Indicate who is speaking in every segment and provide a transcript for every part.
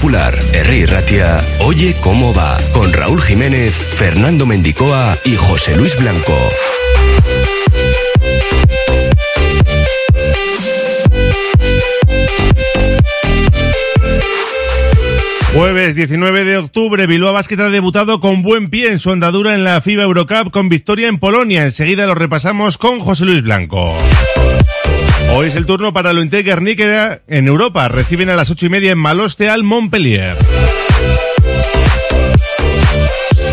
Speaker 1: Popular, R. Ratia, Oye cómo va, con Raúl Jiménez, Fernando Mendicoa y José Luis Blanco.
Speaker 2: Jueves 19 de octubre, Bilbao Basket ha debutado con buen pie en su andadura en la FIBA Eurocup con victoria en Polonia. Enseguida lo repasamos con José Luis Blanco. Hoy es el turno para lo Guernica en Europa. Reciben a las ocho y media en Maloste al Montpellier.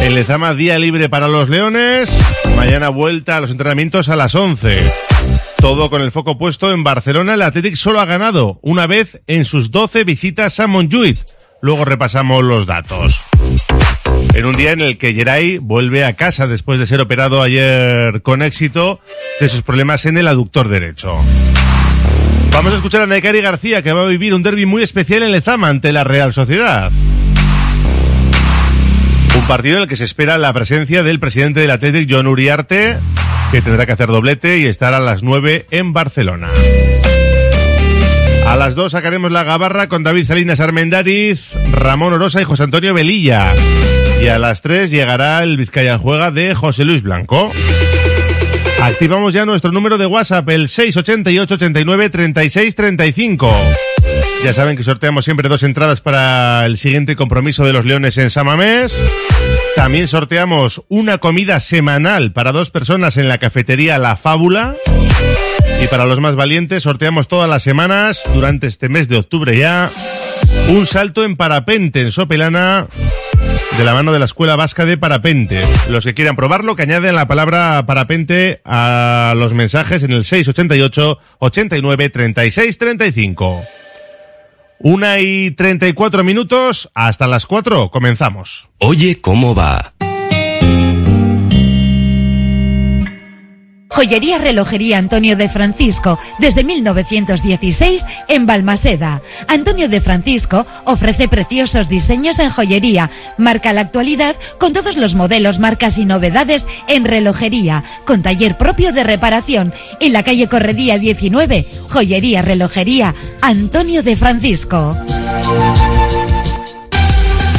Speaker 2: En Lezama, día libre para los Leones. Mañana vuelta a los entrenamientos a las 11. Todo con el foco puesto en Barcelona. El Athletic solo ha ganado una vez en sus 12 visitas a Montjuic. Luego repasamos los datos. En un día en el que Geray vuelve a casa después de ser operado ayer con éxito de sus problemas en el aductor derecho. Vamos a escuchar a Nekari García que va a vivir un derby muy especial en Lezama ante la Real Sociedad. Un partido en el que se espera la presencia del presidente del Athletic, John Uriarte, que tendrá que hacer doblete y estar a las 9 en Barcelona. A las 2 sacaremos la gabarra con David Salinas Armendariz, Ramón Orosa y José Antonio Velilla. Y a las 3 llegará el Vizcaya Juega de José Luis Blanco. Activamos ya nuestro número de WhatsApp, el 688 89 36 35. Ya saben que sorteamos siempre dos entradas para el siguiente compromiso de los Leones en Samamés. También sorteamos una comida semanal para dos personas en la cafetería La Fábula. Y para los más valientes sorteamos todas las semanas, durante este mes de octubre ya, un salto en parapente en Sopelana de la mano de la Escuela Vasca de Parapente. Los que quieran probarlo, que añaden la palabra parapente a los mensajes en el 688 89 36 35. Una y 34 minutos, hasta las 4, comenzamos.
Speaker 1: Oye cómo va.
Speaker 3: Joyería Relojería Antonio de Francisco, desde 1916 en Balmaseda. Antonio de Francisco ofrece preciosos diseños en joyería. Marca la actualidad con todos los modelos, marcas y novedades en relojería, con taller propio de reparación. En la calle Corredía 19, Joyería Relojería Antonio de Francisco.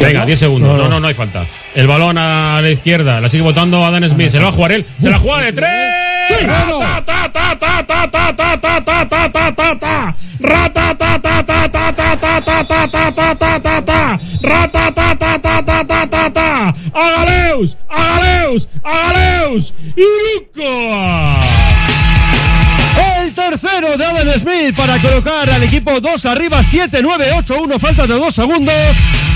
Speaker 4: Venga, 10 segundos. No, no, no hay falta. El balón a la izquierda. La sigue votando Adam Smith. Se la va a jugar él. Se la juega de tres. Rata, ta, ta, ta, ta, ta, ta, ta, ta, ta, ta, ta, ta. Rata, ta, ta, ta, ta, ta, ta, ta, ta, ta, ta, ta, ta, ta. Rata, ta, ta, ta, ta, ta, ta, ta. Agaleus, agaleus, agaleus.
Speaker 5: El tercero de Adam Smith para colocar al equipo 2 arriba, 7, 9, 8, 1, falta de 2 segundos.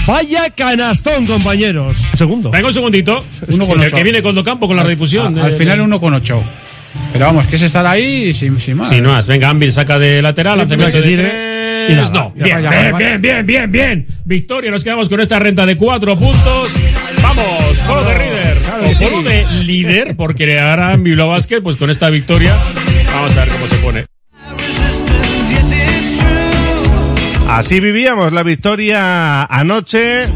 Speaker 5: Vaya canastón, compañeros. Segundo.
Speaker 4: Venga un segundito.
Speaker 6: Uno con
Speaker 4: el
Speaker 6: ocho.
Speaker 4: que viene con Docampo con la redifusión.
Speaker 6: Al
Speaker 4: de-
Speaker 6: final
Speaker 4: de-
Speaker 6: uno con 8. Pero vamos, que es estar ahí sin, sin más.
Speaker 4: Sí, no más. Venga, Anvil saca de lateral, lanzamiento de tres.
Speaker 5: Y nada,
Speaker 4: no, bien,
Speaker 6: falla,
Speaker 4: bien,
Speaker 6: vale.
Speaker 4: bien, bien, bien, bien. Victoria, nos quedamos con esta renta de cuatro puntos. Vamos, juego de líder. o juego de líder, porque ahora en Bilbao Basket, pues con esta victoria, vamos a ver cómo se pone.
Speaker 2: Así vivíamos la victoria anoche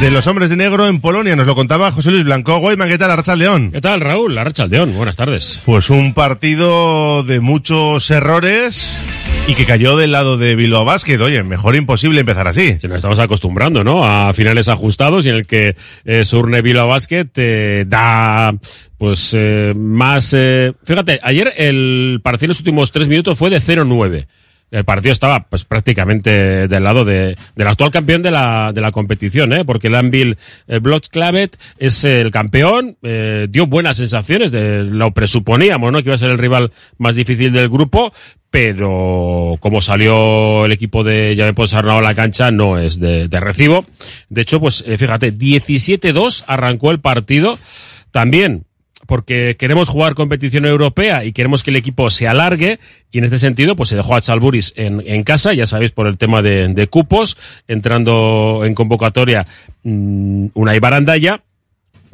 Speaker 2: de los hombres de negro en Polonia. Nos lo contaba José Luis Blanco. Guayman, ¿qué tal, Arracha León?
Speaker 4: ¿Qué tal, Raúl? La Aldeón, buenas tardes.
Speaker 2: Pues un partido de muchos errores y que cayó del lado de Bilbao Basket. Oye, mejor imposible empezar así.
Speaker 4: Si nos estamos acostumbrando, ¿no? A finales ajustados y en el que eh, Surne Bilbao Basket eh, da, pues, eh, más... eh, Fíjate, ayer el partido en los últimos tres minutos fue de 0-9. El partido estaba, pues, prácticamente del lado de, del actual campeón de la, de la competición, ¿eh? Porque el Anvil eh, Clavet es el campeón, eh, dio buenas sensaciones, de, lo presuponíamos, ¿no? Que iba a ser el rival más difícil del grupo, pero como salió el equipo de Llave Ponsarnau a la cancha, no es de, de recibo. De hecho, pues eh, fíjate, 17-2 arrancó el partido. También porque queremos jugar competición europea y queremos que el equipo se alargue y en este sentido pues se dejó a Chalburis en, en casa, ya sabéis por el tema de, de cupos, entrando en convocatoria mmm, una Ibarandaya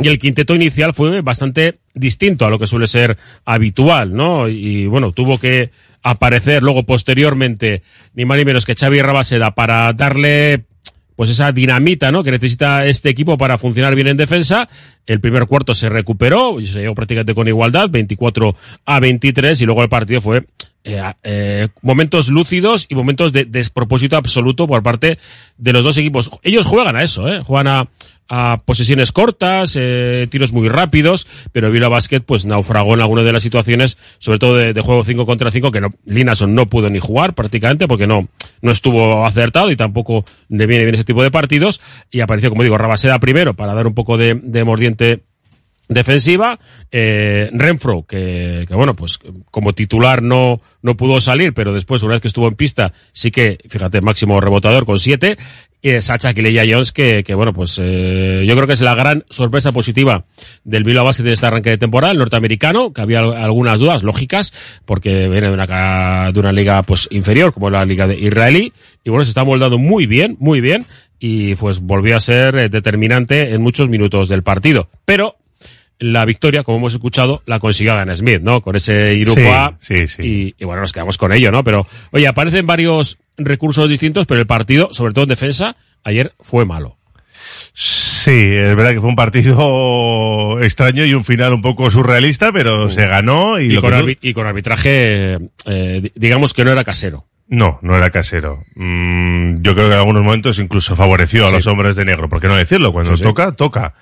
Speaker 4: y el quinteto inicial fue bastante distinto a lo que suele ser habitual, ¿no? Y, bueno, tuvo que aparecer luego posteriormente ni más ni menos que Xavi Rabaseda para darle pues esa dinamita, ¿no? Que necesita este equipo para funcionar bien en defensa. El primer cuarto se recuperó, y se llegó prácticamente con igualdad, 24 a 23, y luego el partido fue eh, eh, momentos lúcidos y momentos de despropósito absoluto por parte de los dos equipos. Ellos juegan a eso, ¿eh? Juegan a, a posesiones cortas, eh, tiros muy rápidos, pero Vila Basket pues naufragó en algunas de las situaciones, sobre todo de, de juego 5 contra 5, que no, Linason no pudo ni jugar prácticamente porque no, no estuvo acertado y tampoco le viene bien ese tipo de partidos, y apareció, como digo, Rabaseda primero para dar un poco de, de mordiente defensiva, eh, Renfro, que, bueno, pues como titular no, no pudo salir, pero después, una vez que estuvo en pista, sí que, fíjate, máximo rebotador con siete, y Sacha Kileya Jones, que, que bueno, pues eh, yo creo que es la gran sorpresa positiva del Bilbao Basket de este arranque de temporada, el norteamericano, que había algunas dudas lógicas, porque viene de una, de una liga pues inferior, como la liga de israelí, y bueno, se está moldando muy bien, muy bien, y pues volvió a ser eh, determinante en muchos minutos del partido. Pero la victoria, como hemos escuchado, la consiguió Dan Smith, ¿no? Con ese Irukoa.
Speaker 2: Sí, sí, sí.
Speaker 4: Y, y, bueno, nos quedamos con ello, ¿no? Pero, oye, aparecen varios recursos distintos, pero el partido, sobre todo en defensa, ayer fue malo.
Speaker 2: Sí, es verdad que fue un partido extraño y un final un poco surrealista, pero uh. se ganó y,
Speaker 4: y, con, tú... y con, arbitraje, eh, digamos que no era casero.
Speaker 2: No, no era casero. Mm, yo creo que en algunos momentos incluso favoreció a los hombres de negro. ¿Por qué no decirlo? Cuando sí, toca, toca.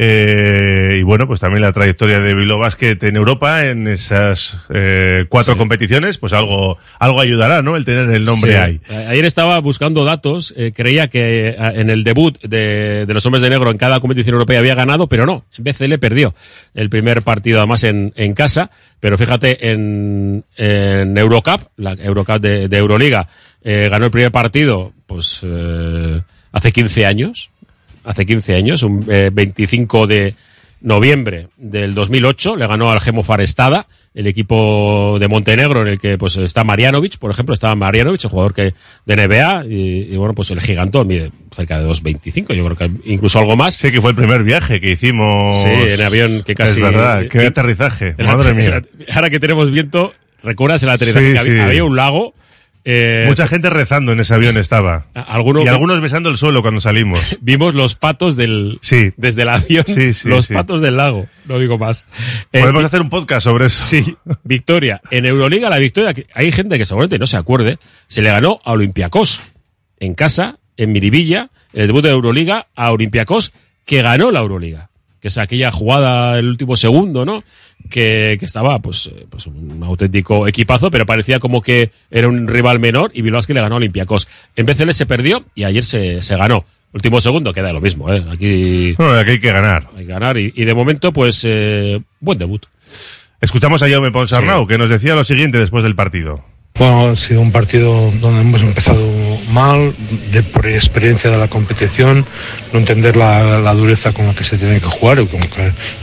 Speaker 2: Eh, y bueno, pues también la trayectoria de Bilbao Basket en Europa, en esas eh, cuatro sí. competiciones, pues algo, algo ayudará, ¿no? El tener el nombre
Speaker 4: sí.
Speaker 2: ahí.
Speaker 4: Ayer estaba buscando datos, eh, creía que en el debut de, de, los hombres de negro en cada competición europea había ganado, pero no, en BCL perdió el primer partido además en, en casa, pero fíjate, en, en Eurocup, la Eurocup de, de Euroliga, ganó el primer partido, pues, hace 15 años hace 15 años, un eh, 25 de, noviembre del 2008, le ganó al Gemo Farestada, el equipo de Montenegro en el que pues está Marianovic, por ejemplo, estaba Marianovic, el jugador que de NBA, y, y bueno, pues el gigantón mide cerca de 2.25, yo creo que incluso algo más.
Speaker 2: Sí, que fue el primer viaje que hicimos.
Speaker 4: Sí, en avión que casi...
Speaker 2: Es verdad, qué aterrizaje, madre mía.
Speaker 4: Ahora que tenemos viento, ¿recuerdas el aterrizaje?
Speaker 2: Sí,
Speaker 4: que había,
Speaker 2: sí.
Speaker 4: había un lago. Eh,
Speaker 2: Mucha gente rezando en ese avión estaba.
Speaker 4: algunos-
Speaker 2: y algunos besando el suelo cuando salimos.
Speaker 4: Vimos los patos del...
Speaker 2: Sí.
Speaker 4: Desde el avión,
Speaker 2: Sí, sí,
Speaker 4: los
Speaker 2: sí.
Speaker 4: patos del lago, no digo más. Eh,
Speaker 2: Podemos hacer un podcast sobre eso.
Speaker 4: Sí, victoria. En Euroliga, la victoria, que hay gente que seguramente no se acuerde, se le ganó a Olympiacos en casa, en Miribilla, en el debut de Euroliga, a Olympiacos, que ganó la Euroliga. Que es aquella jugada el último segundo, ¿no? Que, que estaba, pues, eh, pues, un auténtico equipazo, pero parecía como que era un rival menor y Bilbao que le ganó a Olympiacos. En BCL se perdió y ayer se, se ganó. Último segundo queda lo mismo, ¿eh? Aquí
Speaker 2: aquí hay que ganar.
Speaker 4: hay que ganar y, y de momento, pues, eh, buen debut.
Speaker 2: Escuchamos a Jaume Ponsarnau, que nos decía lo siguiente después del partido.
Speaker 7: Bueno, ha sido un partido donde hemos empezado mal, de, por experiencia de la competición, no entender la, dureza con la que se tiene que jugar y con,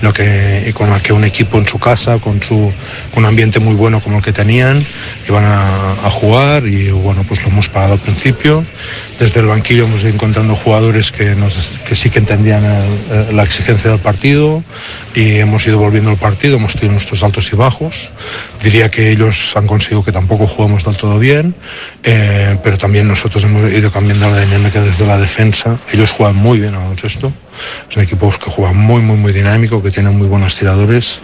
Speaker 7: lo que, y con la que un equipo en su casa, con, su, un ambiente muy bueno como el que tenían, iban a, jugar y bueno, pues lo hemos pagado al principio. Desde el banquillo hemos ido encontrando jugadores que, nos, que sí que entendían la exigencia del partido y hemos ido volviendo al partido, hemos tenido nuestros altos y bajos. Diría que ellos han conseguido que tampoco juguemos del todo bien, eh, pero también nosotros hemos ido cambiando la dinámica desde la defensa. Ellos juegan muy bien a baloncesto, es un equipo que juega muy, muy, muy dinámico, que tiene muy buenos tiradores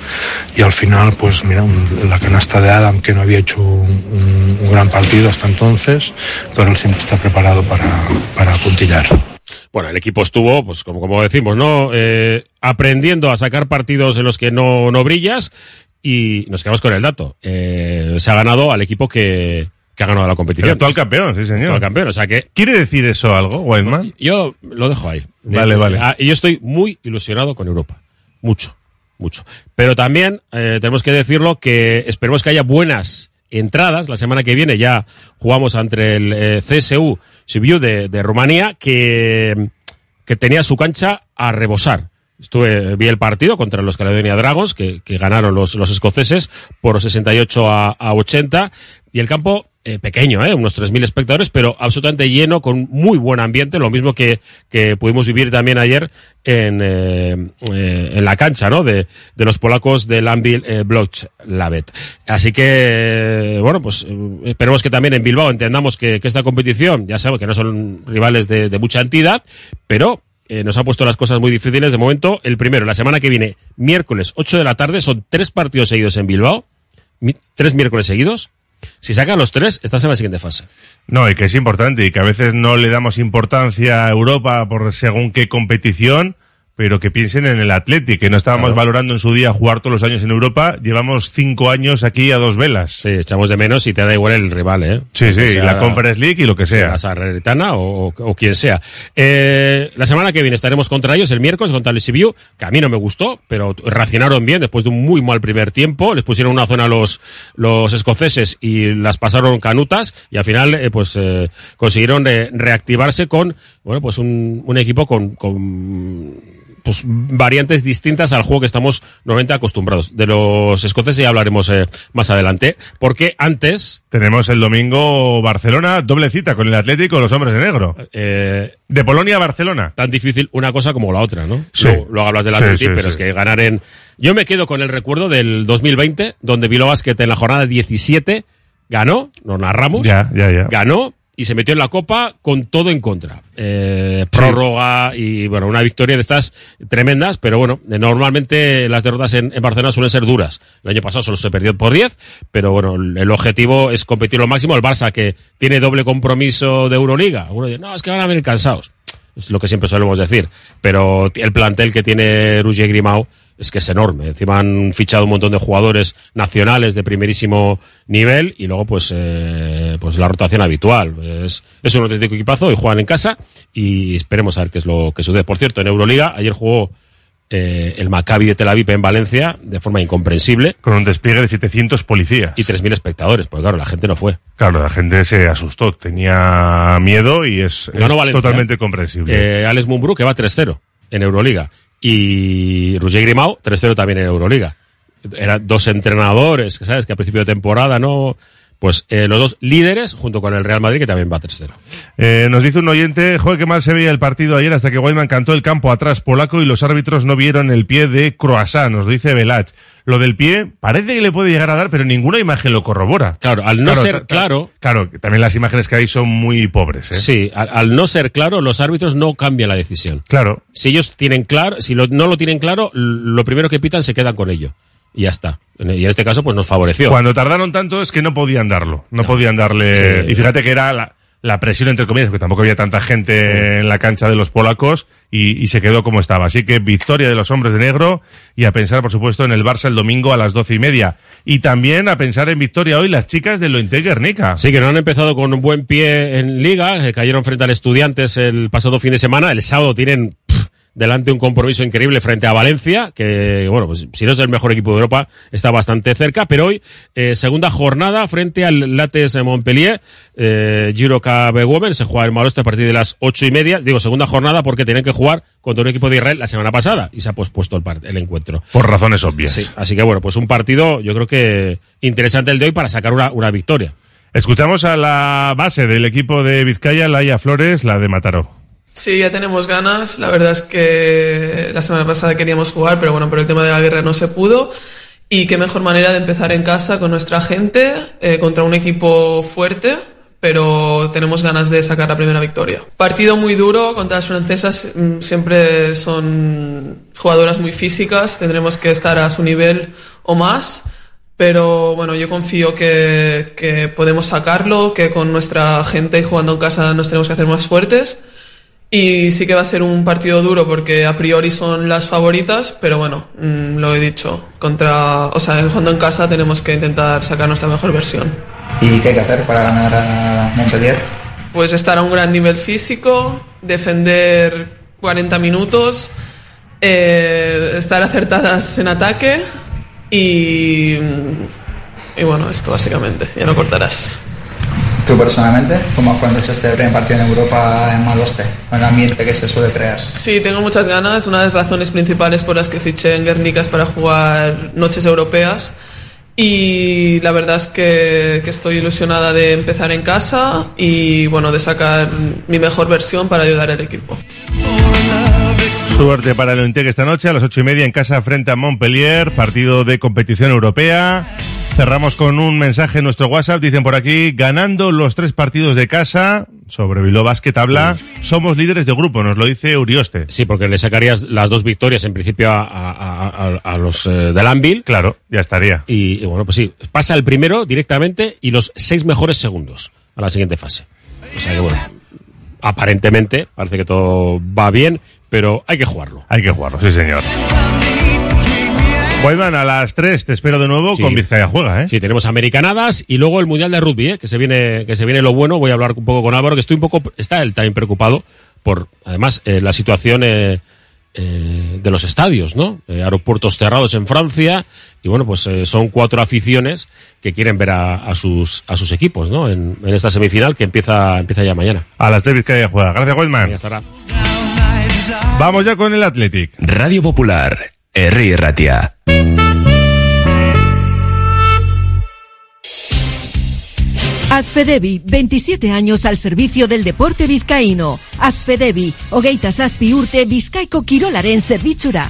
Speaker 7: y al final, pues mira, la canasta de Adam, que no había hecho un- un gran partido hasta entonces, pero él siempre está preparado para, para puntillar.
Speaker 4: Bueno, el equipo estuvo, pues como, como decimos, ¿no? Eh, aprendiendo a sacar partidos en los que no, no brillas y nos quedamos con el dato. Eh, se ha ganado al equipo que, que ha ganado la competición.
Speaker 2: actual campeón, sí, señor.
Speaker 4: Actual campeón, o sea que
Speaker 2: ¿Quiere decir eso algo, Whiteman?
Speaker 4: yo lo dejo ahí.
Speaker 2: Vale, vale.
Speaker 4: ah, y yo estoy muy ilusionado con Europa. Mucho, mucho. Pero también eh, tenemos que decirlo que esperemos que haya buenas entradas. La semana que viene ya jugamos ante el eh, CSU Sibiu de, de Rumanía, que, que tenía su cancha a rebosar. Estuve, vi el partido contra los Caledonia Dragons, que, que ganaron los, los escoceses por 68 a, a 80. Y el campo eh, pequeño, ¿eh? unos 3.000 espectadores, pero absolutamente lleno, con muy buen ambiente, lo mismo que, que pudimos vivir también ayer en, eh, eh, en la cancha ¿no? de, de los polacos del Anvil Lavet. Así que, bueno, pues esperemos que también en Bilbao entendamos que, que esta competición, ya sabemos que no son rivales de, mucha entidad, pero nos ha puesto las cosas muy difíciles de momento. El primero, la semana que viene, miércoles 8 de la tarde, son tres partidos seguidos en Bilbao, tres miércoles seguidos. Si sacan los tres, estás en la siguiente fase.
Speaker 2: No, y que es importante y que a veces no le damos importancia a Europa por según qué competición, pero que piensen en el Athletic, que no estábamos
Speaker 4: Claro.
Speaker 2: valorando en su día jugar todos los años en Europa. Llevamos cinco años aquí a dos velas.
Speaker 4: Sí, echamos de menos y te da igual el rival, ¿eh?
Speaker 2: Sí, sí, la Conference League y lo que sea.
Speaker 4: La Salernitana o, o, o quien sea. Eh, la semana que viene estaremos contra ellos, el miércoles, contra el Sibiu, que a mí no me gustó, pero reaccionaron bien después de un muy mal primer tiempo. Les pusieron una zona a los, los escoceses y las pasaron canutas y al final, eh, pues, eh, consiguieron reactivarse con, bueno, pues un, un equipo con, con pues variantes distintas al juego que estamos normalmente acostumbrados. De los escoceses ya hablaremos eh, más adelante, porque antes
Speaker 2: Tenemos el domingo Barcelona, doble cita con el Atlético, los hombres de negro.
Speaker 4: eh,
Speaker 2: De Polonia a Barcelona.
Speaker 4: tan difícil una cosa como la otra, ¿no?
Speaker 2: Sí.
Speaker 4: Luego, luego hablas del
Speaker 2: Sí, sí,
Speaker 4: pero es que ganar en... Yo me quedo con el recuerdo del 2020, donde Bilbao Basket en la jornada 17 ganó, nos narramos,
Speaker 2: Ya, ya, ya.
Speaker 4: ganó y se metió en la Copa con todo en contra. Eh, prórroga y, bueno, una victoria de estas tremendas, pero bueno, eh, normalmente las derrotas en, Barcelona suelen ser duras. El año pasado solo se perdió por 10, pero bueno, el objetivo es competir lo máximo. El Barça, que tiene doble compromiso de Euroliga. Uno dice, no, es que van a venir cansados. Es lo que siempre solemos decir. Pero el plantel que tiene Roger Grimau es que es enorme. Encima han fichado un montón de jugadores nacionales de primerísimo nivel y luego pues eh, pues la rotación habitual. Es, es un auténtico equipazo y juegan en casa y esperemos a ver qué es lo que sucede. Por cierto, en Euroliga ayer jugó eh, el Maccabi de Tel Aviv en Valencia de forma incomprensible
Speaker 2: Con un despliegue de 700 policías.
Speaker 4: y 3.000 espectadores, porque claro, la gente no fue.
Speaker 2: Claro, la gente se asustó, tenía miedo y es, totalmente comprensible.
Speaker 4: Eh, Alex Mumbrú que va 3-0 en Euroliga. Y Roger Grimau 3-0 también en Euroliga. Eran dos entrenadores, sabes, que a principio de temporada, ¿no? Pues eh, los dos líderes junto con el Real Madrid que también va 3-0.
Speaker 2: Eh, nos dice un oyente, joder, qué mal se veía el partido ayer hasta que Weidman cantó el campo atrás polaco y los árbitros no vieron el pie de Croissant, nos dice Belach. Lo del pie parece que le puede llegar a dar, pero ninguna imagen lo corrobora.
Speaker 4: Claro, al no ser claro,
Speaker 2: Claro, también las imágenes que hay son muy pobres, ¿eh?
Speaker 4: sí, al, al no ser claro, los árbitros no cambian la decisión.
Speaker 2: Claro.
Speaker 4: Si ellos tienen claro, si lo- no lo tienen claro, lo primero que pitan se quedan con ello. Y ya está. Y en este caso, pues nos favoreció.
Speaker 2: Cuando tardaron tanto es que no podían darlo, no, podían darle...
Speaker 4: Sí.
Speaker 2: Y fíjate que era la, la presión entre comillas, porque tampoco había tanta gente en la cancha de los polacos y, y se quedó como estaba. Así que victoria de los hombres de negro y a pensar, por supuesto, en el Barça el domingo a las doce y media. Y también a pensar en victoria hoy las chicas del Lointe Guernica.
Speaker 4: Sí, que no han empezado con un buen pie en liga, que cayeron frente al Estudiantes el pasado fin de semana. El sábado tienen delante un compromiso increíble frente a Valencia, que, bueno, pues si no es el mejor equipo de Europa, está bastante cerca. Pero hoy, eh, segunda jornada frente al Lates Montpellier, eh, Giro Cup Women, se juega en Maloste a partir de las ocho y media. Digo, segunda jornada porque tenían que jugar contra un equipo de Israel la semana pasada y se ha pospuesto el, el encuentro.
Speaker 2: Por razones obvias.
Speaker 4: Sí, así que bueno, pues un partido, yo creo que interesante el de hoy para sacar una, una victoria.
Speaker 2: Escuchamos a la base del equipo de Vizcaya, Laia Flores, la de Mataró.
Speaker 8: Sí, ya tenemos ganas. La verdad es que la semana pasada queríamos jugar, pero bueno, por el tema de la guerra no se pudo. Y qué mejor manera de empezar en casa con nuestra gente, eh, contra un equipo fuerte, pero tenemos ganas de sacar la primera victoria. Partido muy duro contra las francesas, mm, siempre son jugadoras muy físicas, tendremos que estar a su nivel o más. Pero bueno, yo confío que, que podemos sacarlo, que con nuestra gente y jugando en casa nos tenemos que hacer más fuertes. Y sí que va a ser un partido duro porque a priori son las favoritas, pero bueno, mm, lo he dicho, contra, o sea, jugando en casa tenemos que intentar sacar nuestra mejor versión.
Speaker 9: ¿Y qué hay que hacer para ganar a Montpellier?
Speaker 8: Pues estar a un gran nivel físico, defender 40 minutos, eh, estar acertadas en ataque y, y bueno, esto básicamente, ya no cortarás.
Speaker 9: Tú personalmente, ¿cómo afrontas este primer partido en Europa en Maloste? Con el ambiente que se suele crear.
Speaker 8: Sí, tengo muchas ganas. Una de las razones principales por las que fiché en Guernica es para jugar noches europeas. Y la verdad es que, que estoy ilusionada de empezar en casa y bueno, de sacar mi mejor versión para ayudar al equipo.
Speaker 2: Suerte para el Lointe esta noche a las ocho y media en casa frente a Montpellier, partido de competición europea. Cerramos con un mensaje en nuestro WhatsApp. Dicen por aquí, ganando los tres partidos de casa sobre Bilbao Basket habla, somos líderes de grupo, nos lo dice Urioste.
Speaker 4: Sí, porque le sacarías las dos victorias en principio a, a- a- a los eh, del Anvil.
Speaker 2: Claro, ya estaría.
Speaker 4: Y, y bueno, pues sí, pasa el primero directamente y los seis mejores segundos a la siguiente fase. O sea que bueno, aparentemente parece que todo va bien, pero hay que jugarlo.
Speaker 2: Hay que jugarlo, sí señor. Weidman, a las 3 te espero de nuevo
Speaker 4: Sí.
Speaker 2: con Vizcaya Juega, ¿eh?
Speaker 4: Sí, tenemos americanadas y luego el mundial de rugby, ¿eh? que se viene, que se viene lo bueno. Voy a hablar un poco con Álvaro, que estoy un poco, está él también preocupado por, además, eh, la situación eh, eh, de los estadios, ¿no? Eh, aeropuertos cerrados en Francia y bueno, pues eh, son cuatro aficiones que quieren ver a, a sus a sus equipos, ¿no? En, en esta semifinal que empieza empieza ya mañana.
Speaker 2: A las 3 Vizcaya Juega. Gracias,
Speaker 4: estará.
Speaker 2: Vamos ya con el Athletic.
Speaker 1: Radio Popular, Herri Ratia.
Speaker 10: Asfedevi, 27 años al servicio del deporte vizcaíno. Asfedevi, hogeita zazpi urte bizkaiko kirolaren zerbitzura.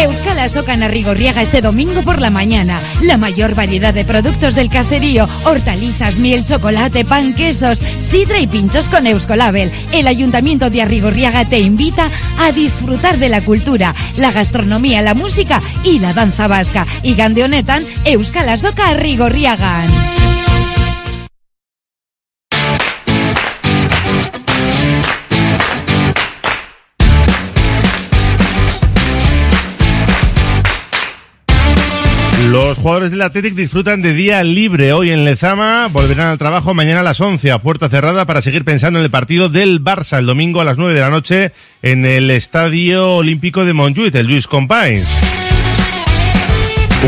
Speaker 3: Euskal Azoka en Arrigorriaga este domingo por la mañana. La mayor variedad de productos del caserío, hortalizas, miel, chocolate, pan, quesos, sidra y pinchos con Euskolabel. El Ayuntamiento de Arrigorriaga te invita a disfrutar de la cultura, la gastronomía, la música y la danza vasca. Y Gandeonetan, Euskal Azoka Arrigorriagan.
Speaker 2: Los jugadores del Athletic disfrutan de día libre hoy en Lezama, volverán al trabajo mañana a las 11 a puerta cerrada para seguir pensando en el partido del Barça el domingo a las 9 de la noche en el Estadio Olímpico de Montjuic, el Luis Companys.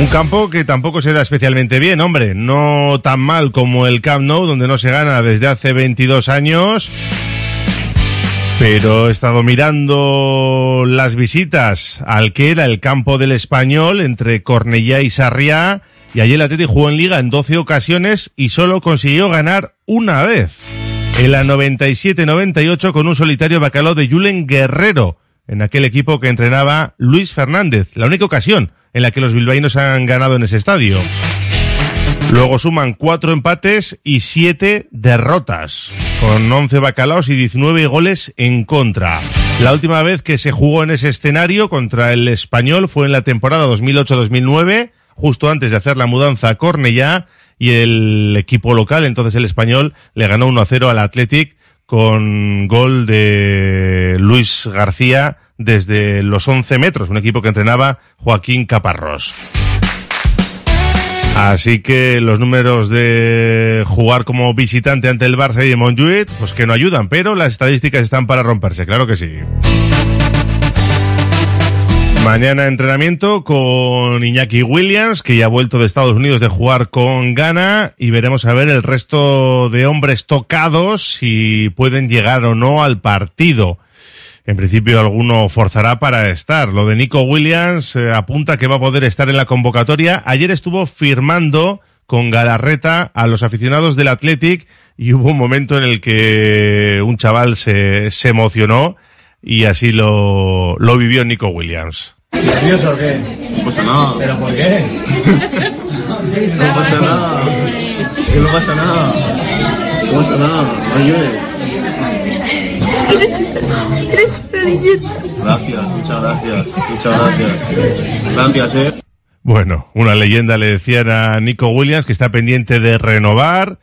Speaker 2: Un campo que tampoco se da especialmente bien, hombre, no tan mal como el Camp Nou, donde no se gana desde hace 22 años. Pero he estado mirando las visitas al que era el campo del español entre Cornellá y Sarriá y allí el Atleti jugó en liga en 12 ocasiones y solo consiguió ganar una vez. En la 97-98 con un solitario bacalao de Julen Guerrero en aquel equipo que entrenaba Luis Fernández, la única ocasión en la que los bilbaínos han ganado en ese estadio. Luego suman cuatro empates y siete derrotas, con 11 bacalaos y 19 goles en contra. La última vez que se jugó en ese escenario contra el español fue en la temporada 2008-2009, justo antes de hacer la mudanza a Cornellá, y el equipo local, entonces el español, le ganó 1-0 al Athletic con gol de Luis García desde los 11 metros, un equipo que entrenaba Joaquín Caparrós. Así que los números de jugar como visitante ante el Barça y de Montjuic, pues que no ayudan, pero las estadísticas están para romperse, claro que sí. Mañana entrenamiento con Iñaki Williams, que ya ha vuelto de Estados Unidos de jugar con Ghana, y veremos a ver el resto de hombres tocados si pueden llegar o no al partido. En principio alguno forzará para estar. Lo de Nico Williams eh, apunta que va a poder estar en la convocatoria. Ayer estuvo firmando con Galarreta a los aficionados del Athletic y hubo un momento en el que un chaval se, se emocionó y así lo, lo vivió Nico Williams.
Speaker 11: ¿Nervioso o qué?
Speaker 12: No pasa nada.
Speaker 11: ¿Pero por qué?
Speaker 12: No pasa nada. No pasa nada. No pasa nada. No llueve.
Speaker 11: Eres una leyenda.
Speaker 12: Gracias, muchas gracias. Muchas gracias. Gracias, eh.
Speaker 2: Bueno, una leyenda le decían a Nico Williams que está pendiente de renovar.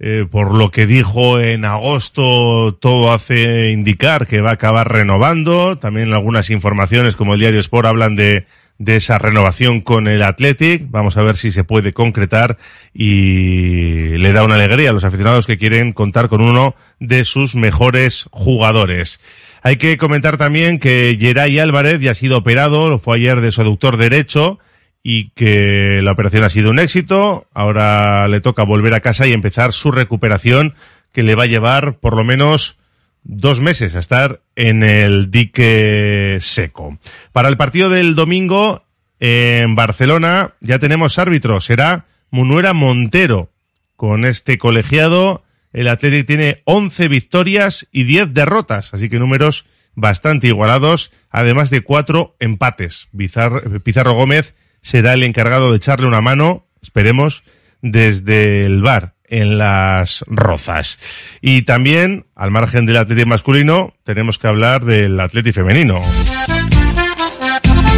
Speaker 2: Eh, por lo que dijo en agosto, todo hace indicar que va a acabar renovando. También algunas informaciones, como el diario Sport, hablan de, de esa renovación con el Athletic. Vamos a ver si se puede concretar y le da una alegría a los aficionados que quieren contar con uno de sus mejores jugadores. Hay que comentar también que Geray Álvarez ya ha sido operado, lo fue ayer de su aductor derecho y que la operación ha sido un éxito. Ahora le toca volver a casa y empezar su recuperación que le va a llevar por lo menos dos meses a estar en el dique seco. Para el partido del domingo en Barcelona ya tenemos árbitro, será Munuera Montero. Con este colegiado el Atlético tiene 11 victorias y 10 derrotas, así que números bastante igualados, además de cuatro empates. Pizarro Gómez será el encargado de echarle una mano, esperemos, desde el bar en las rozas. Y también, al margen del atlético masculino, tenemos que hablar del atlético femenino.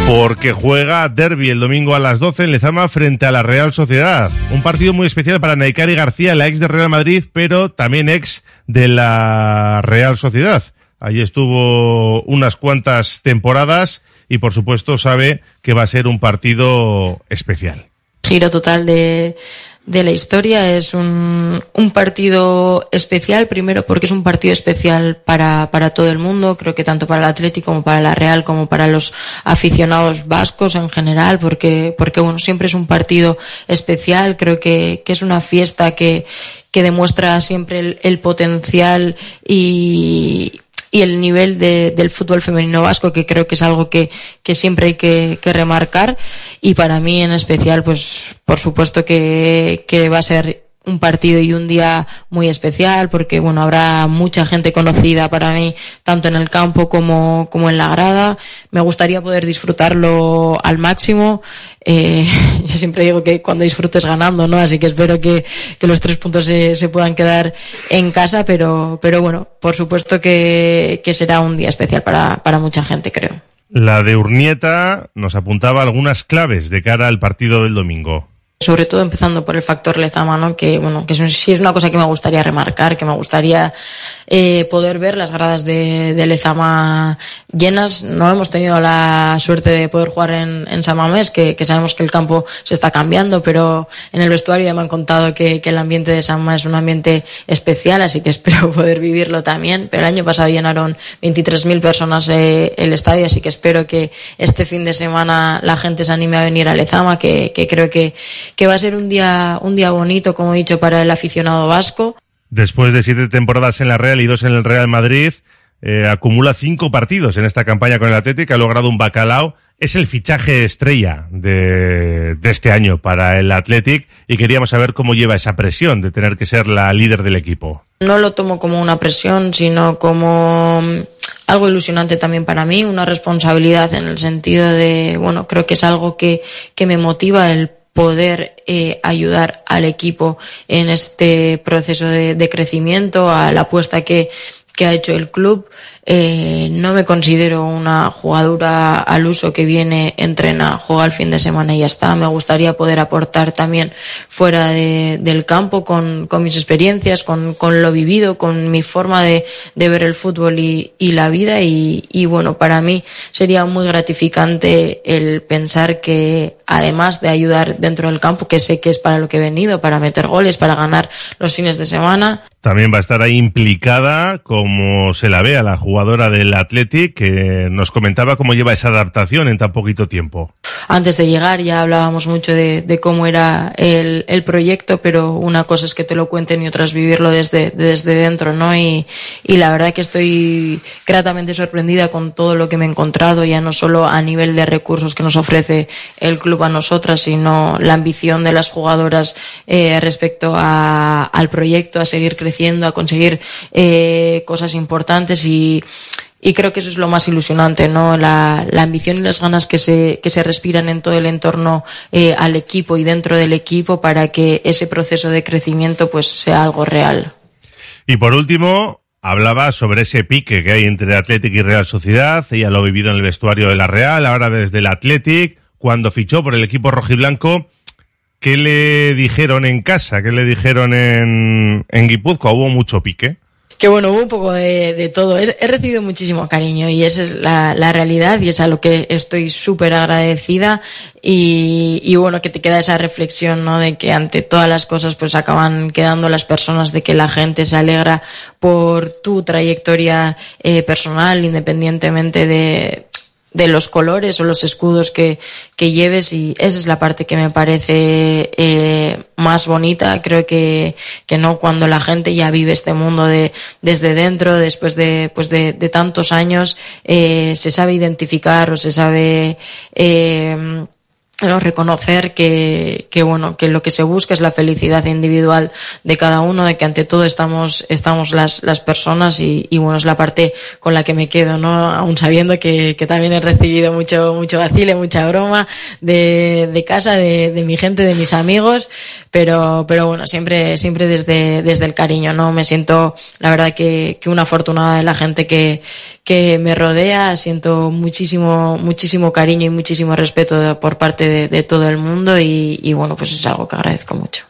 Speaker 2: Porque juega derby el domingo a las 12 en Lezama frente a la Real Sociedad. Un partido muy especial para Naikari García, la ex de Real Madrid, pero también ex de la Real Sociedad. Allí estuvo unas cuantas temporadas y por supuesto sabe que va a ser un partido especial.
Speaker 13: Giro total de, de la historia. Es un, un partido especial, primero porque es un partido especial para, para todo el mundo, creo que tanto para el Atlético como para la Real, como para los aficionados vascos en general, porque, porque bueno, siempre es un partido especial, creo que, que es una fiesta que, que demuestra siempre el, el potencial y, y el nivel de, del fútbol femenino vasco, que creo que es algo que, que siempre hay que, que, remarcar. Y para mí en especial, pues por supuesto que, que va a ser un partido y un día muy especial porque bueno habrá mucha gente conocida para mí tanto en el campo como, como en la grada. Me gustaría poder disfrutarlo al máximo. Eh, yo siempre digo que cuando disfrutes ganando no así que espero que, que los tres puntos se, se, puedan quedar en casa pero pero bueno por supuesto que, que será un día especial para, para mucha gente creo.
Speaker 2: La de Urnieta nos apuntaba algunas claves de cara al partido del domingo
Speaker 13: sobre todo empezando por el factor Lezama, ¿no? que bueno, que sí es una cosa que me gustaría remarcar, que me gustaría eh, poder ver las gradas de, Lezama llenas. No hemos tenido la suerte de poder jugar en, Samamés, que, sabemos que el campo se está cambiando, pero en el vestuario ya me han contado que, que el ambiente de Sama es un ambiente especial, así que espero poder vivirlo también. Pero el año pasado llenaron 23.000 personas eh, el estadio, así que espero que este fin de semana la gente se anime a venir a Lezama, que, que creo que que va a ser un día, un día bonito, como he dicho, para el aficionado vasco.
Speaker 2: Después de siete temporadas en la Real y dos en el Real Madrid, eh, acumula cinco partidos en esta campaña con el Atlético, ha logrado un bacalao. Es el fichaje estrella de, de este año para el Athletic y queríamos saber cómo lleva esa presión de tener que ser la líder del equipo.
Speaker 13: No lo tomo como una presión, sino como algo ilusionante también para mí, una responsabilidad en el sentido de, bueno, creo que es algo que, que me motiva el poder eh, ayudar al equipo en este proceso de, de crecimiento, a la apuesta que, que ha hecho el club. Eh, no me considero una jugadora al uso que viene, entrena, juega el fin de semana y ya está. Me gustaría poder aportar también fuera de, del campo con, con, mis experiencias, con, con, lo vivido, con mi forma de, de ver el fútbol y, y la vida. Y, y, bueno, para mí sería muy gratificante el pensar que además de ayudar dentro del campo, que sé que es para lo que he venido, para meter goles, para ganar los fines de semana.
Speaker 2: También va a estar ahí implicada, como se la ve a la jugadora del Athletic, que nos comentaba cómo lleva esa adaptación en tan poquito tiempo.
Speaker 13: Antes de llegar ya hablábamos mucho de, cómo era el, el, proyecto, pero una cosa es que te lo cuenten y otra es vivirlo desde, desde dentro, ¿no? Y, y la verdad que estoy gratamente sorprendida con todo lo que me he encontrado, ya no solo a nivel de recursos que nos ofrece el club a nosotras, sino la ambición de las jugadoras eh, respecto a, al proyecto, a seguir creciendo, a conseguir eh, cosas importantes y, y creo que eso es lo más ilusionante, ¿no? La, la ambición y las ganas que se, que se respiran en todo el entorno eh, al equipo y dentro del equipo para que ese proceso de crecimiento pues sea algo real.
Speaker 2: Y por último, hablaba sobre ese pique que hay entre Athletic y Real Sociedad. Ella lo ha vivido en el vestuario de la Real, ahora desde el Athletic, cuando fichó por el equipo rojiblanco. ¿Qué le dijeron en casa? ¿Qué le dijeron en, en Guipúzcoa? ¿Hubo mucho pique?
Speaker 13: Que bueno, hubo un poco de, de todo. He, recibido muchísimo cariño y esa es la, la realidad y es a lo que estoy súper agradecida y, y, bueno, que te queda esa reflexión, ¿no? De que ante todas las cosas pues acaban quedando las personas, de que la gente se alegra por tu trayectoria eh, personal, independientemente de, de los colores o los escudos que, que lleves y esa es la parte que me parece eh, más bonita. Creo que, que no cuando la gente ya vive este mundo de desde dentro después de pues de, de tantos años eh, se sabe identificar o se sabe eh, reconocer que, que, bueno, que lo que se busca es la felicidad individual de cada uno, de que ante todo estamos, estamos las, las personas y, y bueno, es la parte con la que me quedo, ¿no? Aún sabiendo que, que también he recibido mucho, mucho vacile, mucha broma de, de casa, de, de mi gente, de mis amigos, pero, pero bueno, siempre, siempre desde, desde el cariño, ¿no? Me siento, la verdad que, que una afortunada de la gente que, que me rodea, siento muchísimo, muchísimo cariño y muchísimo respeto por parte de, de, todo el mundo y, y bueno, pues es algo que agradezco mucho.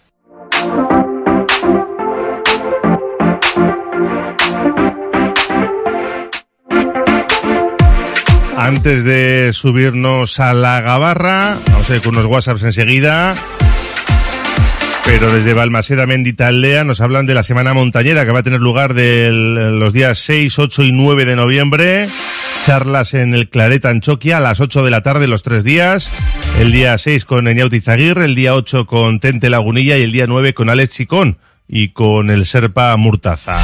Speaker 2: Antes de subirnos a la gabarra, vamos a ir con unos WhatsApps enseguida. Pero desde Balmaseda Menditaldea nos hablan de la semana montañera que va a tener lugar de los días 6, 8 y 9 de noviembre. Charlas en el Clareta Anchoquia a las 8 de la tarde los tres días. El día 6 con Eñauti Zaguirre, el día 8 con Tente Lagunilla y el día 9 con Alex Chicón y con el Serpa Murtaza.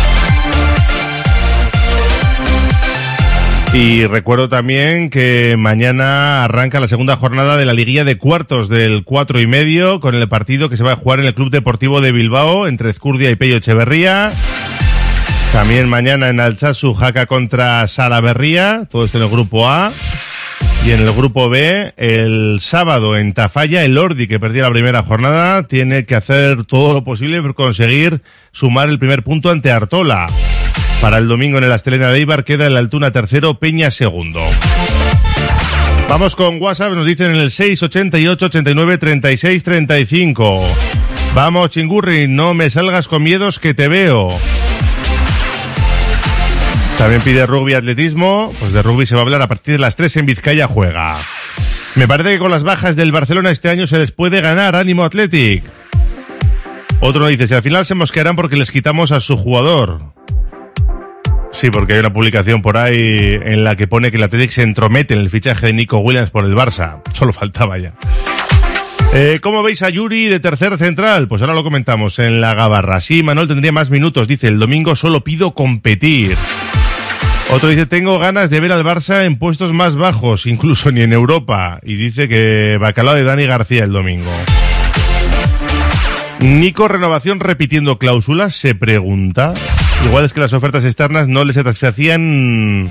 Speaker 2: Y recuerdo también que mañana arranca la segunda jornada de la liguilla de cuartos del cuatro y medio con el partido que se va a jugar en el Club Deportivo de Bilbao entre Ezcurdia y Pello Echeverría. También mañana en Alchazu, Jaca contra Salaverría, todo esto en el grupo A. Y en el grupo B, el sábado en Tafalla, el Ordi, que perdió la primera jornada, tiene que hacer todo lo posible por conseguir sumar el primer punto ante Artola. Para el domingo en el Astelena de Ibar queda el Altuna tercero, Peña segundo. Vamos con WhatsApp, nos dicen en el 688 89 36 35. Vamos, Chingurri, no me salgas con miedos que te veo. También pide rugby atletismo, pues de rugby se va a hablar a partir de las 3 en Vizcaya juega. Me parece que con las bajas del Barcelona este año se les puede ganar ánimo Athletic. Otro dice, si al final se mosquearán porque les quitamos a su jugador. Sí, porque hay una publicación por ahí en la que pone que el Athletic se entromete en el fichaje de Nico Williams por el Barça. Solo faltaba ya. Eh, ¿Cómo veis a Yuri de tercer central? Pues ahora lo comentamos en la Gabarra. Sí, Manuel tendría más minutos. Dice, el domingo solo pido competir. Otro dice, tengo ganas de ver al Barça en puestos más bajos, incluso ni en Europa. Y dice que bacalao de Dani García el domingo. Nico Renovación repitiendo cláusulas, se pregunta. Igual es que las ofertas externas no le satisfacían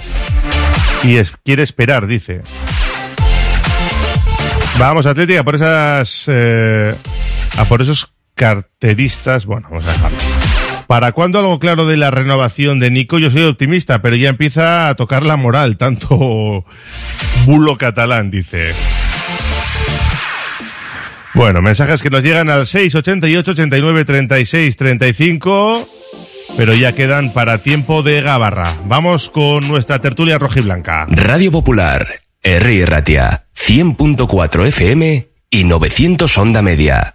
Speaker 2: y quiere esperar, dice. Vamos, Atlética, por esas, eh, a por esos carteristas, bueno, vamos a dejarlo. ¿Para cuándo algo claro de la renovación de Nico? Yo soy optimista, pero ya empieza a tocar la moral, tanto bulo catalán, dice. Bueno, mensajes que nos llegan al 688 89 36 35 pero ya quedan para tiempo de Gabarra. Vamos con nuestra tertulia rojiblanca.
Speaker 1: Radio Popular, R. Ratia, 100.4 FM y 900 Onda Media.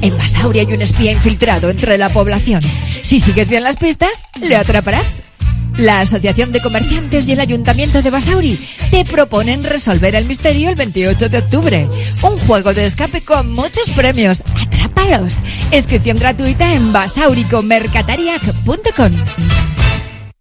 Speaker 3: En Basauri hay un espía infiltrado entre la población. Si sigues bien las pistas, le atraparás. La Asociación de Comerciantes y el Ayuntamiento de Basauri te proponen resolver el misterio el 28 de octubre. Un juego de escape con muchos premios. ¡Atrápalos! Inscripción gratuita en basauricomercatariac.com.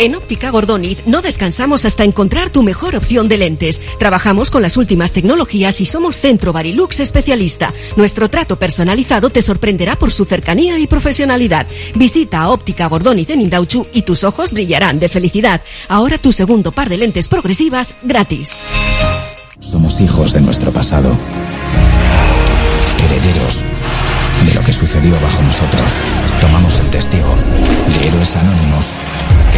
Speaker 10: En Óptica Gordoniz no descansamos hasta encontrar tu mejor opción de lentes. Trabajamos con las últimas tecnologías y somos Centro Barilux especialista. Nuestro trato personalizado te sorprenderá por su cercanía y profesionalidad. Visita Óptica Gordoniz en Indauchu y tus ojos brillarán de felicidad. Ahora tu segundo par de lentes progresivas gratis.
Speaker 14: Somos hijos de nuestro pasado. Herederos de lo que sucedió bajo nosotros. Tomamos el testigo de héroes anónimos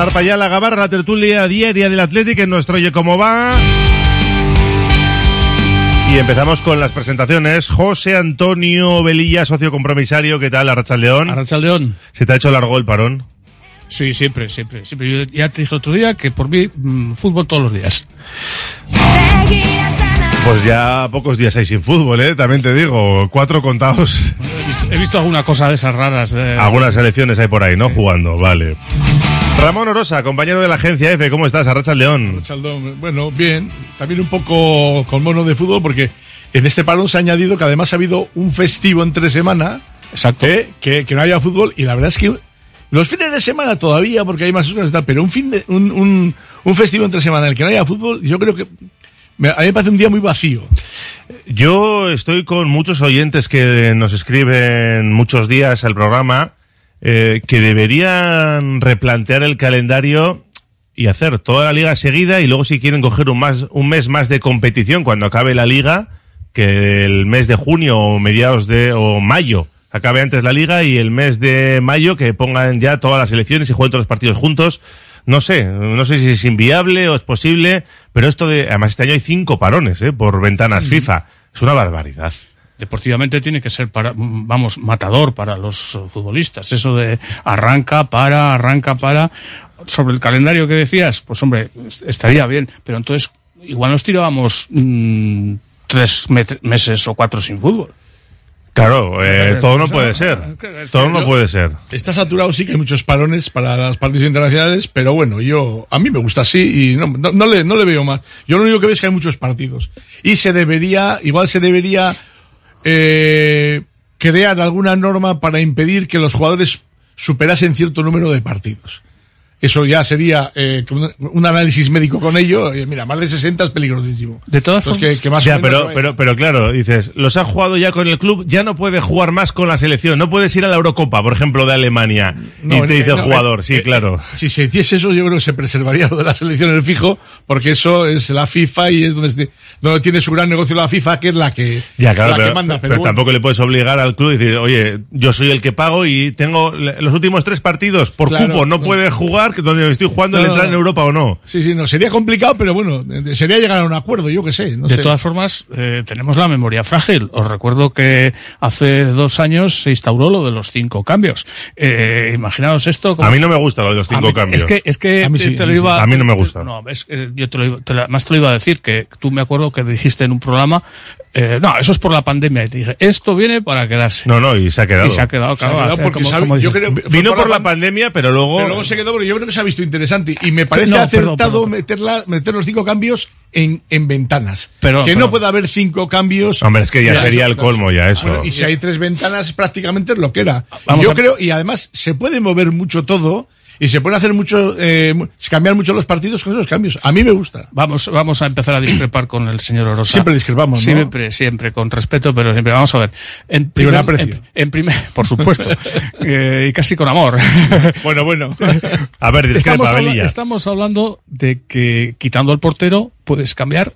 Speaker 2: A dar para allá la gabarra, la tertulia diaria del Atlético en nuestro Oye Cómo Va. Y empezamos con las presentaciones. José Antonio Velilla, socio compromisario, ¿qué tal? Arrachaldeón.
Speaker 15: Arrachaldeón.
Speaker 2: ¿Se te ha hecho largo el parón?
Speaker 15: Sí, siempre, siempre, siempre. Yo ya te dije otro día que por mí mm, fútbol todos los días.
Speaker 2: Pues ya pocos días hay sin fútbol, ¿eh? También te digo, cuatro contados.
Speaker 15: He visto, he visto alguna cosa de esas raras. eh.
Speaker 2: Algunas selecciones hay por ahí, ¿no? Jugando, vale. Ramón Orosa, compañero de la agencia F, ¿cómo estás? Arrachaldeón.
Speaker 16: Chaldón, bueno, bien. También un poco con mono de fútbol porque en este parón se ha añadido que además ha habido un festivo entre semana.
Speaker 15: Exacto.
Speaker 16: que, que no haya fútbol y la verdad es que los fines de semana todavía porque hay más cosas y tal, pero un fin de, un, un, un festivo entre semana en el que no haya fútbol, yo creo que me- a mí me parece un día muy vacío.
Speaker 2: Yo estoy con muchos oyentes que nos escriben muchos días al programa eh, que deberían replantear el calendario y hacer toda la liga seguida y luego si quieren coger un, más, un mes más de competición cuando acabe la liga, que el mes de junio o mediados de o mayo acabe antes la liga y el mes de mayo que pongan ya todas las elecciones y jueguen todos los partidos juntos. No sé, no sé si es inviable o es posible, pero esto de, además este año hay cinco parones, ¿eh? por ventanas FIFA. Es una barbaridad.
Speaker 15: Deportivamente tiene que ser para, mm, vamos, matador para los eh, futbolistas. Eso de arranca, para, arranca, para. Sobre el calendario que decías, pues hombre, est- estaría bien, pero entonces igual nos tirábamos mm, tres meses o cuatro sin fútbol.
Speaker 2: Claro, eh, todo no puede ser. Todo no puede ser.
Speaker 16: Está saturado, sí que hay muchos parones para las partidos internacionales, pero bueno, yo, a mí me gusta así y no, no, no le, no le veo más. Yo lo único que veo es que hay muchos partidos. Y se debería, igual se debería, eh, crear alguna norma para impedir que los jugadores superasen cierto número de partidos. Eso ya sería eh, un, análisis médico con ello. Eh, mira, más de 60 es peligrosísimo.
Speaker 15: De todas formas-
Speaker 16: que, que más
Speaker 2: Ya,
Speaker 16: o menos
Speaker 2: pero,
Speaker 16: vaya.
Speaker 2: pero, pero claro, dices, los ha jugado ya con el club, ya no puede jugar más con la selección, no puedes ir a la Eurocopa, por ejemplo, de Alemania,
Speaker 16: No,
Speaker 2: y te dice el jugador,
Speaker 16: eh,
Speaker 2: sí,
Speaker 16: eh,
Speaker 2: claro.
Speaker 16: eh, si se hiciese eso, yo creo que se preservaría lo de la selección en el fijo, porque eso es la FIFA y es donde, este- donde tiene su gran negocio la FIFA, que es la que,
Speaker 2: Ya, claro,
Speaker 16: la
Speaker 2: pero,
Speaker 16: que manda.
Speaker 2: pero
Speaker 16: Pero, bueno,
Speaker 2: tampoco le puedes obligar al club y decir, oye, yo soy el que pago y tengo los últimos tres partidos por
Speaker 16: Claro,
Speaker 2: cupo, no,
Speaker 16: no.
Speaker 2: puede jugar, que donde estoy jugando
Speaker 16: No,
Speaker 2: le entrar en Europa o no.
Speaker 16: Sí, sí, no, sería complicado, pero bueno, eh, sería llegar a un acuerdo, yo que sé. No
Speaker 15: de
Speaker 16: sé.
Speaker 15: todas formas, eh, tenemos la memoria frágil. Os recuerdo que hace dos años se instauró lo de los cinco cambios. Eh, imaginaos esto. como-
Speaker 2: A mí no me gusta lo de los cinco
Speaker 15: A mí-
Speaker 2: cambios.
Speaker 15: Es que, es que
Speaker 16: A mí sí,
Speaker 15: te
Speaker 16: a
Speaker 15: lo
Speaker 16: mí sí.
Speaker 15: iba
Speaker 2: A mí no me gusta.
Speaker 15: No, es que yo te lo iba, te lo- además te lo iba a decir que tú me acuerdo que dijiste en un programa, eh, no, eso es por la pandemia. Y te dije, esto viene para quedarse.
Speaker 2: No, no, y se ha quedado.
Speaker 15: Y se ha quedado,
Speaker 16: Se ha
Speaker 15: claro.
Speaker 16: quedado
Speaker 15: hace
Speaker 16: porque
Speaker 15: como-
Speaker 16: sabe-
Speaker 15: como
Speaker 16: yo
Speaker 15: dices.
Speaker 16: creo-
Speaker 2: Vino por la
Speaker 16: pan-
Speaker 2: pandemia, pero luego...
Speaker 16: Pero luego se quedó, porque yo creo que se ha visto interesante. Y me parece
Speaker 15: No, perdón,
Speaker 16: acertado
Speaker 15: perdón.
Speaker 16: Meter, los cinco cambios en, en ventanas.
Speaker 15: Perdón,
Speaker 16: que no puede haber cinco cambios.
Speaker 2: Hombre, es que ya sería
Speaker 16: eso,
Speaker 2: el colmo ya eso.
Speaker 16: Bueno, y si hay tres ventanas, prácticamente es lo que era.
Speaker 15: Vamos
Speaker 16: Yo
Speaker 15: a-
Speaker 16: creo, y además se puede mover mucho todo y se puede hacer mucho, eh, cambiar mucho los partidos con esos cambios. A mí me gusta.
Speaker 15: Vamos, vamos a empezar a discrepar con el señor Orosa.
Speaker 16: Siempre discrepamos, ¿no?
Speaker 15: Siempre, siempre, con respeto, pero siempre. Vamos a ver. En primer,
Speaker 16: aprecio.
Speaker 15: en, en primer, por supuesto. Eh, y casi con amor.
Speaker 16: Bueno, bueno.
Speaker 2: A ver,
Speaker 15: estamos,
Speaker 2: discrepa,
Speaker 15: habla- estamos hablando de que quitando al portero puedes cambiar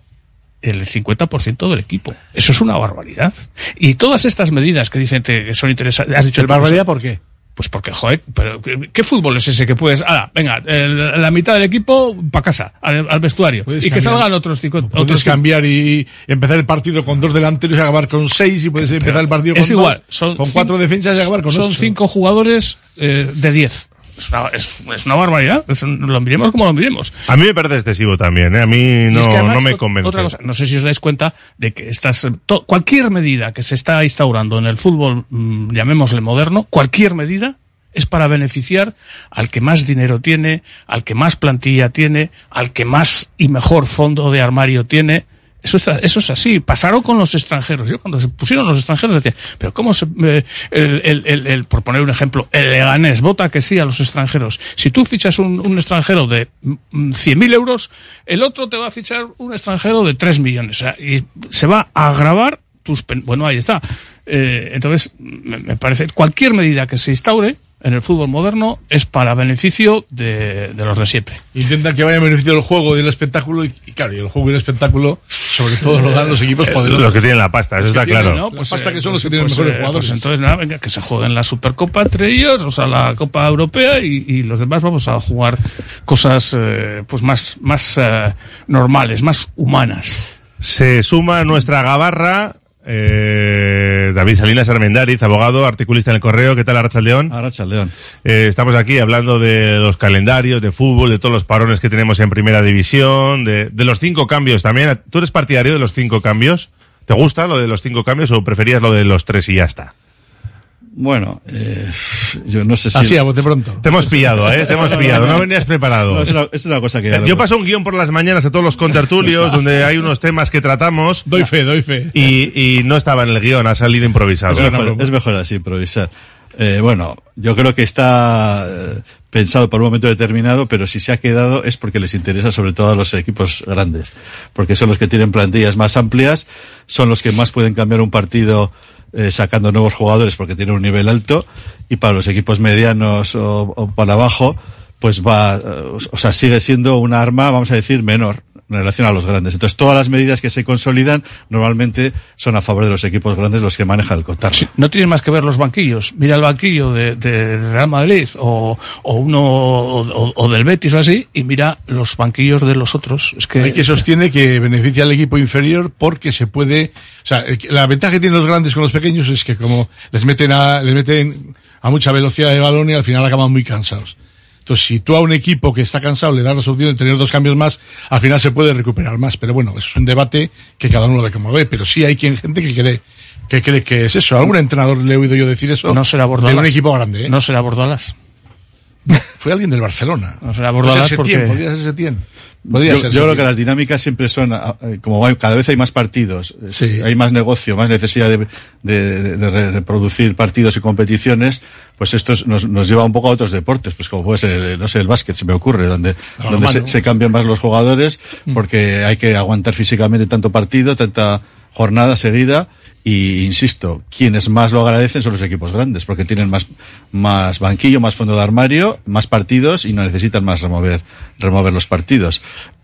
Speaker 15: el 50% del equipo. Eso es una barbaridad. Y todas estas medidas que dicen que son interesantes. Has dicho
Speaker 16: ¿El barbaridad por qué?
Speaker 15: Pues porque, joder, pero ¿qué, fútbol es ese que puedes, ah, venga, el- la mitad del equipo para casa, al, al vestuario, y que salgan otros cinco,
Speaker 16: Puedes
Speaker 15: otros
Speaker 16: cambiar y empezar el partido con dos delanteros y acabar con seis y puedes empezar el partido
Speaker 15: es
Speaker 16: con,
Speaker 15: igual,
Speaker 16: dos,
Speaker 15: son
Speaker 16: con cuatro defensas y acabar con
Speaker 15: Son
Speaker 16: ocho.
Speaker 15: cinco jugadores eh, de diez. Es una, es, es una barbaridad. Es un- lo miremos como lo miremos.
Speaker 2: A mí me parece excesivo también, ¿eh? A mí no,
Speaker 15: es que además,
Speaker 2: no me convence.
Speaker 15: Otra cosa, no sé si os dais cuenta de que estas, to- cualquier medida que se está instaurando en el fútbol, mm, llamémosle moderno, cualquier medida es para beneficiar al que más dinero tiene, al que más plantilla tiene, al que más y mejor fondo de armario tiene. Eso, está, eso es así. Pasaron con los extranjeros. Yo cuando se pusieron los extranjeros decía, pero ¿cómo se, eh, el, el- el- por poner un ejemplo, el Leganés vota que sí a los extranjeros. Si tú fichas un, un extranjero de mm, 100.000 euros, el otro te va a fichar un extranjero de 3 millones. O sea, y se va a agravar tus... Bueno, ahí está. Eh, entonces, me, me parece, cualquier medida que se instaure en el fútbol moderno es para beneficio de, de los de siempre.
Speaker 16: Intentan que vaya en beneficio del juego y del espectáculo, y, y claro, y el juego y el espectáculo, sobre todo lo dan los equipos poderosos.
Speaker 2: Los que tienen la pasta, eso está
Speaker 16: tienen,
Speaker 2: claro.
Speaker 16: ¿no? Pues pasta que son
Speaker 15: pues,
Speaker 16: los que tienen
Speaker 15: pues,
Speaker 16: mejores
Speaker 15: eh,
Speaker 16: jugadores.
Speaker 15: pues entonces, nada, venga, que se jueguen la Supercopa entre ellos, o sea, la Copa Europea y, y los demás vamos a jugar cosas eh, pues más, más eh, normales, más humanas.
Speaker 2: Se suma a nuestra gabarra eh, David Salinas Armendariz, abogado, articulista en el correo. ¿Qué tal, Arrachaldeón?
Speaker 17: Arrachaldeón.
Speaker 2: Eh, estamos aquí hablando de los calendarios, de fútbol, de todos los parones que tenemos en primera división, de, de los cinco cambios también. ¿Tú eres partidario de los cinco cambios? ¿Te gusta lo de los cinco cambios o preferías lo de los tres y ya está?
Speaker 17: Bueno, eh, yo no sé si...
Speaker 16: Así, a bote pronto.
Speaker 2: Te hemos pillado, ¿eh? Te hemos pillado. No venías preparado.
Speaker 17: No, es, una, es una cosa que... ya
Speaker 2: Yo paso un guion por las mañanas a todos los contertulios donde hay unos temas que tratamos.
Speaker 16: Doy fe, doy fe.
Speaker 2: Y, y no estaba en el guion, ha salido improvisado.
Speaker 17: Es mejor, es mejor así, improvisar. Eh, bueno, yo creo que está eh, pensado para un momento determinado, pero si se ha quedado es porque les interesa sobre todo a los equipos grandes, porque son los que tienen plantillas más amplias, son los que más pueden cambiar un partido eh, sacando nuevos jugadores porque tienen un nivel alto, y para los equipos medianos o, para abajo, pues va, eh, o sea, sigue siendo una arma, vamos a decir, menor en relación a los grandes. Entonces, todas las medidas que se consolidan normalmente son a favor de los equipos grandes los que manejan el cotarro.
Speaker 15: No tienes más que ver los banquillos. Mira el banquillo de, de Real Madrid o, o uno o, o- del Betis o así y mira los banquillos de los otros. Es que
Speaker 16: Hay que sostiene que beneficia al equipo inferior porque se puede, o sea, la ventaja que tienen los grandes con los pequeños es que como les meten a, les meten a mucha velocidad de balón y al final acaban muy cansados. Entonces, si tú a un equipo que está cansado le das la solución de tener dos cambios más, al final se puede recuperar más. Pero bueno, eso es un debate que cada uno lo ve como ve. Pero sí hay quien, gente que cree, que cree que es eso. Algún entrenador le he oído yo decir eso.
Speaker 15: no será
Speaker 16: de
Speaker 15: Bordalas.
Speaker 16: un equipo grande, ¿eh?
Speaker 15: No será Bordalas.
Speaker 16: Fue alguien del Barcelona.
Speaker 15: No será
Speaker 16: Podría ser
Speaker 15: porque-
Speaker 16: podría ser Setién. Podría
Speaker 17: Yo,
Speaker 16: ser
Speaker 17: yo creo que las dinámicas siempre son, ah, eh, como hay- cada vez hay más partidos, eh, hay más negocio, más necesidad de, de- de re- reproducir partidos y competiciones, pues esto es- nos, nos lleva un poco a otros deportes, pues como puede ser, eh, no sé, el básquet se me ocurre, donde,
Speaker 16: Claro,
Speaker 17: donde se, se cambian más los jugadores, porque hay que aguantar físicamente tanto partido, tanta jornada seguida, y insisto, quienes más lo agradecen son los equipos grandes, porque tienen más, más banquillo, más fondo de armario, más partidos y no necesitan más remover, remover los partidos.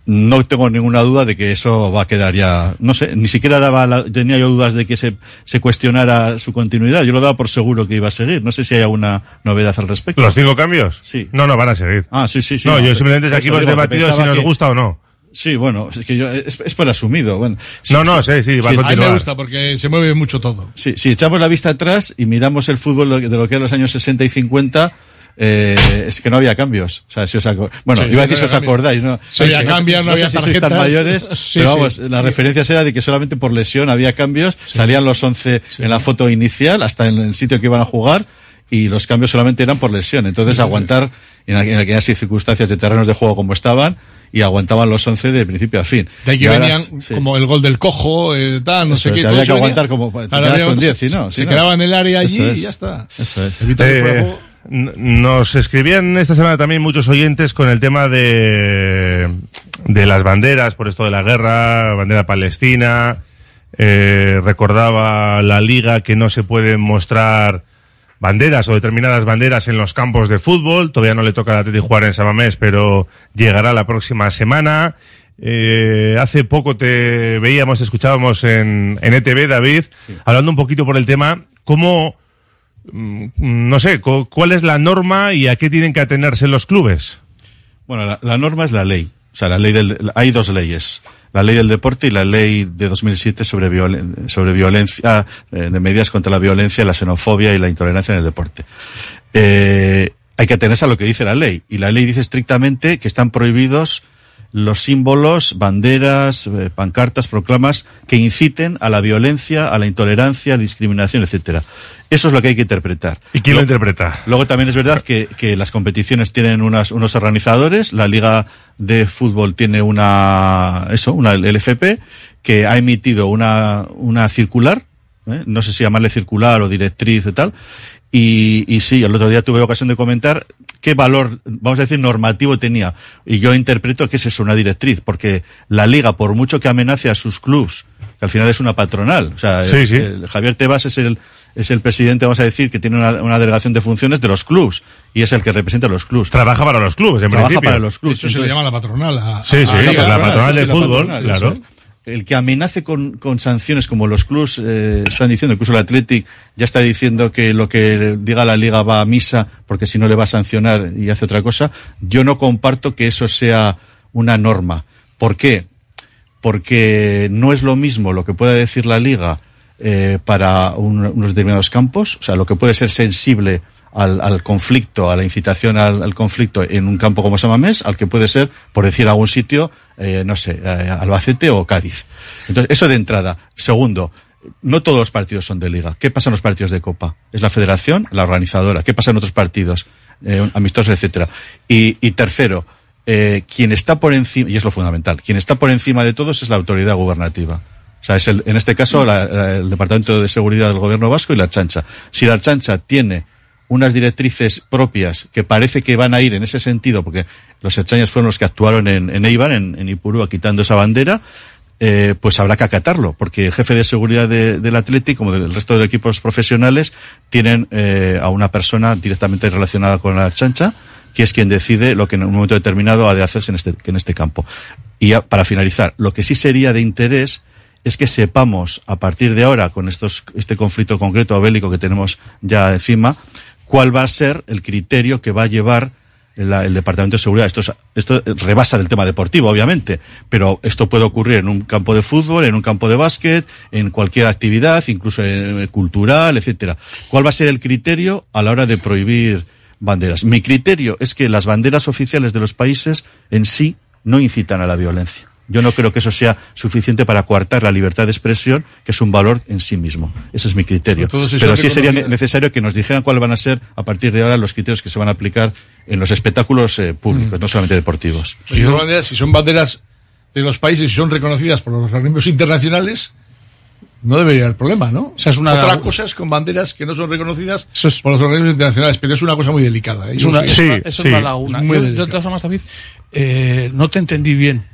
Speaker 17: No tengo ninguna duda de que eso va a quedar ya, no sé, ni siquiera daba la- tenía yo dudas de que se, se cuestionara su continuidad. Yo lo daba por seguro que iba a seguir. No sé si hay alguna novedad al respecto.
Speaker 2: ¿Los cinco cambios?
Speaker 17: Sí.
Speaker 2: No, no, van a seguir.
Speaker 17: Ah, sí, sí, sí.
Speaker 2: No, yo
Speaker 17: pero-
Speaker 2: simplemente aquí
Speaker 17: eso
Speaker 2: hemos
Speaker 17: digo que
Speaker 2: debatido si nos
Speaker 17: que-
Speaker 2: gusta o no.
Speaker 17: Sí, bueno, es que yo, es, es por asumido. Bueno,
Speaker 2: No, no, sí, sí, va a
Speaker 16: A mí
Speaker 2: continuar.
Speaker 16: me gusta porque se mueve mucho todo.
Speaker 17: Sí, si echamos la vista atrás y miramos el fútbol de lo que eran los años 60 y 50, eh, es que no había cambios. O sea, si os bueno,
Speaker 16: Sí,
Speaker 17: iba a
Speaker 16: no
Speaker 17: decir si os acordáis, ¿no?
Speaker 16: Sí, había cambios, no
Speaker 17: sé
Speaker 16: había
Speaker 17: si sois tan mayores,
Speaker 16: Sí,
Speaker 17: pero
Speaker 16: sí.
Speaker 17: vamos, las referencias era de que solamente por lesión había cambios, salían los 11 en la foto inicial, hasta en el sitio que iban a jugar, y los cambios solamente eran por lesión. Entonces, aguantar en, aqu- en aquellas circunstancias de terrenos de juego como estaban, y aguantaban los 11 de principio a fin.
Speaker 16: De ahí que
Speaker 17: Y ahora,
Speaker 16: venían
Speaker 17: sí.
Speaker 16: como el gol del cojo, eh, tal, no
Speaker 17: Eso
Speaker 16: sé
Speaker 17: es,
Speaker 16: qué.
Speaker 17: había que
Speaker 16: venía-
Speaker 17: aguantar como- te quedas con
Speaker 16: otros-
Speaker 17: 10, si no,
Speaker 16: Se
Speaker 17: si no.
Speaker 16: quedaba en el área allí
Speaker 17: Eso es.
Speaker 16: y ya está.
Speaker 17: Eso es.
Speaker 2: Eh, nos escribían esta semana también muchos oyentes con el tema de, de las banderas, por esto de la guerra, bandera palestina. Eh, recordaba la liga que no se pueden mostrar banderas o determinadas banderas en los campos de fútbol. Todavía no le toca al Atlético jugar en Samamés, pero llegará la próxima semana. Eh, hace poco te veíamos, te escuchábamos en, en ETV, David, hablando un poquito por el tema, cómo, mm, no sé, cu- cuál es la norma y a qué tienen que atenerse los clubes.
Speaker 17: Bueno, la, la norma es la ley. O sea, la ley del, hay dos leyes. La ley del deporte y la ley de 2007 sobre, violen- sobre violencia, eh, de medidas contra la violencia, la xenofobia y la intolerancia en el deporte. Eh, hay que atenerse a lo que dice la ley. Y la ley dice estrictamente que están prohibidos los símbolos, banderas, eh, pancartas, proclamas que inciten a la violencia, a la intolerancia, discriminación, etcétera. Eso es lo que hay que interpretar.
Speaker 2: ¿Y quién lo interpreta?
Speaker 17: Luego también es verdad que, que las competiciones tienen unas, unos organizadores. La Liga de Fútbol tiene una, eso, una LFP, que ha emitido una, una circular, ¿eh? no sé si llamarle circular o directriz y tal. Y, y sí, el otro día tuve ocasión de comentar qué valor, vamos a decir, normativo tenía. Y yo interpreto que es eso, una directriz, porque la Liga, por mucho que amenace a sus clubs que al final es una patronal. O sea,
Speaker 2: Sí,
Speaker 17: el-
Speaker 2: sí.
Speaker 17: el Javier Tebas es el, es el presidente, vamos a decir, que tiene una, una delegación de funciones de los clubs y es el que representa a los clubs.
Speaker 2: Trabaja para los clubes, en
Speaker 17: Trabaja
Speaker 2: principio.
Speaker 17: para los clubs.
Speaker 16: Esto se le llama la patronal. a-
Speaker 2: Sí,
Speaker 16: a-
Speaker 2: sí,
Speaker 16: a-
Speaker 2: la
Speaker 16: a-
Speaker 2: patronal
Speaker 17: eso
Speaker 2: de
Speaker 17: es la
Speaker 2: fútbol,
Speaker 17: patronal,
Speaker 2: claro.
Speaker 17: eso. El que amenace con, sanciones como los clubs eh, están diciendo, incluso el Athletic ya está diciendo que lo que diga la liga va a misa porque si no le va a sancionar y hace otra cosa, yo no comparto que eso sea una norma. ¿Por qué? Porque no es lo mismo lo que pueda decir la liga eh, para un- unos determinados campos, o sea, lo que puede ser sensible al, conflicto, a la incitación al, conflicto en un campo como Samamés, al que puede ser, por decir algún sitio, eh, no sé, eh, Albacete o Cádiz. Entonces, eso de entrada. Segundo, no todos los partidos son de liga. ¿Qué pasa en los partidos de Copa? Es la federación, la organizadora. ¿Qué pasa en otros partidos? Amistosos, etcétera. Y, tercero, quien está por encima, y es lo fundamental, quien está por encima de todos es la autoridad gubernativa. O sea, es el, en este caso la- el Departamento de Seguridad del Gobierno Vasco y la Chancha. Si la Chancha tiene unas directrices propias que parece que van a ir en ese sentido, porque los erchañas fueron los que actuaron en, en Eibar, en, en Ipurúa, quitando esa bandera, eh, pues habrá que acatarlo, porque el jefe de seguridad de- del Atlético, como del resto de equipos profesionales, tienen eh, a una persona directamente relacionada con la chancha, que es quien decide lo que en un momento determinado ha de hacerse en este, en este campo. Y para finalizar, lo que sí sería de interés es que sepamos a partir de ahora, con estos, este conflicto concreto bélico que tenemos ya encima, cuál va a ser el criterio que va a llevar el Departamento de Seguridad. Esto, es- esto rebasa del tema deportivo, obviamente, pero esto puede ocurrir en un campo de fútbol, en un campo de básquet, en cualquier actividad, incluso eh, cultural, etcétera. ¿Cuál va a ser el criterio a la hora de prohibir banderas? Mi criterio es que las banderas oficiales de los países en sí no incitan a la violencia. Yo no creo que eso sea suficiente para coartar la libertad de expresión, que es un valor en sí mismo. Ese es mi criterio.
Speaker 16: Si
Speaker 17: Pero
Speaker 16: son
Speaker 17: sí sería
Speaker 16: economía-
Speaker 17: necesario que nos dijeran cuáles van a ser, a partir de ahora, los criterios que se van a aplicar en los espectáculos eh, públicos, no solamente deportivos.
Speaker 16: Pues de todas maneras, si son banderas de los países y son reconocidas por los organismos internacionales, no debería haber problema, ¿no?
Speaker 15: sea, es una-
Speaker 16: Otra cosa es con banderas que no son reconocidas por los organismos internacionales, pero es una cosa muy delicada. ¿eh?
Speaker 15: Es una, es una- es una laguna.
Speaker 16: es muy
Speaker 15: Yo, yo,
Speaker 16: delicado.
Speaker 15: de todas formas, David, eh, no te entendí bien.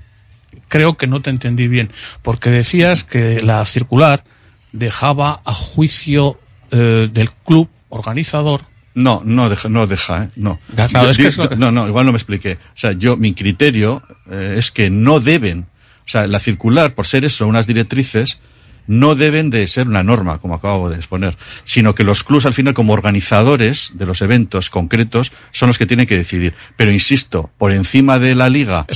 Speaker 15: Creo que no te entendí bien. Porque decías que la circular dejaba a juicio eh, del club organizador.
Speaker 17: No, no deja, no deja, ¿eh? no.
Speaker 15: Claro,
Speaker 17: Yo-
Speaker 15: es que es que-
Speaker 17: No, no, igual no me expliqué. O sea, yo, mi criterio eh, es que no deben, o sea, la circular, por ser eso, unas directrices, no deben de ser una norma, como acabo de exponer, sino que los clubs al final, como organizadores de los eventos concretos, son los que tienen que decidir. Pero insisto, por encima de la liga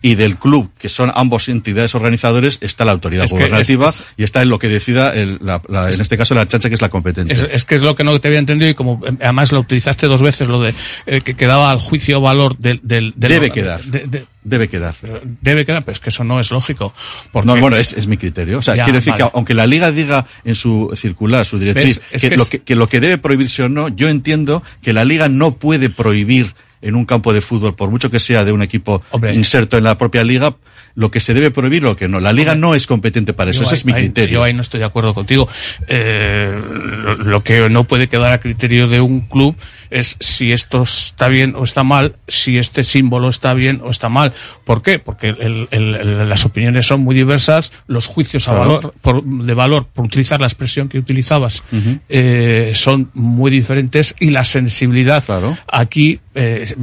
Speaker 17: y del club, que son ambos entidades organizadores, está la autoridad
Speaker 15: Es
Speaker 17: gubernativa
Speaker 15: es- es-
Speaker 17: y está en lo que decida, el- la- la- en este caso, la chancha, que es la competente.
Speaker 15: Es, que es lo que no te había entendido y como eh, además lo utilizaste dos veces, lo de eh, que quedaba al juicio valor del... del, del-
Speaker 17: Debe quedar.
Speaker 15: de- de-
Speaker 17: Debe quedar.
Speaker 15: debe quedar, pero es que eso no es lógico. Porque,
Speaker 17: No, bueno, es, es mi criterio. O sea,
Speaker 15: Ya,
Speaker 17: quiero decir
Speaker 15: vale.
Speaker 17: que aunque la liga diga en su circular, su directriz, que,
Speaker 15: que
Speaker 17: lo que, que lo que debe prohibirse o no, yo entiendo que la liga no puede prohibir en un campo de fútbol, por mucho que sea de un equipo
Speaker 15: Hombre.
Speaker 17: inserto en la propia liga, lo que se debe prohibir o lo que no. La liga no es competente para eso,
Speaker 15: Yo
Speaker 17: ese
Speaker 15: ahí-
Speaker 17: es mi criterio.
Speaker 15: Yo ahí no estoy de acuerdo contigo. Eh, lo, lo que no puede quedar a criterio de un club es si esto está bien o está mal, si este símbolo está bien o está mal. ¿Por qué? Porque el- el- el- las opiniones son muy diversas, los juicios a
Speaker 17: Claro.
Speaker 15: valor, por- de valor, por utilizar la expresión que utilizabas, eh, son muy diferentes y la sensibilidad aquí eh,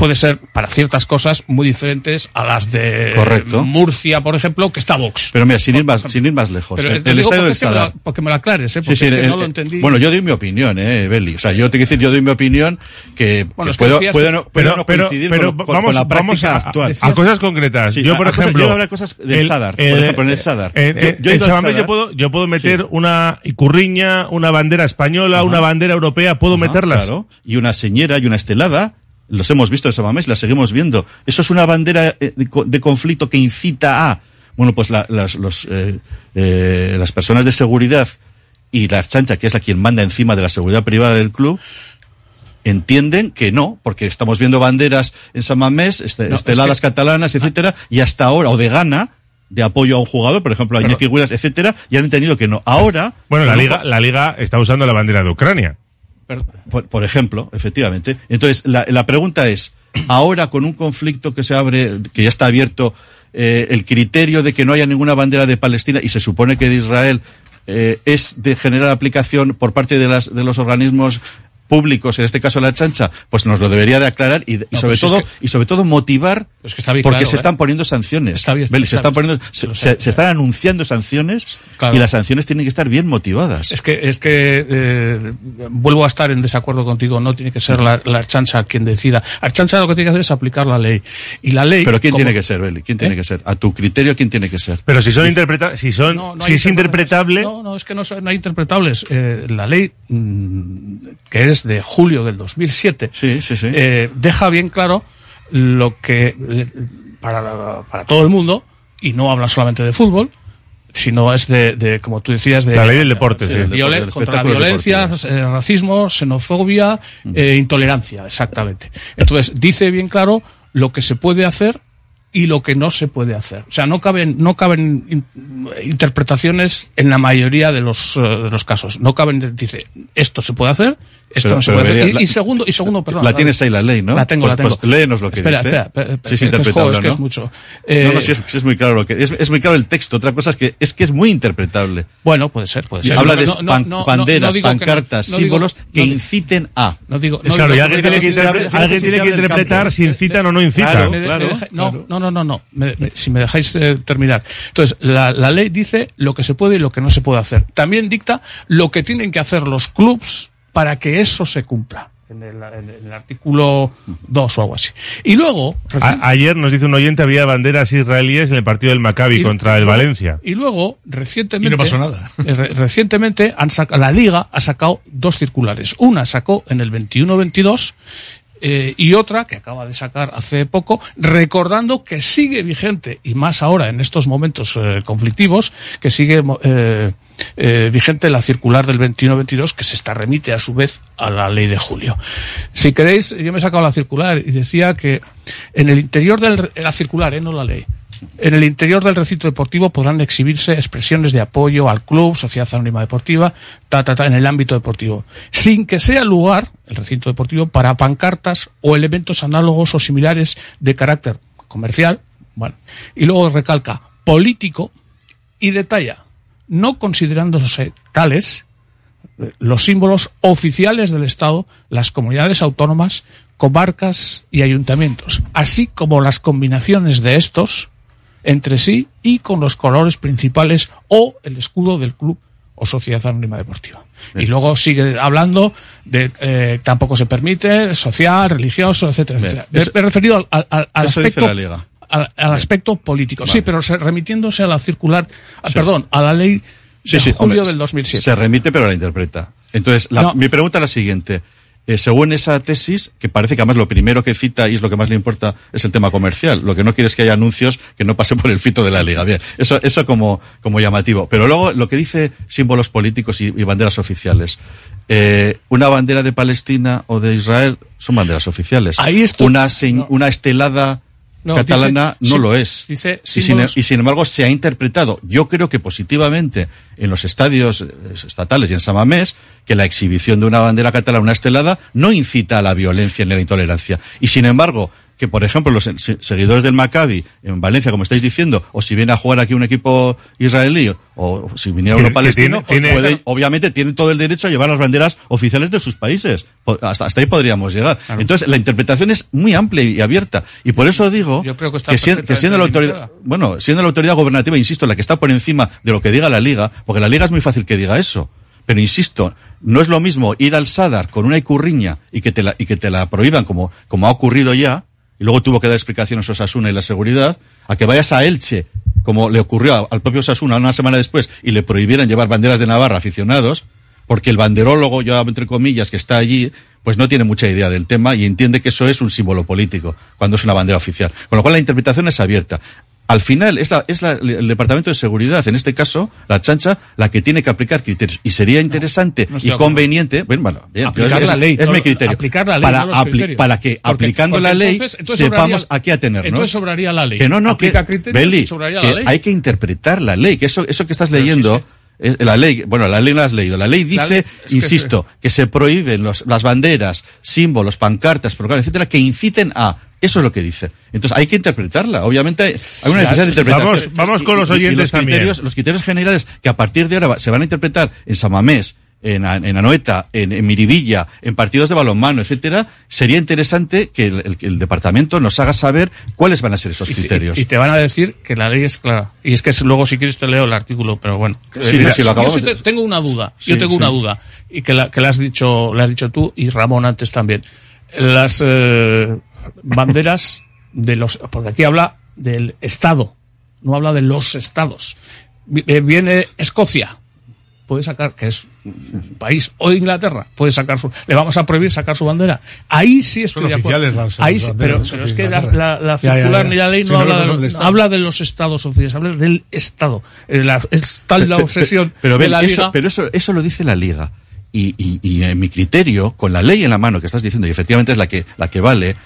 Speaker 15: puede ser para ciertas cosas muy diferentes a las de
Speaker 17: Correcto.
Speaker 15: Murcia, por ejemplo, que está Vox.
Speaker 17: Pero mira, sin ir más, sin ir más lejos.
Speaker 15: Pero
Speaker 17: el, el
Speaker 15: digo
Speaker 17: estadio
Speaker 15: porque
Speaker 17: del
Speaker 15: es que me
Speaker 17: Sadar.
Speaker 15: la- porque me lo aclares, ¿eh? Porque
Speaker 17: sí,
Speaker 15: es que
Speaker 17: el-
Speaker 15: no lo
Speaker 17: el-
Speaker 15: entendí.
Speaker 17: Bueno, yo doy mi opinión, eh, Beli. O sea, yo te quiero decir, yo doy mi opinión que,
Speaker 15: Bueno,
Speaker 17: que puedo,
Speaker 15: decías-
Speaker 17: puedo no, puedo
Speaker 2: Pero-
Speaker 17: no
Speaker 2: pero-
Speaker 17: coincidir
Speaker 2: pero
Speaker 17: con, con-
Speaker 2: vamos-
Speaker 17: con la
Speaker 2: vamos
Speaker 17: práctica
Speaker 2: a-
Speaker 17: actual.
Speaker 2: a cosas concretas.
Speaker 17: Sí,
Speaker 2: yo, por
Speaker 17: a cosas-
Speaker 2: ejemplo,
Speaker 17: yo cosas del
Speaker 2: el-
Speaker 17: Sadar, por ejemplo, en el Sadar. Yo-
Speaker 2: puedo, yo puedo meter una icurriña, una bandera española, una bandera europea, puedo meterlas.
Speaker 17: Claro. Y una señera y una estelada. Los hemos visto en Samamés, las seguimos viendo. Eso es una bandera eh, de, co- de conflicto que incita a. Bueno, pues la- las, los, eh, eh, las personas de seguridad y la chancha, que es la quien manda encima de la seguridad privada del club, entienden que no, porque estamos viendo banderas en San Mamés, este-
Speaker 15: No, es
Speaker 17: esteladas
Speaker 15: que-
Speaker 17: catalanas, etcétera, y hasta ahora, o de gana, de apoyo a un jugador, por ejemplo, a Iñaki Williams, etcétera, y han entendido que no. Ahora.
Speaker 2: Bueno, la liga, la liga está usando la bandera de Ucrania.
Speaker 17: Por, ejemplo, efectivamente. Entonces, la, pregunta es, ahora con un conflicto que se abre, que ya está abierto eh, el criterio de que no haya ninguna bandera de Palestina y se supone que de Israel eh, es de general aplicación por parte de los organismos públicos, en este caso la chancha, pues nos lo debería de aclarar y, y
Speaker 15: No,
Speaker 17: sobre
Speaker 15: pues es
Speaker 17: todo
Speaker 15: que-
Speaker 17: y sobre todo motivar
Speaker 15: Es que está bien
Speaker 17: porque
Speaker 15: claro,
Speaker 17: se
Speaker 15: ¿eh?
Speaker 17: están poniendo sanciones.
Speaker 15: Está bien,
Speaker 17: Beli, se
Speaker 15: está
Speaker 17: están
Speaker 15: bien,
Speaker 17: poniendo se,
Speaker 15: lo
Speaker 17: se-
Speaker 15: sé.
Speaker 17: se están anunciando sanciones
Speaker 15: Claro.
Speaker 17: y las sanciones tienen que estar bien motivadas.
Speaker 15: Es que, es que eh, vuelvo a estar en desacuerdo contigo. No tiene que ser la, la Archancha quien decida. Archancha lo que tiene que hacer es aplicar la ley. Y la ley.
Speaker 17: Pero ¿quién
Speaker 15: como-
Speaker 17: tiene que ser, Beli? ¿Quién tiene
Speaker 15: ¿Eh?
Speaker 17: que ser? A tu criterio, ¿quién tiene que ser?
Speaker 2: Pero si son interpreta si son
Speaker 15: No, no
Speaker 2: si es interpretable,
Speaker 15: No, no, es que no, son- no hay interpretables. Eh, la ley, mm, que es de julio del 2007, eh, deja bien claro lo que eh, para, para todo el mundo, y no habla solamente de fútbol, sino es de, de, como tú decías, de
Speaker 2: La ley del deporte, sí.
Speaker 15: Violen- contra la violencia, eh, racismo, xenofobia, eh, intolerancia, exactamente. Entonces, dice bien claro lo que se puede hacer y lo que no se puede hacer. O sea, no caben, no caben in- interpretaciones en la mayoría de los, de los casos. No caben, dice, esto se puede hacer, esto
Speaker 17: Pero-
Speaker 15: no se puede hacer.
Speaker 17: vería-
Speaker 15: Y, y
Speaker 17: la-
Speaker 15: segundo, y segundo, perdón.
Speaker 17: la tienes ahí la ley, ¿no?
Speaker 15: La tengo,
Speaker 17: Pues-
Speaker 15: la tengo.
Speaker 17: pues léenos lo que
Speaker 15: espera,
Speaker 17: dice.
Speaker 15: Espera, espera,
Speaker 17: Sí, es
Speaker 15: que
Speaker 17: interpretable,
Speaker 15: jo, que
Speaker 17: ¿no?
Speaker 15: es mucho.
Speaker 17: no,
Speaker 15: Eh,
Speaker 17: no, sí, es, sí es muy claro lo que es, es muy claro el texto. Otra cosa es que es que es muy interpretable.
Speaker 15: Bueno, puede ser, puede ser.
Speaker 17: Habla
Speaker 15: No,
Speaker 17: de
Speaker 15: no, no,
Speaker 17: pan-
Speaker 15: no, no,
Speaker 17: banderas,
Speaker 15: no que no,
Speaker 17: pancartas,
Speaker 15: no
Speaker 17: símbolos
Speaker 15: no
Speaker 17: que inciten a.
Speaker 15: No digo,
Speaker 2: Es
Speaker 15: no
Speaker 2: claro,
Speaker 15: digo-
Speaker 2: y alguien tiene que
Speaker 17: si si
Speaker 2: que interpretar si incitan o no incitan.
Speaker 15: No, no, no, no, no. Si me dejáis eh, terminar. Entonces, la, la ley dice lo que se puede y lo que no se puede hacer. También dicta lo que tienen que hacer los clubs para que eso se cumpla. En el, en el artículo 2 o algo así. Y luego,
Speaker 2: A- ayer nos dice un oyente había banderas israelíes en el partido del Maccabi
Speaker 15: Y-
Speaker 2: contra el Valencia.
Speaker 15: Y luego, recientemente.
Speaker 2: Y no pasó nada.
Speaker 15: eh, re- recientemente, han saca- la Liga ha sacado dos circulares. Una sacó en el 21-22 eh, y otra que acaba de sacar hace poco, recordando que sigue vigente, y más ahora en estos momentos eh, conflictivos, que sigue eh, eh, vigente la circular del 21-22 que se está remite a su vez a la ley de julio. Si queréis, yo me he sacado la circular y decía que en el interior de la circular, eh, no la ley, en el interior del recinto deportivo podrán exhibirse expresiones de apoyo al club, sociedad anónima deportiva, ta, ta, ta, en el ámbito deportivo, sin que sea lugar, el recinto deportivo, para pancartas o elementos análogos o similares de carácter comercial, bueno, y luego recalca político y detalla, no considerándose tales los símbolos oficiales del Estado, las comunidades autónomas, comarcas y ayuntamientos, así como las combinaciones de estos entre sí y con los colores principales o el escudo del club o sociedad anónima deportiva. Y luego sigue hablando de eh, tampoco se permite social, religioso, etcétera,
Speaker 17: Bien.
Speaker 15: etcétera. Me-
Speaker 17: Eso-
Speaker 15: me he referido al, al- aspecto
Speaker 17: la Liga.
Speaker 15: Al, al aspecto político. Sí, pero se- remitiéndose a la circular, ah,
Speaker 17: Sí.
Speaker 15: perdón, a la ley
Speaker 17: Sí,
Speaker 15: de
Speaker 17: sí,
Speaker 15: julio
Speaker 17: hombre,
Speaker 15: del 2007.
Speaker 17: Se remite, pero la interpreta. Entonces, la-
Speaker 15: No.
Speaker 17: mi pregunta es la siguiente. Eh, según esa tesis, que parece que además lo primero que cita y es lo que más le importa es el tema comercial. Lo que no quiere es que haya anuncios que no pasen por el fito de la liga. Bien, eso, eso como, como llamativo. Pero luego lo que dice símbolos políticos y, y banderas oficiales. Eh, una bandera de Palestina o de Israel son banderas oficiales.
Speaker 15: Ahí estoy-
Speaker 17: una, una estelada
Speaker 15: No,
Speaker 17: catalana
Speaker 15: dice-
Speaker 17: no lo es.
Speaker 15: dice
Speaker 17: y, sin,
Speaker 15: símbolos-
Speaker 17: y sin embargo se ha interpretado, yo creo que positivamente en los estadios eh, estatales y en Samamés, que la exhibición de una bandera catalana, una estelada, no incita a la violencia ni a la intolerancia. Y sin embargo, que por ejemplo los se- seguidores del Maccabi en Valencia, como estáis diciendo, o si viene a jugar aquí un equipo israelí, o si viniera
Speaker 2: Que-
Speaker 17: uno
Speaker 2: que
Speaker 17: palestino,
Speaker 2: tiene- tiene-
Speaker 17: obviamente tienen todo el derecho a llevar las banderas oficiales de sus países. Hasta, hasta ahí podríamos llegar. Entonces, la interpretación es muy amplia y abierta. Y por eso digo
Speaker 15: Yo creo que
Speaker 17: sien- que siendo la autoridad, bueno, siendo la autoridad gubernativa, insisto, la que está por encima de lo que diga la Liga, porque la Liga es muy fácil que diga eso. Pero insisto, no es lo mismo ir al Sadar con una icurriña y que te la, y que te la prohíban como, como ha ocurrido ya, y luego tuvo que dar explicaciones a Osasuna y la seguridad, a que vayas a Elche, como le ocurrió al propio Osasuna una semana después, y le prohibieran llevar banderas de Navarra aficionados, porque el banderólogo, yo entre comillas, que está allí, pues no tiene mucha idea del tema y entiende que eso es un símbolo político, cuando es una bandera oficial. Con lo cual la interpretación es abierta. Al final es, la, es la- el Departamento de Seguridad, en este caso, la chancha, la que tiene que aplicar criterios. Y sería interesante
Speaker 15: no
Speaker 17: y conveniente, bueno, bueno, bien,
Speaker 15: Aplicar
Speaker 17: es,
Speaker 15: la ley,
Speaker 17: es
Speaker 15: no,
Speaker 17: mi criterio.
Speaker 15: aplicar la ley,
Speaker 17: para,
Speaker 15: no
Speaker 17: apli- para que
Speaker 15: Porque-
Speaker 17: aplicando
Speaker 15: porque
Speaker 17: la ley
Speaker 15: entonces- entonces
Speaker 17: sepamos
Speaker 15: sobraría-
Speaker 17: a qué atenernos.
Speaker 15: entonces sobraría la ley.
Speaker 17: Que no, no, que,
Speaker 15: Aplica
Speaker 17: que
Speaker 15: la ley.
Speaker 17: hay que interpretar la ley, que eso, eso que estás leyendo, eh, la ley, bueno, la ley no la has leído. La ley dice,
Speaker 15: ley- es que
Speaker 17: insisto, que se prohíben los- las banderas, símbolos, pancartas, programas, etcétera, que inciten a Eso es lo que dice. Entonces hay que interpretarla. Obviamente hay una necesidad de interpretación.
Speaker 2: vamos- vamos con los
Speaker 17: Y- y- y
Speaker 2: oyentes
Speaker 17: los
Speaker 2: también.
Speaker 17: criterios, los criterios generales que a partir de ahora se van a interpretar en Samamés, en, en Anoeta, en, en Miribilla, en partidos de balonmano, etcétera, sería interesante que el, el- que el departamento nos haga saber cuáles van a ser esos criterios.
Speaker 15: Y te van a decir que la ley es clara. Y es que luego, si quieres, te leo el artículo, pero bueno.
Speaker 17: Sí, no, sí, lo acabamos de-
Speaker 15: tengo una duda.
Speaker 17: Sí,
Speaker 15: yo tengo una duda. Y que la, que la has dicho, la has dicho tú y Ramón antes también. Las eh, banderas de los. Porque aquí habla del Estado, no habla de los Estados. Eh, Viene Escocia, puede sacar, que es un país, o Inglaterra, puede sacar su, le vamos a prohibir sacar su bandera. Ahí sí estoy de acuerdo. Ahí sí, pero, pero es que la, circular ni la ley no, habla,
Speaker 16: no
Speaker 15: de,
Speaker 16: del
Speaker 15: habla de los estados oficiales, habla del Estado. Eh, la- es tal la obsesión
Speaker 17: pero,
Speaker 15: de
Speaker 17: ven,
Speaker 15: la
Speaker 17: eso,
Speaker 15: liga.
Speaker 17: pero eso, eso lo dice la liga. Y, y, y en mi criterio, con la ley en la mano que estás diciendo, y efectivamente es la que, la que vale,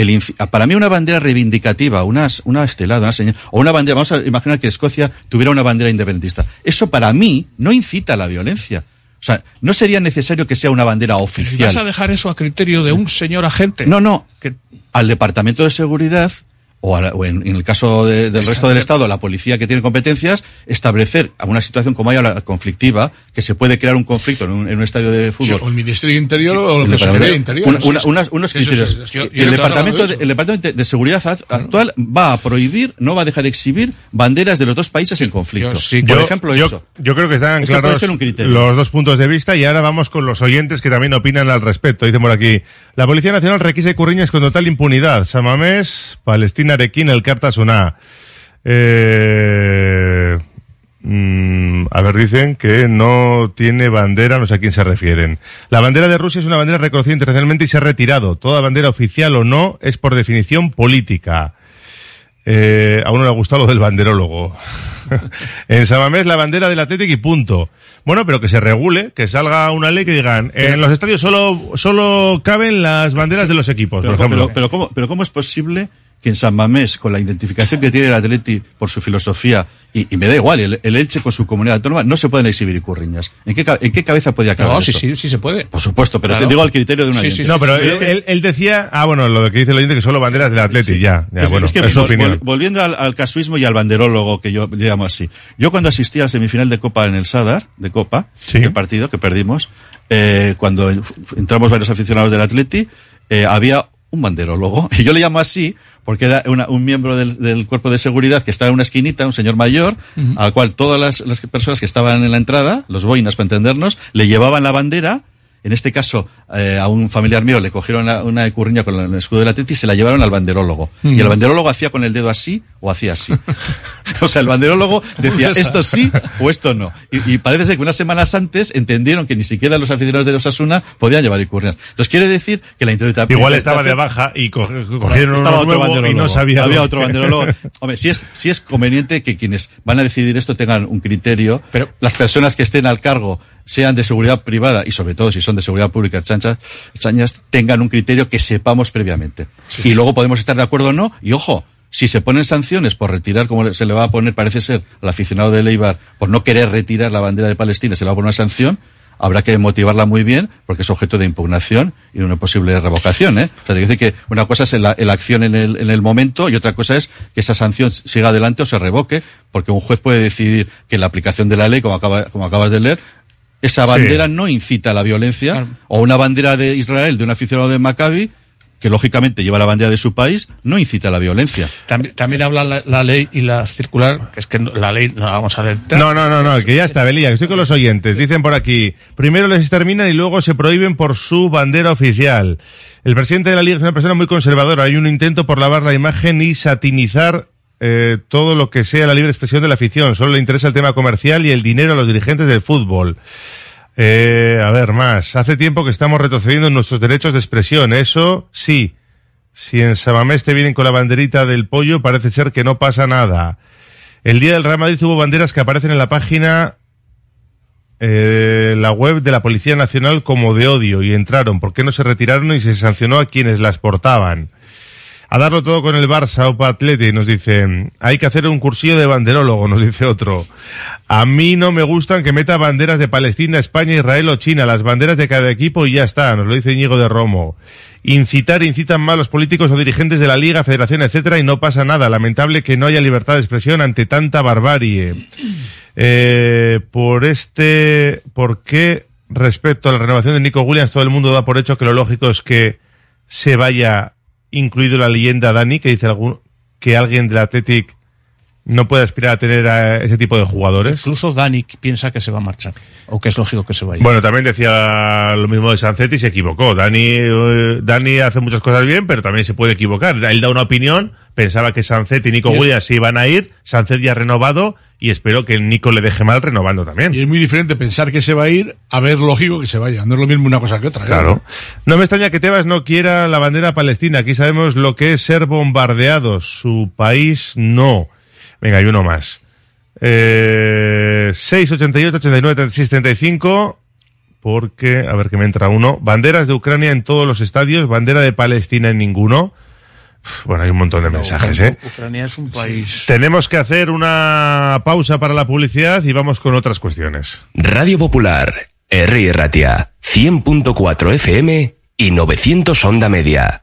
Speaker 17: el, inci- para mí una bandera reivindicativa, una, una estelada, una señal, o una bandera, vamos a imaginar que Escocia tuviera una bandera independentista. Eso para mí no incita a la violencia. O sea, no sería necesario que sea una bandera oficial.
Speaker 15: vas a dejar eso a criterio de un señor agente.
Speaker 17: No, no.
Speaker 15: Que-
Speaker 17: Al Departamento de Seguridad, o, a la- o en, en el caso de- del resto del Estado, la policía que tiene competencias, establecer a una situación como haya la conflictiva, que se puede crear un conflicto en un, en un estadio de
Speaker 16: Sí,
Speaker 17: fútbol.
Speaker 16: o el Ministerio Interior o
Speaker 17: El
Speaker 16: Consejería Interior.
Speaker 17: una-
Speaker 16: sí,
Speaker 17: una-
Speaker 16: sí.
Speaker 17: unas- unos
Speaker 16: es-
Speaker 17: criterios.
Speaker 16: yo- yo
Speaker 17: el, departamento de, el Departamento de, Seguridad act- actual va a prohibir, no va a dejar exhibir banderas de los dos países en conflicto. Por
Speaker 2: Yo-
Speaker 17: ejemplo,
Speaker 2: yo,
Speaker 17: eso.
Speaker 2: yo creo que están
Speaker 17: Eso
Speaker 2: claros los dos puntos de vista y ahora vamos con los oyentes que también opinan al respecto. Dicen por aquí, la Policía Nacional requisa Curriñas con total impunidad. Samamés, Palestina, Arequín, el Cartasuna. Eh, mm, a ver, dicen que no tiene bandera, no sé a quién se refieren. La bandera de Rusia es una bandera reconocida internacionalmente y se ha retirado. Toda bandera oficial o no es por definición política. Eh, a uno le ha gustado lo del banderólogo. en Samamés la bandera del Atlético y punto. Bueno, pero que se regule, que salga una ley que digan, en los estadios solo, solo caben las banderas de los equipos,
Speaker 17: Pero,
Speaker 2: por ejemplo.
Speaker 17: pero, pero ¿cómo, pero ¿cómo es posible que en San Mamés, con la identificación que tiene el Atleti por su filosofía, y, y me da igual, el, el Elche con su comunidad autónoma, no se pueden exhibir icurriñas? ¿En qué, en qué cabeza podía caber
Speaker 15: No, sí,
Speaker 17: eso?
Speaker 15: sí, sí se puede.
Speaker 17: Por supuesto, pero
Speaker 15: Claro.
Speaker 17: te digo al criterio de una
Speaker 15: Sí, sí,
Speaker 2: no, pero
Speaker 17: es
Speaker 2: él,
Speaker 17: que-
Speaker 2: él- él decía, ah, bueno, lo que dice el oyente que solo banderas del Atleti, ya, ya,
Speaker 17: es,
Speaker 2: bueno,
Speaker 17: es que
Speaker 2: es su
Speaker 17: vol-
Speaker 2: opinión.
Speaker 17: vol- volviendo al, al casuismo y al banderólogo que yo le llamo así. Yo cuando asistí a la semifinal de Copa en el Sadar, de Copa, el partido que perdimos, eh, cuando en- entramos varios aficionados del Atleti, eh, había un banderólogo, y yo le llamo así porque era una- un miembro del, del cuerpo de seguridad que estaba en una esquinita, un señor mayor, al cual todas las, las personas que estaban en la entrada, los boinas para entendernos, le llevaban la bandera, en este caso, eh, a un familiar mío le cogieron la- una ecurriña con el escudo del Atleti y se la llevaron al banderólogo.
Speaker 15: Mm.
Speaker 17: Y el banderólogo hacía con el dedo así o hacía así. o sea, el banderólogo decía esto sí o esto no. Y, y parece ser que unas semanas antes entendieron que ni siquiera los aficionados de Osasuna podían llevar ecurriñas. Entonces quiere decir que la interpretación...
Speaker 2: Igual estaba de baja y co- cogieron
Speaker 17: Estaba
Speaker 2: uno
Speaker 17: otro
Speaker 2: nuevo y
Speaker 17: banderólogo.
Speaker 2: no sabía.
Speaker 17: Había otro banderólogo. Hombre, sí es, sí es conveniente que quienes van a decidir esto tengan un criterio. Pero las personas que estén al cargo, sean de seguridad privada y sobre todo si son de seguridad pública, chanchas, chañas, tengan un criterio que sepamos previamente. Y luego podemos estar de acuerdo o no. Y ojo, si se ponen sanciones por retirar, como se le va a poner, parece ser, al aficionado de Leibar, por no querer retirar la bandera de Palestina, se le va a poner una sanción, habrá que motivarla muy bien porque es objeto de impugnación y de una posible revocación. ¿eh? O sea, te dice que una cosa es la, la acción en el, en el momento y otra cosa es que esa sanción siga adelante o se revoque, porque un juez puede decidir que la aplicación de la ley, como, acaba, como acabas de leer, esa bandera no incita a la violencia, o una bandera de Israel de un aficionado de Maccabi, que lógicamente lleva la bandera de su país, no incita a la violencia.
Speaker 15: También, también habla la, la ley y la circular, que es que no- la ley no la vamos a leer.
Speaker 2: No, no, no, no, que ya está, Belía, que estoy con los oyentes. Dicen por aquí, primero les exterminan y luego se prohíben por su bandera oficial. El presidente de la Liga es una persona muy conservadora. Hay un intento por lavar la imagen y satinizar eh, todo lo que sea la libre expresión de la afición. Solo le interesa el tema comercial y el dinero a los dirigentes del fútbol. Eh, a ver, más. Hace tiempo que estamos retrocediendo en nuestros derechos de expresión. Eso sí. Si en Sabamés te vienen con la banderita del pollo, parece ser que no pasa nada. El día del Real Madrid hubo banderas que aparecen en la página, eh, la web de la Policía Nacional como de odio y entraron. ¿Por qué no se retiraron y se sancionó a quienes las portaban? A darlo todo con el Barça, Opa Atleti, nos dice, hay que hacer un cursillo de banderólogo, nos dice otro. A mí no me gustan que meta banderas de Palestina, España, Israel o China, las banderas de cada equipo y ya está, nos lo dice Íñigo de Romo. Incitar, incitan mal los políticos o dirigentes de la Liga, Federación, etcétera, y no pasa nada. Lamentable que no haya libertad de expresión ante tanta barbarie. Eh, por este, ¿por qué respecto a la renovación de Nico Williams todo el mundo da por hecho que lo lógico es que se vaya incluido la leyenda Dani, que dice algún, que alguien del Athletic no puede aspirar a tener a ese tipo de jugadores?
Speaker 15: Incluso Dani piensa que se va a marchar, o que es lógico que se vaya.
Speaker 2: Bueno, también decía lo mismo de Sanzet y se equivocó. Dani, eh, Dani hace muchas cosas bien, pero también se puede equivocar. Él da una opinión, pensaba que Sanzet y Nico
Speaker 16: Y es-
Speaker 2: Williams se iban a ir, Sanzet ya ha renovado y espero que Nico le deje mal renovando también.
Speaker 16: Y es muy diferente pensar que se va a ir a ver lógico que se vaya. No es lo mismo una cosa que otra. ¿eh?
Speaker 2: Claro. No me extraña que Tebas no quiera la bandera palestina. Aquí sabemos lo que es ser bombardeados. Su país no. Venga, hay uno más. Eh, 688 89 36 35 porque, a ver que me entra uno. Banderas de Ucrania en todos los estadios, bandera de Palestina en ninguno. Bueno, hay un montón de mensajes, ¿eh?
Speaker 15: Ucrania es un país.
Speaker 2: Tenemos que hacer una pausa para la publicidad y vamos con otras cuestiones.
Speaker 1: Radio Popular, R. Ratia, 100.4 FM y 900 Onda Media.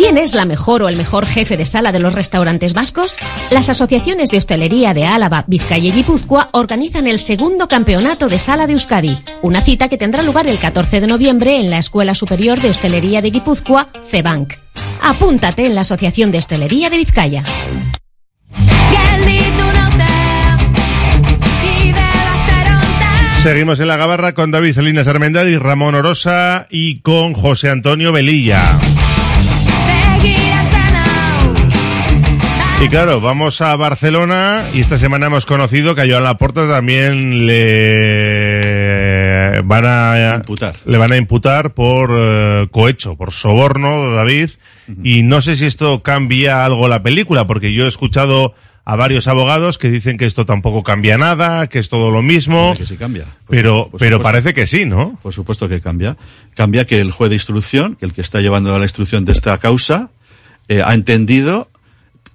Speaker 18: ¿Quién es la mejor o el mejor jefe de sala de los restaurantes vascos? Las asociaciones de hostelería de Álava, Vizcaya y Guipúzcoa organizan el segundo campeonato de sala de Euskadi, una cita que tendrá lugar el 14 de noviembre en la Escuela Superior de Hostelería de Guipúzcoa, CEBANC. Apúntate en la Asociación de Hostelería de Vizcaya.
Speaker 2: Seguimos en la gabarra con David Salinas Armendal y Ramón Orosa y con José Antonio Velilla. Y claro, vamos a Barcelona y esta semana hemos conocido que a Joan Laporta también le van a
Speaker 17: Imputar.
Speaker 2: le van a imputar por eh, cohecho, por soborno, David. Y no sé si esto cambia algo la película, porque yo he escuchado a varios abogados que dicen que esto tampoco cambia nada, que es todo lo mismo.
Speaker 17: Que sí cambia.
Speaker 2: pero, pero
Speaker 17: supuesto.
Speaker 2: parece que sí, ¿no?
Speaker 17: Por supuesto que cambia. Cambia que el juez de instrucción, que el que está llevando la instrucción de esta causa, eh, ha entendido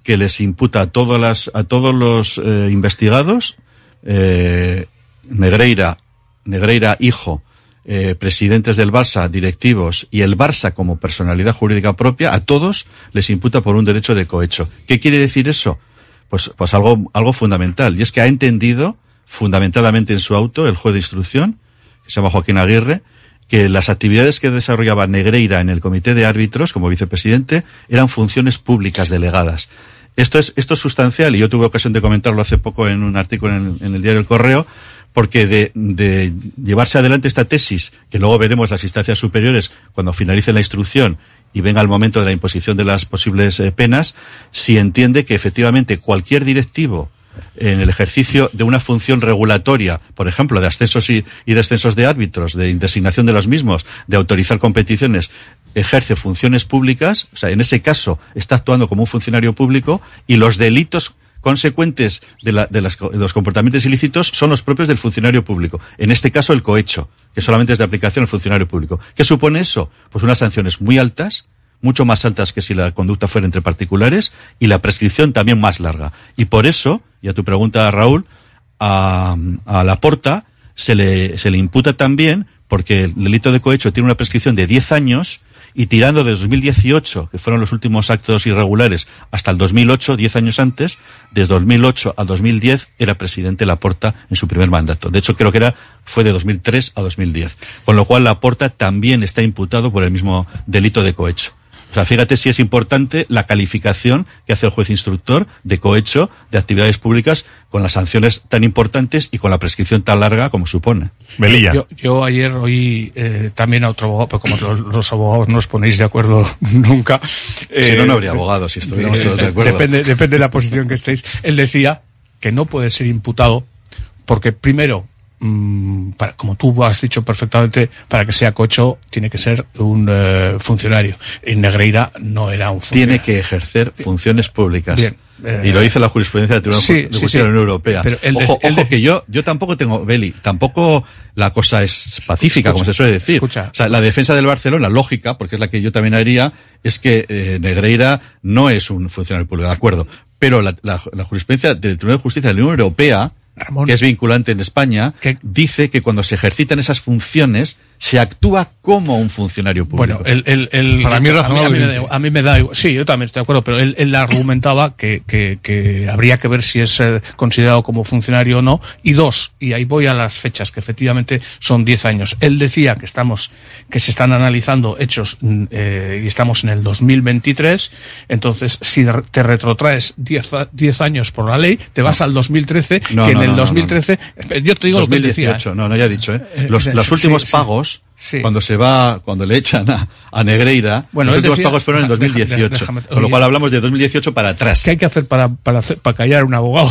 Speaker 17: que les imputa a todas las, a todos los eh, investigados, eh, Negreira, Negreira hijo, eh, presidentes del Barça, directivos y el Barça como personalidad jurídica propia, a todos les imputa por un derecho de cohecho. ¿Qué quiere decir eso? Pues, pues algo, algo fundamental. Y es que ha entendido fundamentadamente en su auto el juez de instrucción, que se llama Joaquín Aguirre, que las actividades que desarrollaba Negreira en el comité de árbitros como vicepresidente eran funciones públicas delegadas. Esto es, esto es sustancial y yo tuve ocasión de comentarlo hace poco en un artículo en el, diario El Correo, porque de, de, llevarse adelante esta tesis, que luego veremos las instancias superiores cuando finalice la instrucción y venga el momento de la imposición de las posibles eh, penas, si entiende que efectivamente cualquier directivo en el ejercicio de una función regulatoria, por ejemplo, de ascensos y, y descensos de árbitros, de designación de los mismos, de autorizar competiciones, ejerce funciones públicas, o sea, en ese caso está actuando como un funcionario público y los delitos consecuentes de, la, de, las, de, los comportamientos ilícitos son los propios del funcionario público. En este caso, el cohecho, que solamente es de aplicación al funcionario público. ¿Qué supone eso? Pues unas sanciones muy altas, mucho más altas que si la conducta fuera entre particulares, y la prescripción también más larga. Y por eso, y a tu pregunta, Raúl, a, a la porta se le, se le imputa también, porque el delito de cohecho tiene una prescripción de 10 años, y tirando de 2018, que fueron los últimos actos irregulares, hasta el 2008, 10 años antes, desde 2008 a 2010 era presidente Laporta en su primer mandato. De hecho, creo que era, fue de 2003 a 2010. Con lo cual, Laporta también está imputado por el mismo delito de cohecho. O sea, fíjate si es importante la calificación que hace el juez instructor de cohecho de actividades públicas con las sanciones tan importantes y con la prescripción tan larga como supone.
Speaker 2: Melilla.
Speaker 15: Yo, yo ayer oí eh, también a otro abogado, pero como los, los, abogados no os ponéis de acuerdo nunca.
Speaker 17: Eh, si no, no habría abogados si estuviéramos todos de acuerdo.
Speaker 15: Depende, depende de la posición que estéis. Él decía que no puede ser imputado porque primero mmm, para, como tú has dicho perfectamente, para que sea cocho tiene que ser un uh, funcionario. En Negreira no era un funcionario.
Speaker 17: Tiene que ejercer funciones públicas.
Speaker 15: Bien. Eh,
Speaker 17: y lo dice la jurisprudencia del Tribunal
Speaker 15: sí,
Speaker 17: de Justicia
Speaker 15: sí,
Speaker 17: de la Unión Europea.
Speaker 15: Pero el
Speaker 17: ojo,
Speaker 15: el
Speaker 17: ojo que yo, yo tampoco tengo, Beli, tampoco la cosa es pacífica,
Speaker 15: escucha,
Speaker 17: como se suele decir.
Speaker 15: Escucha.
Speaker 17: O sea, la defensa del Barcelona, lógica, porque es la que yo también haría, es que eh, Negreira no es un funcionario público, de acuerdo. Pero la, la, la jurisprudencia del Tribunal de Justicia de la Unión Europea,
Speaker 15: Ramón,
Speaker 17: que es vinculante en España,
Speaker 15: ¿qué?
Speaker 17: dice que cuando se ejercitan esas funciones se actúa como un funcionario público.
Speaker 15: Bueno, el, el, el,
Speaker 16: Para mí es razonable.
Speaker 15: A mí, a, mí, a mí, me da igual. Sí, yo también estoy de acuerdo, pero él, él argumentaba que, que, que, habría que ver si es eh, considerado como funcionario o no. Y dos, y ahí voy a las fechas, que efectivamente son 10 años. Él decía que estamos, que se están analizando hechos eh, y estamos en el 2023. Entonces, si te retrotraes 10 años por la ley, te vas no. al 2013,
Speaker 17: no,
Speaker 15: que
Speaker 17: no,
Speaker 15: en el 2013, yo te digo
Speaker 17: 2018,
Speaker 15: lo que decía.
Speaker 17: no, no, ya he dicho, ¿eh? Los, los últimos
Speaker 15: sí,
Speaker 17: pagos,
Speaker 15: sí.
Speaker 17: cuando se va, cuando le echan a, a Negreira,
Speaker 15: bueno,
Speaker 17: los últimos
Speaker 15: decía,
Speaker 17: pagos fueron en 2018. Déjame, déjame, con lo cual hablamos de 2018 para atrás.
Speaker 15: ¿Qué hay que hacer para, para, hacer, para callar a un abogado?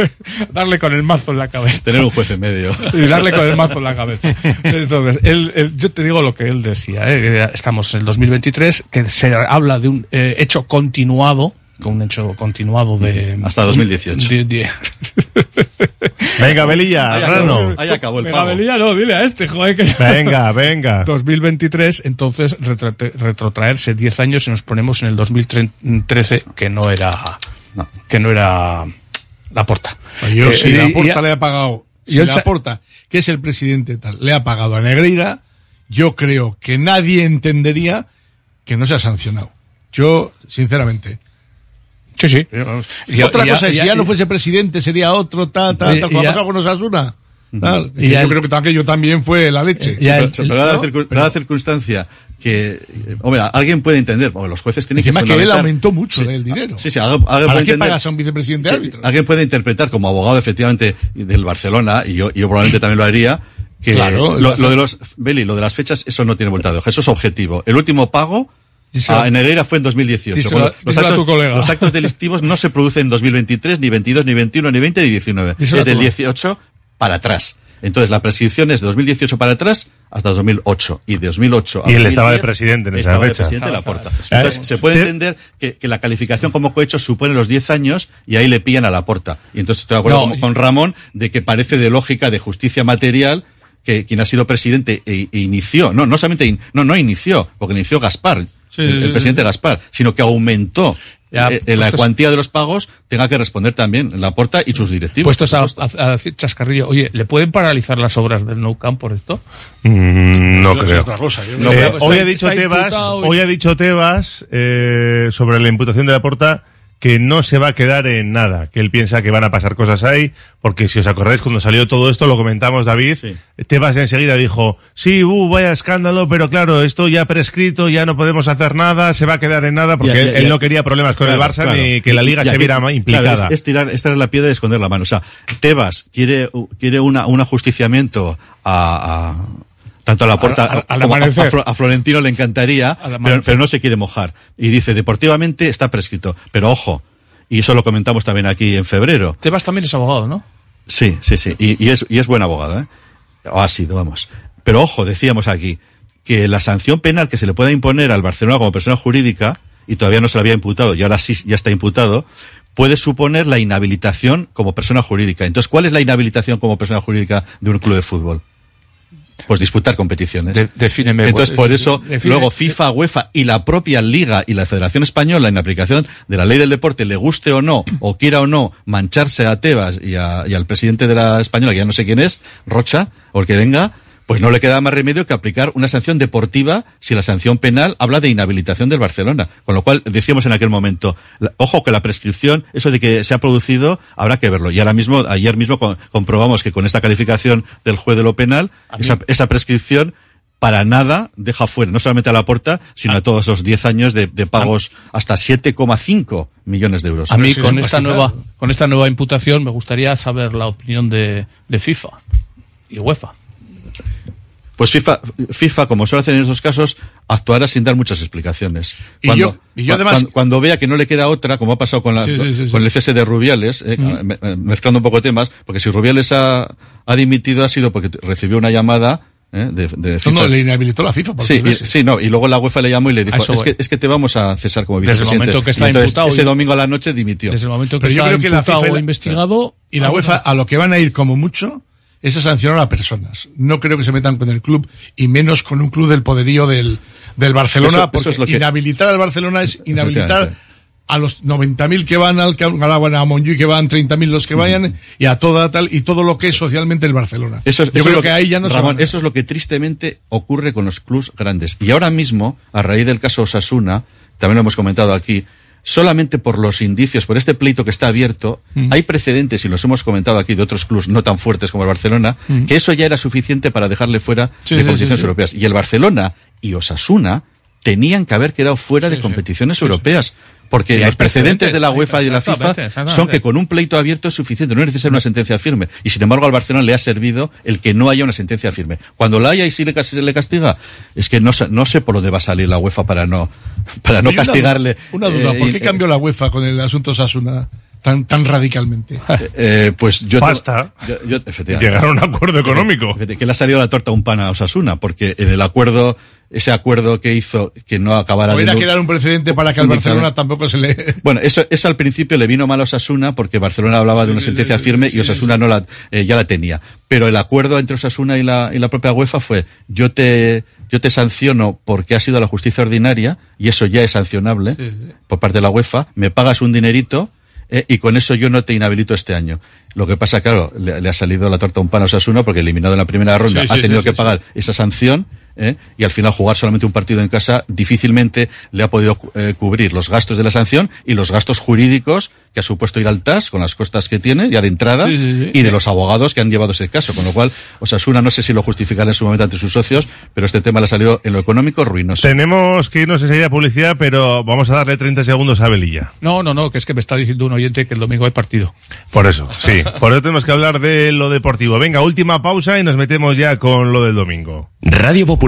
Speaker 15: darle con el mazo en la cabeza.
Speaker 17: Tener un juez en medio.
Speaker 15: y darle con el mazo en la cabeza. Entonces, él, él, yo te digo lo que él decía. ¿eh? Estamos en el 2023, que se habla de un eh, hecho continuado con un hecho continuado de
Speaker 17: hasta 2018
Speaker 15: de, de...
Speaker 2: venga Belilla
Speaker 17: ahí
Speaker 2: acabó,
Speaker 17: ahí acabó el
Speaker 15: venga,
Speaker 17: pago
Speaker 15: Belilla no dile a este joder que...
Speaker 2: venga venga.
Speaker 15: 2023 entonces retrotraerse 10 años y nos ponemos en el 2013 que no era
Speaker 17: no.
Speaker 15: que no era la porta.
Speaker 16: Yo eh, si la porta le ha pagado si la porta que es el presidente tal le ha pagado a Negreira yo creo que nadie entendería que no se ha sancionado. Yo sinceramente
Speaker 15: Sí, sí.
Speaker 16: Y, Otra y cosa es, si ya, no fuese presidente, sería otro, tal, tal, tal, como ha pasado con Osasuna. Tal, y yo creo que aquello también fue la leche.
Speaker 17: Sí, pero, pero, la, ¿no? circun, pero, la circunstancia que, hombre, alguien puede entender, porque los jueces tienen
Speaker 16: Encima
Speaker 17: que
Speaker 16: que él aumentó mucho sí, el dinero.
Speaker 17: Sí, sí, alguien, alguien
Speaker 16: ¿Para
Speaker 17: puede
Speaker 16: qué
Speaker 17: entender,
Speaker 16: pagas a un vicepresidente árbitro?
Speaker 17: Alguien puede interpretar como abogado, efectivamente, del Barcelona, y yo, yo probablemente también lo haría, que
Speaker 16: claro,
Speaker 17: lo, lo, de los, Beli, lo de las fechas, eso no tiene vuelta de hoja, eso es objetivo. El último pago,
Speaker 15: Díselo,
Speaker 17: ah, en Negreira fue en 2018.
Speaker 15: Díselo,
Speaker 17: bueno, los,
Speaker 15: díselo
Speaker 17: actos, los, actos, delictivos no se producen en 2023, ni 22, ni 21, ni 20, ni 19.
Speaker 15: Díselo
Speaker 17: es del 18 para atrás. Entonces, la prescripción es de 2018 para atrás hasta 2008. Y de 2008 a
Speaker 2: Y él estaba de
Speaker 17: 2010
Speaker 2: presidente en esa
Speaker 17: estaba de
Speaker 2: fecha.
Speaker 17: presidente de la
Speaker 2: Estaba,
Speaker 17: Porta. Entonces, se puede entender que, que la calificación como cohecho supone los 10 años y ahí le pillan a la Porta. Y entonces estoy de acuerdo
Speaker 15: No,
Speaker 17: con, con Ramón de que parece de lógica, de justicia material, que quien ha sido presidente e, e inició, no, no solamente, in- no, no inició, porque inició Gaspar,
Speaker 15: Sí,
Speaker 17: el, presidente Gaspar, sino que aumentó
Speaker 15: Ya,
Speaker 17: eh, eh, la cuantía de los pagos, tenga que responder también la Porta y sus directivos.
Speaker 15: Puestos a, a- a decir chascarrillo, oye, ¿le pueden paralizar las obras del Nou Camp por esto?
Speaker 2: Mm, no
Speaker 15: es
Speaker 2: creo.
Speaker 15: otra cosa, yo
Speaker 2: Eh,
Speaker 15: creo que está-
Speaker 2: hoy ha dicho Tebas, hoy ha dicho Tebas eh, sobre la imputación de la porta que no se va a quedar en nada, que él piensa que van a pasar cosas ahí, porque si os acordáis cuando salió todo esto, lo comentamos David, Tebas enseguida dijo, sí, uh, vaya escándalo, pero claro, esto ya prescrito, ya no podemos hacer nada, se va a quedar en nada, porque
Speaker 17: Ya,
Speaker 2: él,
Speaker 17: ya,
Speaker 2: él
Speaker 17: ya.
Speaker 2: no quería problemas con
Speaker 17: Claro,
Speaker 2: el Barça
Speaker 17: claro.
Speaker 2: ni que la liga se viera
Speaker 17: claro,
Speaker 2: implicada.
Speaker 17: es, es tirar, esta es la piedra y esconder la mano. O sea, Tebas quiere, quiere una, un ajusticiamiento a, a- tanto a la puerta
Speaker 15: Al- al- al
Speaker 17: como a, Florentino le encantaría, pero, pero no se quiere mojar. Y dice, deportivamente está prescrito. Pero ojo, y eso lo comentamos también aquí en febrero.
Speaker 15: Tebas también es abogado, ¿no?
Speaker 17: Sí, sí, sí. Y, y es, y es buen abogado, ¿eh? O ha sido, vamos. Pero ojo, decíamos aquí, que la sanción penal que se le pueda imponer al Barcelona como persona jurídica, y todavía no se le había imputado, y ahora sí ya está imputado, puede suponer la inhabilitación como persona jurídica. Entonces, ¿cuál es la inhabilitación como persona jurídica de un club de fútbol? Pues disputar competiciones.
Speaker 15: De- defíneme,
Speaker 17: Entonces,
Speaker 15: pues,
Speaker 17: por eso,
Speaker 15: define-
Speaker 17: luego FIFA, UEFA y la propia Liga y la Federación Española, en aplicación de la ley del deporte, le guste o no, o quiera o no, mancharse a Tebas y, a- y al presidente de la Española, que ya no sé quién es, Rocha, o el que venga, pues no le queda más remedio que aplicar una sanción deportiva si la sanción penal habla de inhabilitación del Barcelona. Con lo cual, decíamos en aquel momento, ojo que la prescripción, eso de que se ha producido, habrá que verlo. Y ahora mismo, ayer mismo comprobamos que con esta calificación del juez de lo penal,
Speaker 15: A
Speaker 17: esa, esa prescripción para nada deja fuera, no solamente a la puerta, sino a todos esos 10 años de, de pagos hasta 7,5 millones de euros.
Speaker 15: A mí con esta nueva con esta nueva imputación me gustaría saber la opinión de, de FIFA y UEFA.
Speaker 17: Pues FIFA, FIFA, como suele hacer en estos casos, actuará sin dar muchas explicaciones.
Speaker 16: Y
Speaker 17: Cuando,
Speaker 16: yo- y yo además-
Speaker 17: cuando, cuando vea que no le queda otra, como ha pasado con, la,
Speaker 16: Sí, sí, sí,
Speaker 17: con el cese de Rubiales, eh, me- mezclando un poco temas, porque si Rubiales ha, ha dimitido ha sido porque recibió una llamada eh, de, de FIFA.
Speaker 16: no le inhabilitó la FIFA. por
Speaker 17: Sí, y- sí, no, y luego la UEFA le llamó y le dijo, es que, es que te vamos a cesar como
Speaker 15: Desde el
Speaker 17: vicepresidente.
Speaker 15: momento que está
Speaker 17: Y entonces,
Speaker 15: imputado
Speaker 17: ese
Speaker 15: y-
Speaker 17: domingo a la noche dimitió.
Speaker 15: Desde el momento que
Speaker 16: Pero yo
Speaker 15: está
Speaker 16: creo que la FIFA y
Speaker 15: o
Speaker 16: la-
Speaker 15: investigado
Speaker 16: Y la UEFA a lo que van a ir como mucho es a sancionar a personas. No creo que se metan con el club y menos con un club del poderío del, del Barcelona,
Speaker 17: Eso- eso
Speaker 16: porque
Speaker 17: es que-
Speaker 16: inhabilitar al Barcelona es inhabilitar a los 90.000 que van al que a a Montjuic que van 30.000 los que vayan y a toda tal y todo lo que es socialmente el Barcelona.
Speaker 17: Eso es,
Speaker 16: Yo
Speaker 17: eso
Speaker 16: creo
Speaker 17: es lo
Speaker 16: que, ahí ya no
Speaker 17: Ramón, eso es lo que tristemente ocurre con los clubs grandes. Y ahora mismo, a raíz del caso Osasuna, también lo hemos comentado aquí, solamente por los indicios, por este pleito que está abierto,
Speaker 16: Mm.
Speaker 17: hay precedentes, y los hemos comentado aquí, de otros clubs no tan fuertes como el Barcelona,
Speaker 16: Mm.
Speaker 17: que eso ya era suficiente para dejarle fuera
Speaker 16: Sí,
Speaker 17: de
Speaker 16: sí,
Speaker 17: competiciones
Speaker 16: sí.
Speaker 17: europeas. Y el Barcelona y Osasuna tenían que haber quedado fuera de competiciones europeas. Porque los precedentes de la UEFA y de la FIFA son que con un pleito abierto es suficiente, no es necesaria una sentencia firme. Y sin embargo al Barcelona le ha servido el que no haya una sentencia firme. Cuando la haya y si le, cas- se le castiga, es que no, sé- no sé por dónde va a salir la UEFA para no, para no
Speaker 16: una
Speaker 17: castigarle.
Speaker 16: duda- Una duda,
Speaker 17: eh,
Speaker 16: ¿por qué cambió la UEFA con el asunto Sasuna tan, tan radicalmente?
Speaker 17: Eh, pues yo
Speaker 2: Basta.
Speaker 17: yo- yo- efectivamente.
Speaker 2: Llegar a un acuerdo económico.
Speaker 17: Que le ha salido la torta a un pan a Osasuna, porque en el acuerdo, ese acuerdo que hizo que no acabara de
Speaker 16: quedar un precedente para que al Barcelona tampoco se le...
Speaker 17: Bueno, eso, eso al principio le vino mal a Osasuna porque Barcelona hablaba de una sentencia firme y Osasuna no la, eh, ya la tenía. Pero el acuerdo entre Osasuna y la, y la propia UEFA fue, yo te, yo te sanciono porque ha sido la justicia ordinaria y eso ya es sancionable por parte de la UEFA, me pagas un dinerito eh, y con eso yo no te inhabilito este año. Lo que pasa, claro, le, le ha salido la torta a un pan a Osasuna porque eliminado en la primera ronda
Speaker 16: Sí,
Speaker 17: ha tenido que pagar esa sanción ¿eh? y al final jugar solamente un partido en casa difícilmente le ha podido eh, cubrir los gastos de la sanción y los gastos jurídicos que ha supuesto ir al TAS con las costas que tiene ya de entrada
Speaker 16: Sí, sí, sí.
Speaker 17: y de los abogados que han llevado ese caso, con lo cual Osasuna no sé si lo justificará en su momento ante sus socios, pero este tema le ha salido en lo económico ruinoso.
Speaker 2: Tenemos que irnos enseguida a publicidad, pero vamos a darle 30 segundos a Belilla.
Speaker 15: No, no, no, que es que me está diciendo un oyente que el domingo hay partido.
Speaker 2: Por eso, sí. Por eso tenemos que hablar de lo deportivo. Venga, última pausa y nos metemos ya con lo del domingo.
Speaker 1: Radio Popular,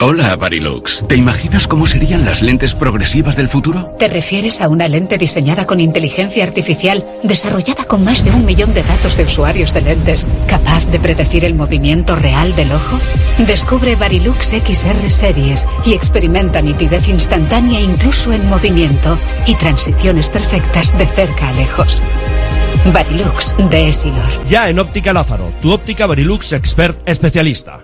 Speaker 19: Hola, Barilux. ¿Te imaginas cómo serían las lentes progresivas del futuro?
Speaker 20: ¿Te refieres a una lente diseñada con inteligencia artificial, desarrollada con más de un millón de datos de usuarios de lentes, capaz de predecir el movimiento real del ojo? Descubre Barilux XR Series y experimenta nitidez instantánea incluso en movimiento y transiciones perfectas de cerca a lejos. Barilux de Esilor.
Speaker 21: Ya en Óptica Lázaro, tu óptica Barilux Expert especialista.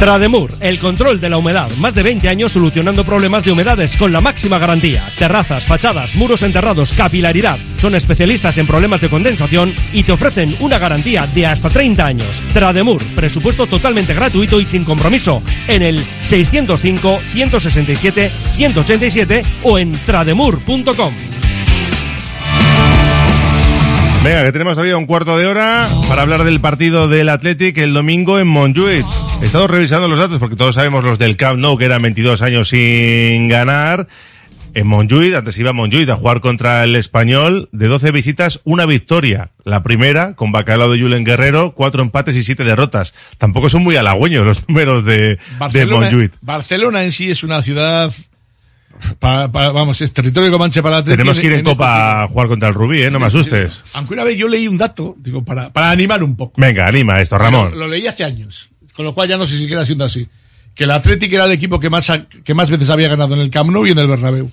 Speaker 21: Trademur, el control de la humedad. Más de 20 años solucionando problemas de humedades con la máxima garantía. Terrazas, fachadas, muros enterrados, capilaridad. Son especialistas en problemas de condensación y te ofrecen una garantía de hasta 30 años. Trademur, presupuesto totalmente gratuito y sin compromiso. En el 605-167-187 o en trademur.com.
Speaker 2: Venga, que tenemos todavía un cuarto de hora para hablar del partido del Athletic el domingo en Montjuic. He estado revisando los datos porque todos sabemos los del Camp Nou, que eran 22 años sin ganar. En Montjuic, antes iba a Montjuic a jugar contra el Español, de 12 visitas, una victoria. La primera, con Bacalao de Julen Guerrero, cuatro empates y siete derrotas. Tampoco son muy halagüeños los números de, de
Speaker 16: Barcelona,
Speaker 2: Montjuic.
Speaker 16: Barcelona en sí es una ciudad, para, para- vamos, es territorio comanche para
Speaker 2: Tenemos que ir en Copa a jugar contra el Rubí, ¿eh? No me asustes.
Speaker 16: Aunque una vez yo leí un dato, digo, para, para animar un poco.
Speaker 2: Venga, anima esto, Ramón.
Speaker 16: Lo leí hace años, con lo cual ya no sé si queda siendo así. Que el Atlético era el equipo que más, que más veces había ganado en el Camp Nou y en el Bernabéu.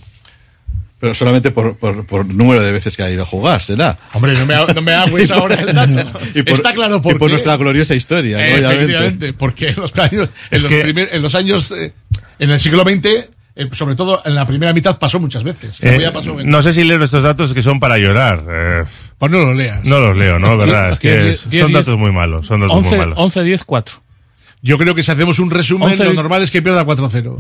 Speaker 17: Pero solamente por, por, por número de veces que ha ido a jugar, será.
Speaker 16: Hombre, no me, no me hago ahora el dato.
Speaker 17: Y por-
Speaker 16: Está claro por
Speaker 17: y por
Speaker 16: qué.
Speaker 17: nuestra gloriosa historia, ¿no?
Speaker 16: Eh,
Speaker 17: Obviamente.
Speaker 16: efectivamente, porque en los años, en
Speaker 2: Es
Speaker 16: los,
Speaker 2: que-
Speaker 16: primer- en los años, eh, en el siglo XX, eh, sobre todo en la primera mitad pasó muchas veces.
Speaker 2: Eh,
Speaker 16: pasó en-
Speaker 2: no sé si leo estos datos que son para llorar. Eh,
Speaker 16: Pues no lo leas.
Speaker 2: no los leo, ¿no? ¿Verdad? Es que
Speaker 16: Diez,
Speaker 2: es-
Speaker 16: diez,
Speaker 2: son
Speaker 16: diez.
Speaker 2: datos muy malos. Son datos
Speaker 15: 11,
Speaker 2: muy malos.
Speaker 15: 11, 10, 4.
Speaker 16: Yo creo que si hacemos un resumen,
Speaker 15: 11
Speaker 16: lo normal es que pierda 4-0.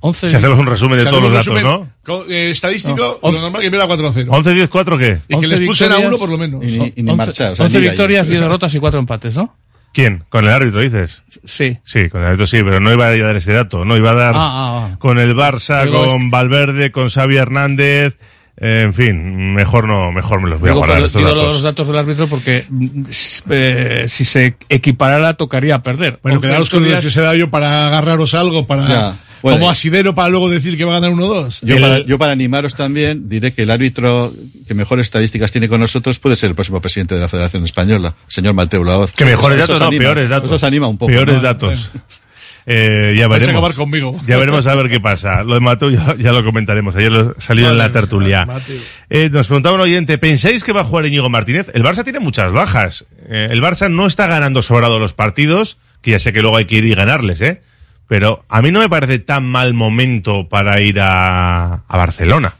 Speaker 15: 11,
Speaker 2: Si hacemos un resumen de
Speaker 16: Si
Speaker 2: todos los datos, ¿no?
Speaker 16: resumen co- eh, estadístico,
Speaker 15: No,
Speaker 16: lo normal es que pierda 4-0.
Speaker 2: 11, 10, 4, ¿qué?
Speaker 16: Y que
Speaker 15: 11
Speaker 16: les expulsen a uno por lo menos.
Speaker 17: Y ni, y ni
Speaker 15: 11,
Speaker 17: marchar. o sea,
Speaker 15: 11
Speaker 17: liga
Speaker 15: victorias,
Speaker 17: ya.
Speaker 15: 10 derrotas y 4 empates, ¿no?
Speaker 2: ¿Quién? ¿Con el árbitro dices?
Speaker 15: Sí.
Speaker 2: Sí, con el árbitro sí, pero no iba a dar ese dato. No iba a dar
Speaker 15: Ah, ah, ah.
Speaker 2: con el Barça,
Speaker 15: Digo,
Speaker 2: con Valverde, con Xavi Hernández. Eh, en fin, mejor no, mejor me los voy a guardar estos datos.
Speaker 15: los datos del árbitro porque mm, eh, si se equiparara tocaría perder.
Speaker 16: Bueno,
Speaker 15: 11
Speaker 16: quedaros con los que se da yo para agarraros algo, para
Speaker 17: Ya, bueno,
Speaker 16: como
Speaker 17: y-
Speaker 16: asidero para luego decir que va a ganar 1-2.
Speaker 17: Yo,
Speaker 2: El-
Speaker 17: para, yo para animaros también diré que el árbitro que mejores estadísticas tiene con nosotros puede ser el próximo presidente de la Federación Española, el señor Mateo Laoz.
Speaker 2: Que mejores datos,
Speaker 17: os
Speaker 2: no,
Speaker 17: anima,
Speaker 2: peores datos.
Speaker 17: Eso os anima un poco.
Speaker 2: Peores
Speaker 17: ¿no?
Speaker 2: datos. Eh, ya
Speaker 16: a
Speaker 2: veremos.
Speaker 16: acabar conmigo.
Speaker 2: Ya veremos a ver qué pasa. Lo de Mateo ya, ya lo comentaremos. Ayer lo salió en la tertulia. Eh, nos preguntaba un oyente, ¿pensáis que va a jugar Íñigo Martínez? El Barça tiene muchas bajas. Eh, el Barça no está ganando sobrado los partidos, que ya sé que luego hay que ir y ganarles, ¿eh? Pero a mí no me parece tan mal momento para ir a, a Barcelona,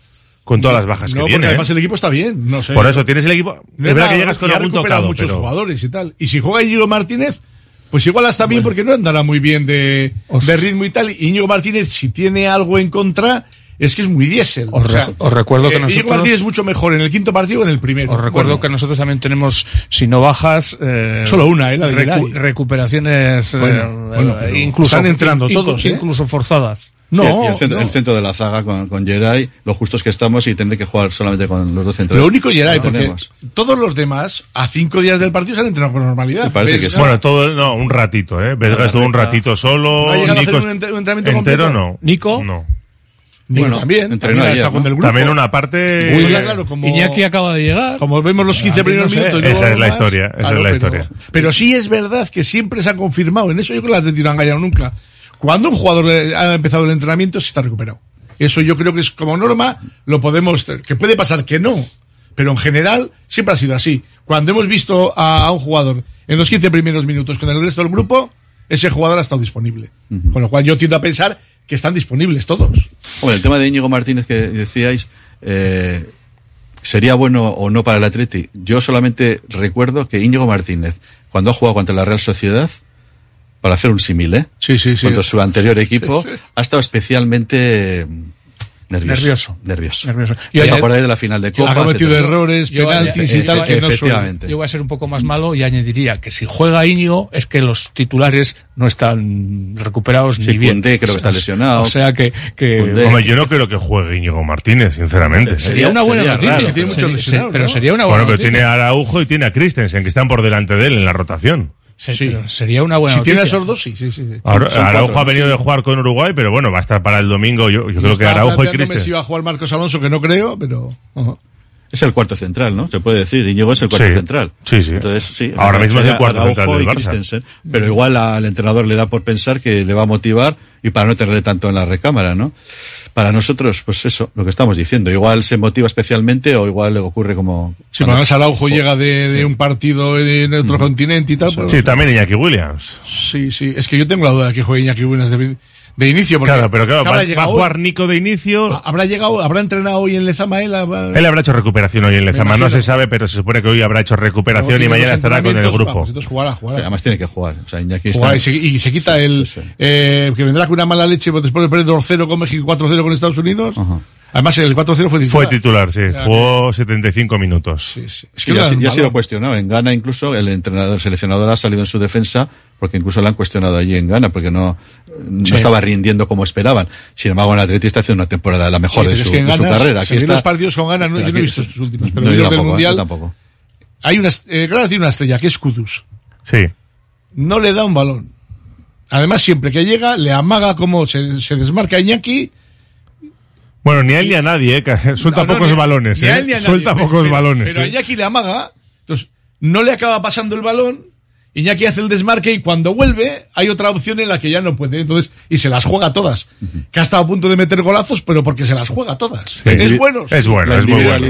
Speaker 2: con todas las bajas
Speaker 16: No,
Speaker 2: que
Speaker 16: porque
Speaker 2: tiene. ¿eh?
Speaker 16: además el equipo está bien. No sé.
Speaker 2: Por eso tienes el equipo. Es verdad que llegas con algún tocado,
Speaker 16: muchos
Speaker 2: pero-
Speaker 16: jugadores y tal. Y si juega Íñigo Martínez, pues igual hasta bien porque no andará muy bien de, de ritmo y tal. Y Íñigo Martínez, si tiene algo en contra, es que es muy diésel.
Speaker 15: Os re- os recuerdo que
Speaker 16: Íñigo
Speaker 15: nosotros-
Speaker 16: Martínez es mucho mejor en el quinto partido que en el primero.
Speaker 15: Os recuerdo
Speaker 16: Bueno,
Speaker 15: que nosotros también tenemos, si no bajas, eh,
Speaker 16: Solo una, eh, la de
Speaker 15: recu-
Speaker 16: Geray.
Speaker 15: recuperaciones, eh,
Speaker 16: Bueno,
Speaker 15: eh, incluso,
Speaker 16: están entrando
Speaker 15: in-
Speaker 16: todos, ¿eh?
Speaker 15: incluso forzadas.
Speaker 16: No,
Speaker 17: Sí, y el centro,
Speaker 16: no.
Speaker 17: el centro de la zaga con, con Geray, lo justos que estamos y tendré que jugar solamente con los dos centrales.
Speaker 16: Lo único Geray,
Speaker 17: que
Speaker 16: porque
Speaker 17: tenemos.
Speaker 16: todos los demás, a cinco días del partido, se han entrenado con normalidad.
Speaker 17: Me parece que sí.
Speaker 2: Bueno, todo, no, un ratito, ¿eh? Vesga
Speaker 17: La
Speaker 2: estuvo un ratito solo.
Speaker 16: ¿No ha llegado a hacer
Speaker 2: Nico
Speaker 16: un entre- un entrenamiento
Speaker 2: entero
Speaker 16: completo?
Speaker 2: no.
Speaker 15: Nico.
Speaker 2: No.
Speaker 16: Nico
Speaker 17: Bueno,
Speaker 16: también, también
Speaker 17: ayer,
Speaker 16: está con
Speaker 17: ¿no?
Speaker 16: el grupo.
Speaker 2: También una parte.
Speaker 16: Pues ya, claro, como,
Speaker 15: Iñaki acaba de llegar.
Speaker 16: como vemos los 15
Speaker 15: A mí
Speaker 16: primeros
Speaker 15: no sé.
Speaker 16: minutos.
Speaker 2: Esa es la
Speaker 16: más,
Speaker 2: historia, esa
Speaker 16: claro,
Speaker 2: es la
Speaker 16: pero-
Speaker 2: historia.
Speaker 16: Pero sí es verdad que siempre se ha confirmado, en eso yo creo que el Atlético no ha engañado nunca. Cuando un jugador ha empezado el entrenamiento, se está recuperado. Eso yo creo que es como norma, lo podemos, que puede pasar que no, pero en general siempre ha sido así. Cuando hemos visto a, a un jugador en los 15 primeros minutos con el resto del grupo, ese jugador ha estado disponible. Con lo cual yo tiendo a pensar que están disponibles todos.
Speaker 17: Bueno, el tema de Íñigo Martínez que decíais, eh, ¿sería bueno o no para el Atleti? Yo solamente recuerdo que Íñigo Martínez, cuando ha jugado contra la Real Sociedad, para hacer un símil, ¿eh?
Speaker 16: Sí, sí, sí.
Speaker 17: Contra su anterior equipo,
Speaker 16: Sí, sí.
Speaker 17: ha estado especialmente mm, nervioso.
Speaker 15: Nervioso.
Speaker 17: Nervioso.
Speaker 15: Nervioso.
Speaker 17: ¿Y os acordáis de la final de Copa?
Speaker 16: ha cometido
Speaker 17: etcétera?
Speaker 16: errores,
Speaker 15: Yo
Speaker 16: penaltis y tal, que no.
Speaker 15: Yo voy a ser un poco más malo y añadiría que si juega Íñigo es que los titulares no están recuperados
Speaker 17: Sí,
Speaker 15: ni bien.
Speaker 17: Creo que está
Speaker 15: O sea,
Speaker 17: lesionado.
Speaker 15: O sea que, que
Speaker 2: yo no creo que juegue Íñigo Martínez, sinceramente.
Speaker 15: sería una buena
Speaker 17: sería
Speaker 15: noticia.
Speaker 17: raro,
Speaker 16: tiene muchos
Speaker 15: sería-
Speaker 16: lesionados,
Speaker 15: pero sería una
Speaker 2: Bueno,
Speaker 15: buena
Speaker 2: pero tiene a Araujo y tiene a Christensen, que están por delante de él en la rotación.
Speaker 15: Se- pero sería una buena
Speaker 16: Si tiene
Speaker 15: noticia.
Speaker 16: esos dos, sí, sí, sí.
Speaker 2: Ahora-
Speaker 17: son
Speaker 2: Araujo
Speaker 17: cuatro,
Speaker 2: ha venido
Speaker 17: sí.
Speaker 2: de jugar con Uruguay, pero bueno, va a estar para el domingo. Yo, yo creo que Araujo y
Speaker 16: planteándome si iba a jugar Marcos Alonso, que no creo, pero... ajá.
Speaker 17: Es el cuarto central, ¿no? Se puede decir. Íñigo es el cuarto
Speaker 2: Sí.
Speaker 17: central.
Speaker 2: Sí, sí.
Speaker 17: Entonces, sí.
Speaker 2: Ahora mismo es el cuarto
Speaker 17: Araujo
Speaker 2: central del Barça.
Speaker 17: Pero igual al entrenador le da por pensar que le va a motivar y para no tenerle tanto en la recámara, ¿no? Para nosotros, pues eso, lo que estamos diciendo. Igual se motiva especialmente o igual le ocurre como...
Speaker 16: Si además Araujo llega de, de un partido en otro continente y tal, pues-
Speaker 2: Sí, también Iñaki Williams.
Speaker 16: Sí, sí. Es que yo tengo la duda de que juegue Iñaki Williams de, de inicio. Porque
Speaker 2: Claro, pero claro, va, va a jugar Nico de inicio.
Speaker 16: Habrá llegado, habrá entrenado hoy en Lezama él. habrá-
Speaker 2: Él habrá hecho recuperación hoy en Lezama. No se sabe, pero se supone que hoy habrá hecho recuperación y mañana estará con el grupo.
Speaker 16: vamos, entonces jugará,
Speaker 17: Sí,
Speaker 16: jugará.
Speaker 17: además tiene que jugar. O sea, Iñaki está...
Speaker 16: Jugará y, se, y se quita el.
Speaker 17: sí, sí.
Speaker 16: Eh, que vendrá con una mala leche pues, después de perder 2-0 con México y 4-0 con Estados Unidos. Además, el 4-0 fue titular.
Speaker 2: Fue titular, sí.
Speaker 16: Ya,
Speaker 2: Jugó 75 minutos.
Speaker 16: Es
Speaker 17: Sí, ya, ha si- ya ha sido cuestionado. En Ghana incluso el entrenador, el seleccionador ha salido en su defensa porque incluso le han cuestionado allí en Ghana porque no, no
Speaker 16: Sí.
Speaker 17: estaba rindiendo como esperaban. Sin embargo, el Atleti está haciendo una temporada la mejor
Speaker 16: Sí,
Speaker 17: de,
Speaker 16: pero es
Speaker 17: su,
Speaker 16: que en
Speaker 17: de su carrera. Aquí está,
Speaker 16: los partidos con ganas, no, yo no he visto sus últimas, pero
Speaker 17: No, yo
Speaker 16: del
Speaker 17: tampoco, ¿eh?
Speaker 16: Mundial.
Speaker 17: yo tampoco.
Speaker 16: Hay una, eh, claro, tiene una estrella, que es Kudus.
Speaker 2: Sí.
Speaker 16: No le da un balón. Además, siempre que llega, le amaga como se, se desmarca Iñaki.
Speaker 2: Bueno, ni a él ni a nadie, ¿eh? que Suelta
Speaker 16: No, no,
Speaker 2: pocos
Speaker 16: ni
Speaker 2: balones,
Speaker 16: ni a él ni a nadie,
Speaker 2: Suelta pocos
Speaker 16: pero-
Speaker 2: balones.
Speaker 16: Pero a
Speaker 2: ¿eh?
Speaker 16: Iñaki le amaga, entonces no le acaba pasando el balón. Iñaki hace el desmarque y cuando vuelve hay otra opción en la que ya no puede, entonces y se las juega todas. Que ha estado a punto de meter golazos, pero porque se las juega todas.
Speaker 17: La
Speaker 16: Es bueno.
Speaker 2: Es bueno,
Speaker 17: la
Speaker 2: es muy bueno.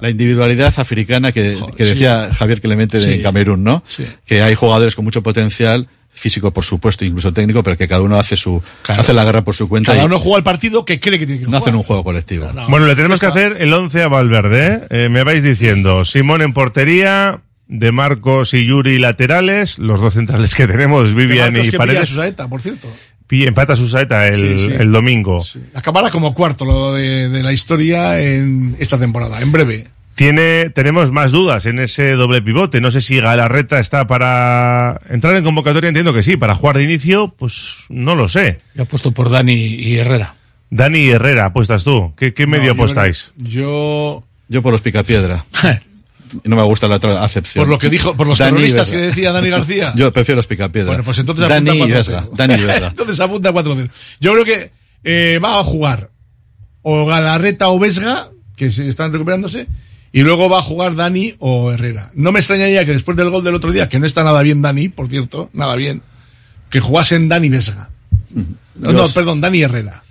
Speaker 17: la individualidad africana que, que
Speaker 16: sí.
Speaker 17: decía Javier Clemente de
Speaker 16: Sí.
Speaker 17: Camerún, ¿no?
Speaker 16: Sí.
Speaker 17: Que hay jugadores con mucho potencial físico, por supuesto, incluso técnico, pero que cada uno hace su
Speaker 16: Claro.
Speaker 17: hace la guerra por su cuenta
Speaker 16: Cada
Speaker 17: y
Speaker 16: uno juega el partido que cree que tiene que
Speaker 17: no
Speaker 16: jugar.
Speaker 17: hacen un juego colectivo.
Speaker 2: Bueno, le tenemos que hacer el 11 a Valverde, ¿eh? Eh, me vais diciendo, Simón en portería, De Marcos y Yuri laterales, los dos centrales que tenemos, Vivian y
Speaker 16: que pilla a
Speaker 2: Paredes.
Speaker 16: Susaeta, por cierto.
Speaker 2: Empata su saeta el,
Speaker 16: Sí, sí.
Speaker 2: el domingo.
Speaker 16: Acabará como cuarto lo de, de la historia en esta temporada, en breve.
Speaker 2: Tiene, tenemos más dudas en ese doble pivote. No sé si Galarreta está para entrar en convocatoria, entiendo que sí, para jugar de inicio, pues no lo sé.
Speaker 15: Yo apuesto por Dani y Herrera.
Speaker 2: Dani y Herrera, apuestas tú. ¿Qué, qué medio
Speaker 16: yo
Speaker 2: apostáis?
Speaker 16: Yo,
Speaker 17: Yo por los picapiedra. No me gusta la otra acepción.
Speaker 16: por lo que dijo, por los
Speaker 17: Dani
Speaker 16: terroristas que decía Dani García.
Speaker 17: Yo prefiero los picapiedra.
Speaker 16: Bueno, pues entonces
Speaker 17: Dani
Speaker 16: apunta
Speaker 17: y
Speaker 16: 4-0.
Speaker 17: Vesga. Dani y Vesga.
Speaker 16: entonces apunta 4-0. Yo creo que eh, va a jugar o Galarreta o Vesga, que se están recuperándose, y luego va a jugar Dani o Herrera. No me extrañaría que después del gol del otro día, que no está nada bien Dani, por cierto, nada bien, que jugasen Dani Vesga. No, no,
Speaker 17: Dios.
Speaker 16: perdón, Dani Herrera.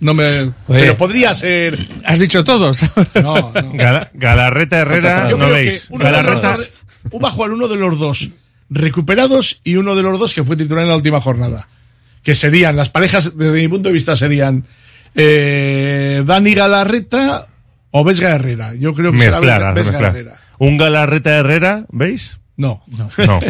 Speaker 16: No me, pero podría ser.
Speaker 15: Has dicho todos.
Speaker 16: No, no.
Speaker 2: Gala- Galarreta Herrera,
Speaker 16: Yo
Speaker 2: no
Speaker 16: creo
Speaker 2: veis.
Speaker 16: que uno de los
Speaker 2: Galarreta,
Speaker 16: dos- va a jugar uno de los dos recuperados y uno de los dos que fue titular en la última jornada. Que serían, las parejas, desde mi punto de vista, serían eh, Dani Galarreta o Vesga Herrera. Yo creo que será
Speaker 2: mezclar,
Speaker 16: Vesga
Speaker 2: mezclar.
Speaker 16: Herrera.
Speaker 2: Un Galarreta Herrera, ¿veis?
Speaker 16: No, no.
Speaker 2: No.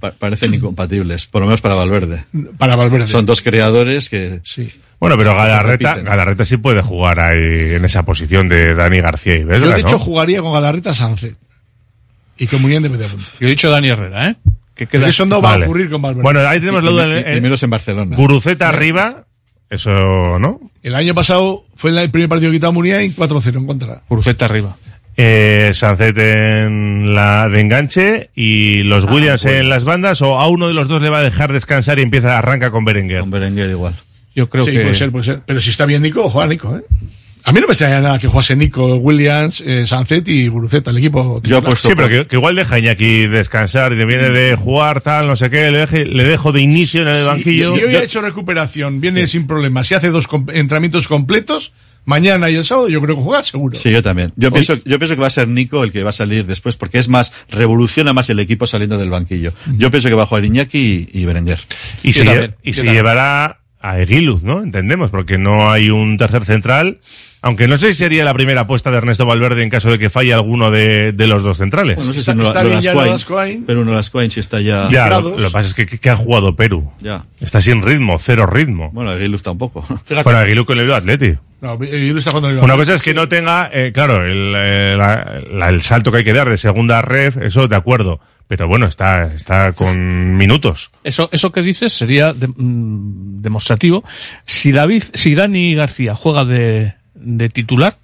Speaker 17: Pa- parecen incompatibles, por lo menos para Valverde.
Speaker 16: Para Valverde.
Speaker 17: Son dos creadores que...
Speaker 16: Sí.
Speaker 2: Bueno, pero Galarreta. Galarreta sí puede jugar ahí en esa posición de Dani García y Vesga,
Speaker 16: Yo, de hecho,
Speaker 2: ¿no?
Speaker 16: jugaría con Galarreta Sánchez. Y con Muñén de media punta.
Speaker 15: Yo he dicho Dani Herrera, ¿eh? Que queda...
Speaker 16: eso no va
Speaker 2: Vale.
Speaker 16: a ocurrir con Valverde.
Speaker 2: Bueno, ahí tenemos la duda.
Speaker 17: y- y
Speaker 2: en-
Speaker 17: menos en Barcelona.
Speaker 2: Guruceta arriba, eso, ¿no?
Speaker 16: El año pasado fue el primer partido que quitó a Muniain 4-0 en contra.
Speaker 15: Cruzeta arriba.
Speaker 2: Eh, Sancet en la de enganche y los
Speaker 16: Ah,
Speaker 2: Williams
Speaker 16: pues.
Speaker 2: en las bandas o a uno de los dos le va a dejar descansar y empieza arranca con Berenguer.
Speaker 17: Con Berenguer igual.
Speaker 15: Yo creo
Speaker 16: sí,
Speaker 15: que...
Speaker 16: puede ser, puede ser. Pero si está bien Nico, juega Nico, ¿eh? A mí no me extraña nada que jugase Nico, Williams, eh, Sancet y Guruceta, el equipo
Speaker 17: Yo apuesto
Speaker 2: Sí, pero que, que igual deja Iñaki descansar y viene de jugar tal, no sé qué, le, deje- le dejo de inicio en el banquillo.
Speaker 16: Si hoy ha hecho recuperación, viene sin problemas. Si hace dos com- entrenamientos completos, mañana y el sábado, yo creo que juega seguro.
Speaker 17: Sí, yo también. Yo pienso, yo pienso que va a ser Nico el que va a salir después, porque es más, revoluciona más el equipo saliendo del banquillo. Yo pienso que va a jugar Iñaki y, y Berenguer.
Speaker 2: Y,
Speaker 15: Yo
Speaker 2: se,
Speaker 15: también,
Speaker 2: y
Speaker 15: yo
Speaker 2: se llevará a Eguiluz, ¿no? Entendemos, porque no hay un tercer central. Aunque no sé si sería la primera apuesta de Ernesto Valverde en caso de que falle alguno de, de los dos centrales.
Speaker 17: Bueno, no sé
Speaker 16: Está-
Speaker 17: si no,
Speaker 16: está
Speaker 17: no
Speaker 16: bien ya
Speaker 17: Coin,
Speaker 16: Nolas Coin.
Speaker 17: pero no las Coin sí está ya.
Speaker 2: Ya, lo, que pasa es que, que, que ha jugado Perú.
Speaker 17: Ya.
Speaker 2: Está sin ritmo, cero ritmo.
Speaker 17: Bueno, Aguiluz tampoco.
Speaker 2: Para Aguiluz con el Atleti.
Speaker 16: No, está jugando en el
Speaker 2: Una cosa es que no tenga, eh, claro, el, eh, la- la- el salto que hay que dar de segunda red, eso de acuerdo. Pero bueno, está, está con minutos.
Speaker 15: Eso, eso que dices sería de- mm, demostrativo. Si David, si Dani García juega de, de titular,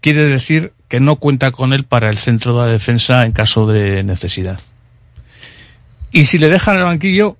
Speaker 15: quiere decir que no cuenta con él para el centro de la defensa en caso de necesidad. Y si le dejan el banquillo,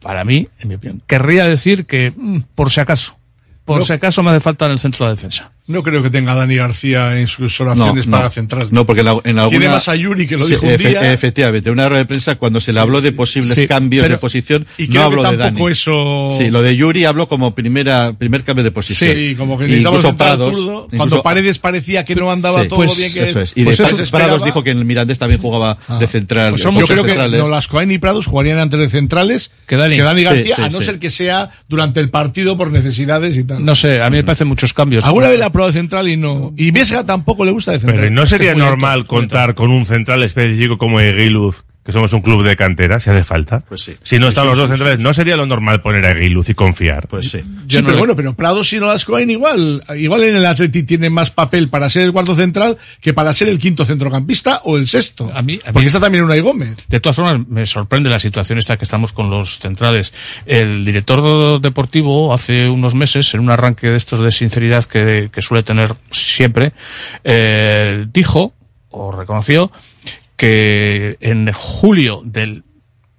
Speaker 15: para mí, en mi opinión, querría decir que, mm, por si acaso, por
Speaker 16: No.
Speaker 15: si acaso me hace falta en el centro de la defensa.
Speaker 16: No creo que tenga Dani García en sus oraciones para central.
Speaker 17: No, porque en, la- en alguna...
Speaker 16: Tiene más a Yuri que lo
Speaker 17: Sí,
Speaker 16: dijo un
Speaker 17: efe-
Speaker 16: día.
Speaker 17: Efectivamente, en una rueda de prensa cuando se le habló de posibles
Speaker 16: sí,
Speaker 17: cambios
Speaker 16: pero-
Speaker 17: de posición,
Speaker 16: y
Speaker 17: no habló
Speaker 16: que
Speaker 17: de Dani.
Speaker 16: eso-
Speaker 17: Sí, lo de Yuri habló como primera, primer cambio de posición.
Speaker 16: Sí, como que necesitamos
Speaker 17: incluso Prados,
Speaker 16: zurdo.
Speaker 17: incluso-
Speaker 16: Cuando Paredes parecía que no andaba
Speaker 17: Sí,
Speaker 16: todo
Speaker 17: pues
Speaker 16: bien. Que
Speaker 17: eso es. Y
Speaker 16: pues
Speaker 17: de
Speaker 16: eso
Speaker 17: Prados dijo que en el Mirandés también jugaba de central.
Speaker 16: Pues
Speaker 17: con
Speaker 16: yo creo que
Speaker 17: centrales.
Speaker 16: Nolascoain y Prados jugarían antes de centrales
Speaker 15: Que Dani.
Speaker 16: Dani
Speaker 15: Sí,
Speaker 16: García,
Speaker 15: sí,
Speaker 16: a no ser que sea durante el partido por necesidades y tal.
Speaker 15: No sé, a mí me parecen muchos cambios.
Speaker 16: Alguna vez la probado de central y no. Y Vesga tampoco le gusta de central.
Speaker 2: Pero ¿y no sería normal contar con un central específico como Eguiluz, que somos un club de cantera, si hace falta?
Speaker 17: Pues sí.
Speaker 2: Si no
Speaker 16: Sí,
Speaker 2: están
Speaker 16: sí,
Speaker 2: los
Speaker 16: sí,
Speaker 2: dos
Speaker 16: sí.
Speaker 2: centrales, ¿no sería lo normal poner a Eguiluz y confiar?
Speaker 17: Pues sí.
Speaker 16: Sí, pero bueno, pero Prados y Nolascoain igual, igual en el Atleti tiene más papel para ser el cuarto central que para ser el quinto centrocampista o el sexto.
Speaker 15: A mí, a mí-
Speaker 16: Porque está también Unai Gómez.
Speaker 15: De todas formas, me sorprende la situación esta que estamos con los centrales. El director deportivo hace unos meses, en un arranque de estos de sinceridad que, que suele tener siempre, eh, dijo o reconoció que en julio del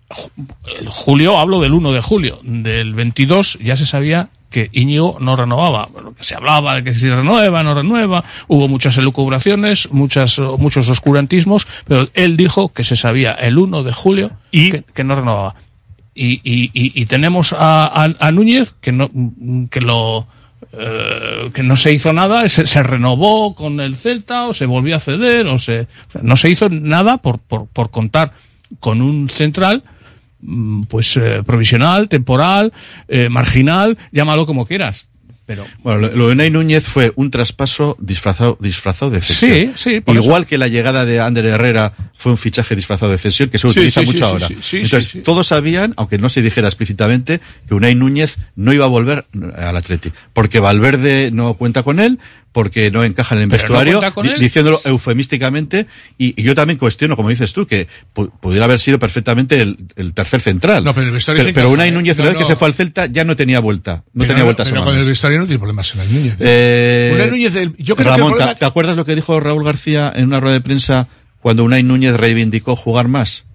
Speaker 15: ju- el julio, hablo del 1 de julio, del 22 ya se sabía que Íñigo no renovaba. Que se hablaba de que si renueva, no renueva, hubo muchas elucubraciones, muchas, muchos oscurantismos, pero él dijo que se sabía el 1 de julio que, que no renovaba. Y, y, y, y tenemos a, a, a Núñez que no, que lo, eh, que no se hizo nada, se, se renovó con el Celta o se volvió a ceder o se, no se hizo nada por, por, por contar con un central mm, pues eh, provisional, temporal, eh, marginal, llámalo como quieras. Pero
Speaker 17: Bueno, lo, lo de Unai Núñez fue un traspaso disfrazado, disfrazado de cesión.
Speaker 15: Sí, sí, por
Speaker 17: Igual que la llegada de Ander Herrera fue un fichaje disfrazado de cesión, que se
Speaker 16: Sí,
Speaker 17: utiliza
Speaker 16: sí,
Speaker 17: mucho
Speaker 16: sí, sí,
Speaker 17: ahora.
Speaker 16: sí, sí,
Speaker 17: Entonces, todos sabían, aunque no se dijera explícitamente, que Unai Núñez no iba a volver al Atleti. Porque Valverde no cuenta con él, porque no encaja en el
Speaker 15: no
Speaker 17: vestuario, diciéndolo eufemísticamente. Y, y yo también cuestiono, como dices tú, que pu- pudiera haber sido perfectamente el, el tercer central.
Speaker 16: No, pero el vestuario
Speaker 17: pero, Unai
Speaker 16: ¿eh?
Speaker 17: Núñez,
Speaker 16: No,
Speaker 17: una vez que se fue al Celta, ya no tenía vuelta. No
Speaker 16: Pero
Speaker 17: tenía vuelta
Speaker 16: pero con el vestuario no tiene problemas en Núñez. ¿eh?
Speaker 17: Eh,
Speaker 16: Unai Núñez, el- yo creo que
Speaker 17: Ramón,
Speaker 16: problema-
Speaker 17: ¿te, te acuerdas lo que dijo Raúl García en una rueda de prensa cuando Unai Núñez reivindicó jugar más?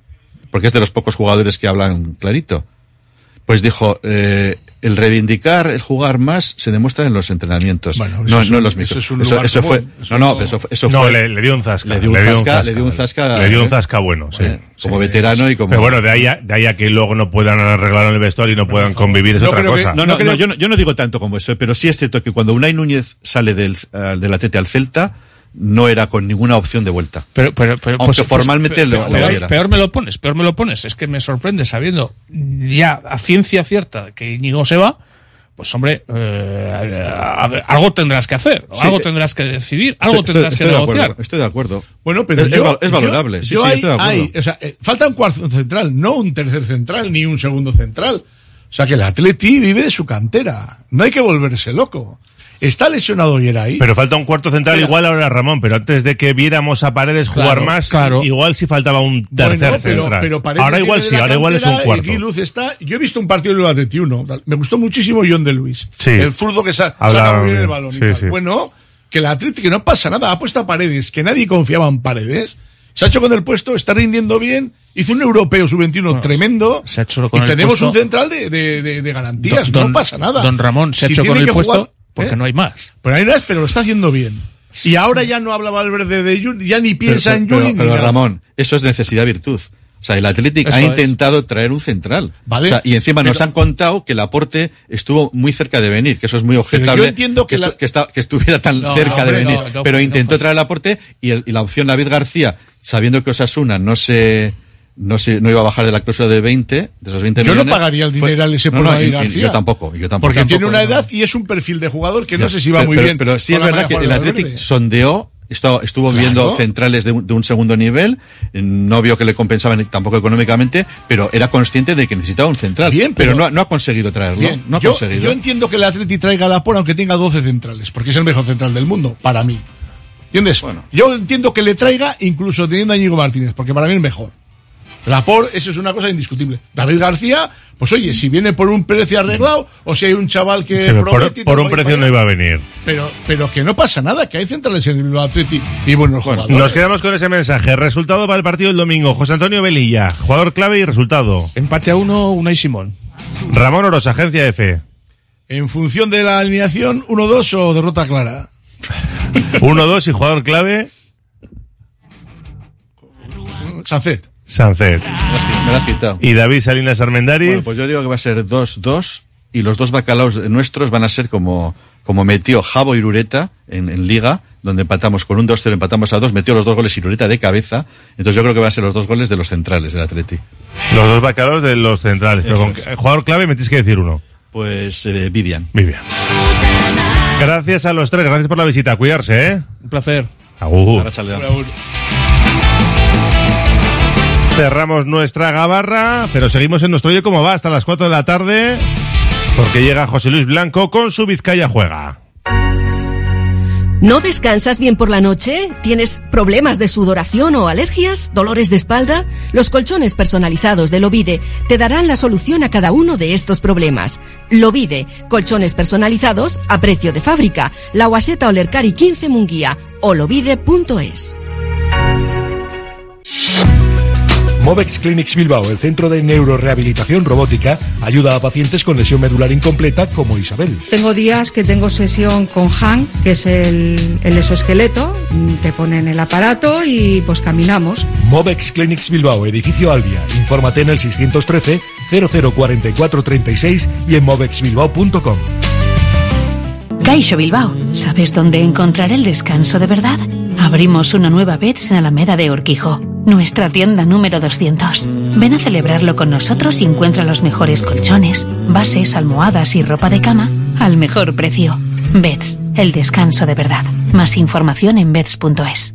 Speaker 17: Porque es de los pocos jugadores que hablan clarito. Pues dijo, eh, el reivindicar, el jugar más, se demuestra en los entrenamientos.
Speaker 16: Bueno, eso
Speaker 17: no,
Speaker 16: es
Speaker 17: no en los
Speaker 16: eso
Speaker 17: micros.
Speaker 16: es un
Speaker 17: Eso,
Speaker 16: lugar
Speaker 17: eso fue,
Speaker 16: eso
Speaker 17: no, no, pero eso, fue- eso
Speaker 2: No,
Speaker 17: fue-
Speaker 2: le, le dio un zasca.
Speaker 17: Le dio un zasca, le dio un zasca.
Speaker 2: Le dio un zasca bueno, sí.
Speaker 17: Bueno, como veterano y como.
Speaker 2: Pero bueno, de ahí, a, de ahí a que luego no puedan arreglar en el vestuario y no puedan convivir es
Speaker 17: No
Speaker 2: otra
Speaker 17: creo que-
Speaker 2: cosa.
Speaker 17: no, no, no, yo, no, yo no digo tanto como eso, pero sí es cierto que cuando Unai Núñez sale del, eh, del Atleti al Celta, no era con ninguna opción de vuelta.
Speaker 15: Pero, pero, pero
Speaker 17: Aunque
Speaker 15: pues-
Speaker 17: formalmente
Speaker 15: pues,
Speaker 17: lo-
Speaker 15: peor,
Speaker 17: lo
Speaker 15: peor-
Speaker 17: era.
Speaker 15: peor me lo pones, peor me lo pones. Es que me sorprende sabiendo ya a ciencia cierta que Íñigo se va. Pues hombre, eh, a- a- algo tendrás que hacer,
Speaker 17: Sí,
Speaker 15: algo
Speaker 17: eh,
Speaker 15: tendrás que decidir, algo
Speaker 17: Estoy-
Speaker 15: tendrás
Speaker 17: estoy
Speaker 15: que
Speaker 17: de
Speaker 15: negociar.
Speaker 17: acuerdo, estoy de acuerdo.
Speaker 16: Bueno, pero
Speaker 17: es,
Speaker 16: yo-
Speaker 17: es val- es
Speaker 16: yo-
Speaker 17: valorable. Sí,
Speaker 16: yo
Speaker 17: sí,
Speaker 16: hay-
Speaker 17: estoy de acuerdo.
Speaker 16: hay- o sea, eh, falta un cuarto central, no un tercer central ni un segundo central. O sea que el Atleti vive de su cantera. No hay que volverse loco. Está lesionado ahí.
Speaker 2: Pero falta un cuarto central igual ahora Ramón, pero antes de que viéramos a Paredes jugar más,
Speaker 16: claro.
Speaker 2: igual sí faltaba un tercer
Speaker 16: Bueno, pero,
Speaker 2: central.
Speaker 16: pero Paredes
Speaker 2: ahora igual sí,
Speaker 16: la
Speaker 2: ahora igual es un cuarto.
Speaker 16: Eguiluz está. Yo he visto un partido del Atleti 1. Me gustó muchísimo John de Luis.
Speaker 2: Sí.
Speaker 16: El zurdo que sa-
Speaker 2: Hablaba
Speaker 16: saca muy bien
Speaker 2: bien.
Speaker 16: el balón. y
Speaker 2: Sí,
Speaker 16: tal.
Speaker 2: sí.
Speaker 16: Bueno, que el Atleti que no pasa nada, ha puesto a Paredes, que nadie confiaba en Paredes. Se ha hecho con el puesto, está rindiendo bien. Hizo un europeo sub-21 tremendo.
Speaker 15: Se ha hecho con
Speaker 16: y
Speaker 15: el
Speaker 16: tenemos
Speaker 15: puesto-
Speaker 16: un central de, de, de, de garantías.
Speaker 15: Don-
Speaker 16: no pasa nada.
Speaker 15: Don Ramón se ha
Speaker 16: Si
Speaker 15: hecho con el puesto
Speaker 16: jugar-
Speaker 15: porque
Speaker 16: ¿eh?
Speaker 15: no hay más.
Speaker 16: Pero hay más, pero lo está haciendo bien. Y ahora ya no habla Valverde de Yuri, ya ni piensa
Speaker 17: pero,
Speaker 16: en
Speaker 17: pero-
Speaker 16: ni
Speaker 17: pero,
Speaker 16: nada.
Speaker 17: Ramón, eso es necesidad-virtud. O sea, el Athletic
Speaker 16: Eso
Speaker 17: ha
Speaker 16: es.
Speaker 17: intentado traer un central.
Speaker 16: Vale,
Speaker 17: O sea, y encima nos
Speaker 16: pero-
Speaker 17: han contado que el aporte estuvo muy cerca de venir, que eso es muy objetable.
Speaker 16: yo entiendo que la-
Speaker 17: que, está- que estuviera tan
Speaker 16: No,
Speaker 17: cerca
Speaker 16: hombre,
Speaker 17: de venir.
Speaker 16: no, no
Speaker 17: pero intentó traer el aporte y, el- y la opción David García, sabiendo que Osasuna no se no se, no iba a bajar de la cláusula de 20, de esos 20
Speaker 16: Yo
Speaker 17: millones.
Speaker 16: no pagaría el
Speaker 17: fue-
Speaker 16: dineral ese por
Speaker 17: no, y- y. Yo tampoco, yo tampoco.
Speaker 16: Porque tiene una edad y es un perfil de jugador que no sé si va
Speaker 17: pero-
Speaker 16: muy
Speaker 17: pero-
Speaker 16: bien.
Speaker 17: Pero sí es verdad que el Athletic sondeó, estuvo,
Speaker 16: Claro.
Speaker 17: viendo centrales de un, de un segundo nivel, no vio que le compensaban tampoco económicamente, pero era consciente de que necesitaba un central.
Speaker 16: Bien,
Speaker 17: pero,
Speaker 16: pero-
Speaker 17: no, no ha conseguido traerlo.
Speaker 16: Bien,
Speaker 17: no ha
Speaker 16: yo,
Speaker 17: conseguido.
Speaker 16: yo entiendo que el Atleti traiga a Laporte aunque tenga 12 centrales, porque es el mejor central del mundo, para mí. ¿Entiendes? Yo entiendo que le traiga incluso teniendo a Íñigo Martínez, porque para mí es mejor. Laporte, eso es una cosa indiscutible. David García, pues oye, si viene por un precio arreglado, o si hay un chaval que
Speaker 2: Sí, por,
Speaker 16: promete y
Speaker 2: por
Speaker 16: te
Speaker 2: un precio no iba a venir.
Speaker 16: Pero, pero que no pasa nada, que hay centrales en el Bilbao Atleti y buenos jugadores.
Speaker 2: Nos quedamos con ese mensaje. Resultado para el partido del domingo. José Antonio Velilla, jugador clave y resultado.
Speaker 15: Empate a uno, Unai Simón.
Speaker 2: Ramón Orosa, agencia F.
Speaker 16: En función de la alineación, 1-2 o derrota clara.
Speaker 2: 1-2 y jugador clave,
Speaker 16: Sancet.
Speaker 2: Sancet.
Speaker 17: Me lo has quitado.
Speaker 2: Y David Salinas Armendari.
Speaker 17: Bueno, pues yo digo que va a ser 2-2 y los dos bacalaos nuestros van a ser como, como metió Javo Irureta en, en Liga, donde empatamos con un 2-0, empatamos a 2, metió los dos goles Irureta de cabeza. Entonces yo creo que van a ser los dos goles de los centrales del Atleti.
Speaker 2: Los dos bacalaos de los centrales. Pero
Speaker 17: Eso
Speaker 2: con
Speaker 17: es.
Speaker 2: jugador clave me tienes que decir uno.
Speaker 17: Pues eh, Vivian.
Speaker 2: Vivian. Gracias a los tres, gracias por la visita. Cuidarse, ¿eh?
Speaker 15: Un placer.
Speaker 2: Agur. Cerramos nuestra gabarra, pero seguimos en nuestro Oye Cómo Va hasta las 4 de la tarde, porque llega José Luis Blanco con su Vizcaya Juega.
Speaker 10: ¿No descansas bien por la noche? ¿Tienes problemas de sudoración o alergias? ¿Dolores de espalda? Los colchones personalizados de Lovide te darán la solución a cada uno de estos problemas. Lovide, colchones personalizados a precio de fábrica. La Guaseta Olercari 15 Munguía o lovide.es.
Speaker 22: Movex Clinics Bilbao, el centro de neurorehabilitación robótica, ayuda a pacientes con lesión medular incompleta como Isabel.
Speaker 23: Tengo días que tengo sesión con Han, que es el, el exoesqueleto, te ponen el aparato y pues caminamos.
Speaker 22: Movex Clinics Bilbao, edificio Albia. Infórmate en el 613 004436 y en movexbilbao.com.
Speaker 24: Caixo Bilbao, ¿sabes dónde encontrar el descanso de verdad? Abrimos una nueva Beds en Alameda de Urquijo, nuestra tienda número 200. Ven a celebrarlo con nosotros y encuentra los mejores colchones, bases, almohadas y ropa de cama al mejor precio. Beds, el descanso de verdad. Más información en beds.es.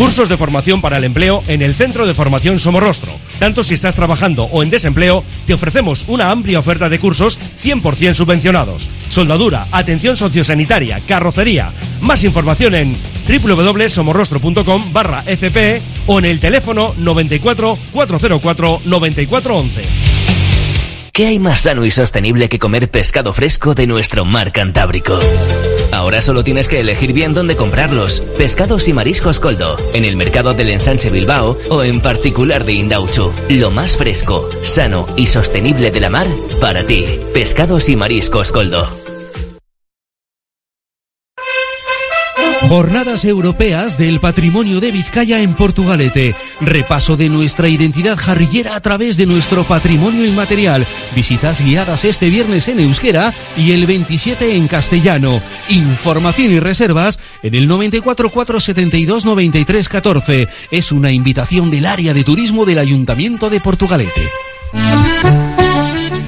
Speaker 21: Cursos de formación para el empleo en el Centro de Formación Somorrostro. Tanto si estás trabajando o en desempleo, te ofrecemos una amplia oferta de cursos 100% subvencionados. Soldadura, atención sociosanitaria, carrocería. Más información en www.somorrostro.com barra FP o en el teléfono 94 404 9411.
Speaker 25: ¿Qué hay más sano y sostenible que comer pescado fresco de nuestro mar Cantábrico? Ahora solo tienes que elegir bien dónde comprarlos. Pescados y mariscos Coldo, en el mercado del Ensanche Bilbao o en particular de Indauchu. Lo más fresco, sano y sostenible de la mar para ti. Pescados y mariscos Coldo.
Speaker 26: Jornadas Europeas del Patrimonio de Vizcaya en Portugalete. Repaso de nuestra identidad jarrillera a través de nuestro patrimonio inmaterial. Visitas guiadas este viernes en euskera y el 27 en castellano. Información y reservas en el 94 472 93 14. Es una invitación del área de turismo del Ayuntamiento de Portugalete.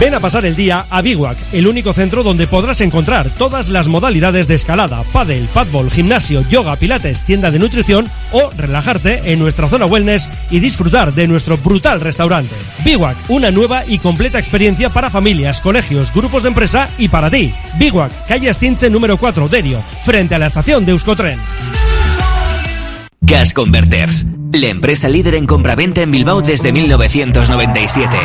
Speaker 21: Ven a pasar el día a Biwak, el único centro donde podrás encontrar todas las modalidades de escalada, pádel, padbol, gimnasio, yoga, pilates, tienda de nutrición o relajarte en nuestra zona wellness y disfrutar de nuestro brutal restaurante. Biwak, una nueva y completa experiencia para familias, colegios, grupos de empresa y para ti. Biwak, calle Astinche número 4, Derio, frente a la estación de Euskotren.
Speaker 25: Gas Converters, la empresa líder en compraventa en Bilbao desde 1997.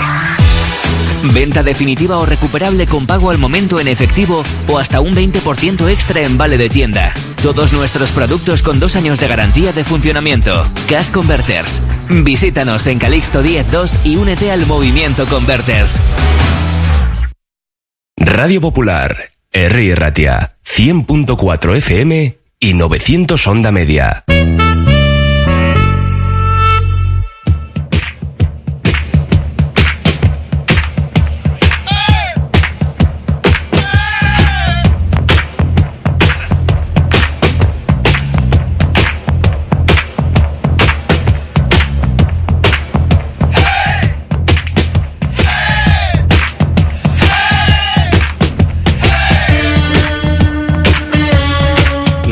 Speaker 25: Venta definitiva o recuperable con pago al momento en efectivo o hasta un 20% extra en vale de tienda. Todos nuestros productos con dos años de garantía de funcionamiento. Gas Converters. Visítanos en Calixto 10.2 y únete al movimiento Converters.
Speaker 1: Radio Popular, R. Ratia, 100.4 FM y 900 Onda Media.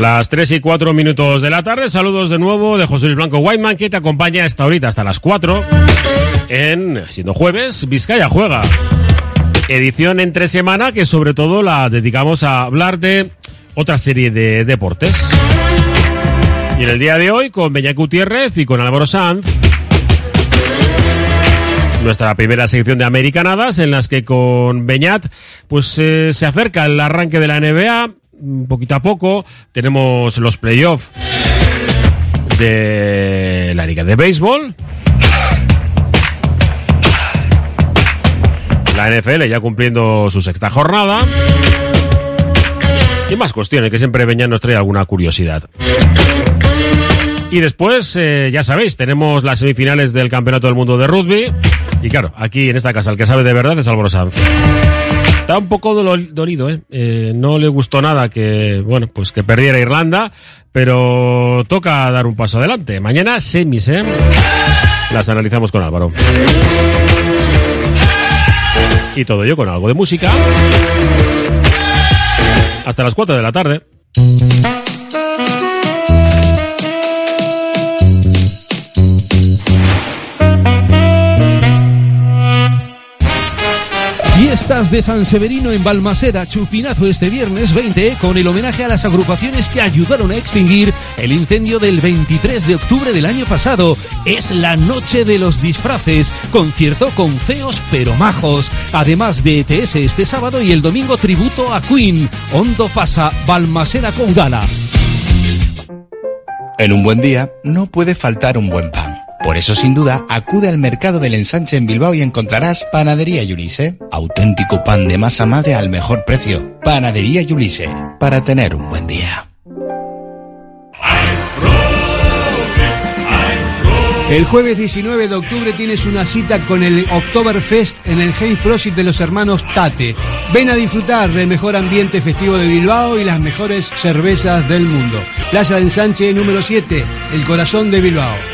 Speaker 4: Las 3 y 4 minutos de la tarde, saludos de nuevo de José Luis Blanco Whiteman que te acompaña esta ahorita hasta las 4 en, siendo jueves, Vizcaya Juega. Edición entre semana que sobre todo la dedicamos a hablar de otra serie de deportes. Y en el día de hoy con Beñat Gutiérrez y con Álvaro Sanz. Nuestra primera sección de Americanadas en las que con Beñat pues eh, se acerca el arranque de la NBA poquito a poco. Tenemos los playoffs de la Liga de Béisbol. La NFL ya cumpliendo su sexta jornada. Y más cuestiones que siempre Beñat nos trae alguna curiosidad. Y después, eh, ya sabéis, tenemos las semifinales del Campeonato del Mundo de Rugby. Y claro, aquí en esta casa el que sabe de verdad es Álvaro Sanz. Está un poco dolido, ¿eh? ¿eh? No le gustó nada que, bueno, pues que perdiera Irlanda, pero toca dar un paso adelante. Mañana semis, ¿eh? Las analizamos con Álvaro. Y todo ello con algo de música. Hasta las 4 de la tarde.
Speaker 26: De San Severino en Balmaseda, chupinazo este viernes 20 con el homenaje a las agrupaciones que ayudaron a extinguir el incendio del 23 de octubre del año pasado. Es la noche de los disfraces, concierto con feos pero majos. Además de ETS este sábado y el domingo tributo a Queen. Hondo pasa, Balmaseda Caudala.
Speaker 27: En un buen día no puede faltar un buen pan. Por eso, sin duda, acude al mercado del ensanche en Bilbao y encontrarás Panadería Yulise. Auténtico pan de masa madre al mejor precio. Panadería Yulise. Para tener un buen día.
Speaker 28: El jueves 19 de octubre tienes una cita con el Oktoberfest en el Heinz Prosit de los hermanos Tate. Ven a disfrutar del mejor ambiente festivo de Bilbao y las mejores cervezas del mundo. Plaza de Ensanche número 7, el corazón de Bilbao.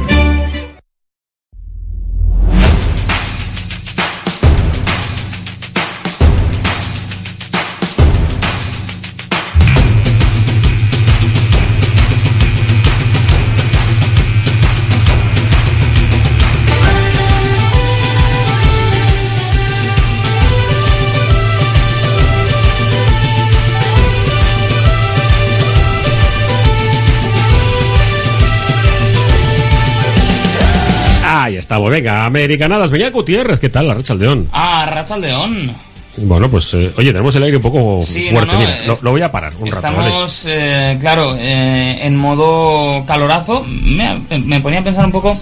Speaker 4: Ahí estamos, venga, Americanadas, Beñat Gutiérrez, ¿qué tal, la Racha Aldeón?
Speaker 29: Ah, Racha Aldeón.
Speaker 4: Bueno, pues eh, oye, tenemos el aire un poco
Speaker 29: Sí,
Speaker 4: fuerte.
Speaker 29: no, no,
Speaker 4: Mira, lo,
Speaker 29: es-
Speaker 4: lo voy a parar un rato. ¿vale?
Speaker 29: Estamos, eh, claro, eh, en modo calorazo. Me, me ponía a pensar un poco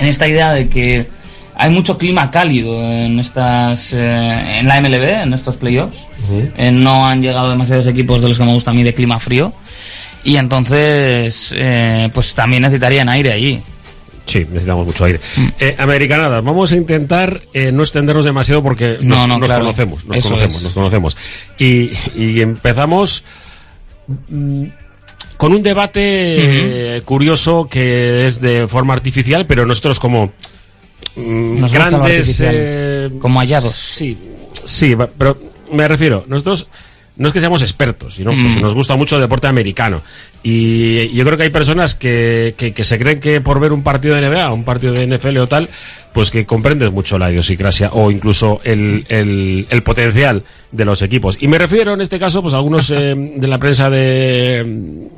Speaker 29: en esta idea de que hay mucho clima cálido en estas eh, en la MLB, en estos playoffs. Eh, no han llegado demasiados equipos de los que me gusta a mí de clima frío. Y entonces, pues también necesitarían aire allí.
Speaker 4: Sí, necesitamos mucho aire. Eh, americanadas, vamos a intentar eh, no extendernos demasiado porque nos,
Speaker 29: No, no,
Speaker 4: nos
Speaker 29: claro.
Speaker 4: conocemos, nos
Speaker 29: Eso
Speaker 4: conocemos,
Speaker 29: es.
Speaker 4: nos conocemos. Y, y empezamos mm, con un debate eh, curioso que es de forma artificial, pero nosotros como mm,
Speaker 29: Nos
Speaker 4: grandes... eh,
Speaker 29: Como hallados.
Speaker 4: Sí, sí, pero me refiero, nosotros no es que seamos expertos, sino pues,
Speaker 29: Mm.
Speaker 4: nos gusta mucho el deporte americano. Y yo creo que hay personas que, que, que se creen que por ver un partido de NBA, un partido de NFL o tal, pues que comprendes mucho la idiosincrasia o incluso el, el, el potencial de los equipos. Y me refiero en este caso pues a algunos eh, de la prensa de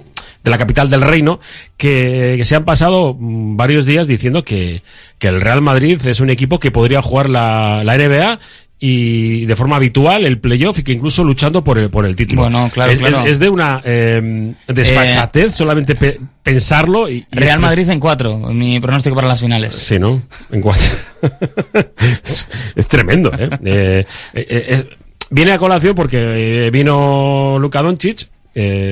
Speaker 4: de la capital del reino, que, que se han pasado varios días diciendo que, que el Real Madrid es un equipo que podría jugar la, la NBA y de forma habitual el playoff y que incluso luchando por el, por el título.
Speaker 29: Bueno, claro,
Speaker 4: es,
Speaker 29: claro.
Speaker 4: es- es de una eh, desfachatez solamente pe- pensarlo. Y, y
Speaker 29: Real Madrid en cuatro, mi pronóstico para las finales.
Speaker 4: Sí, ¿no? En cuatro. es, es tremendo, ¿eh? Eh, eh, eh, viene a colación porque vino Luka Doncic, eh,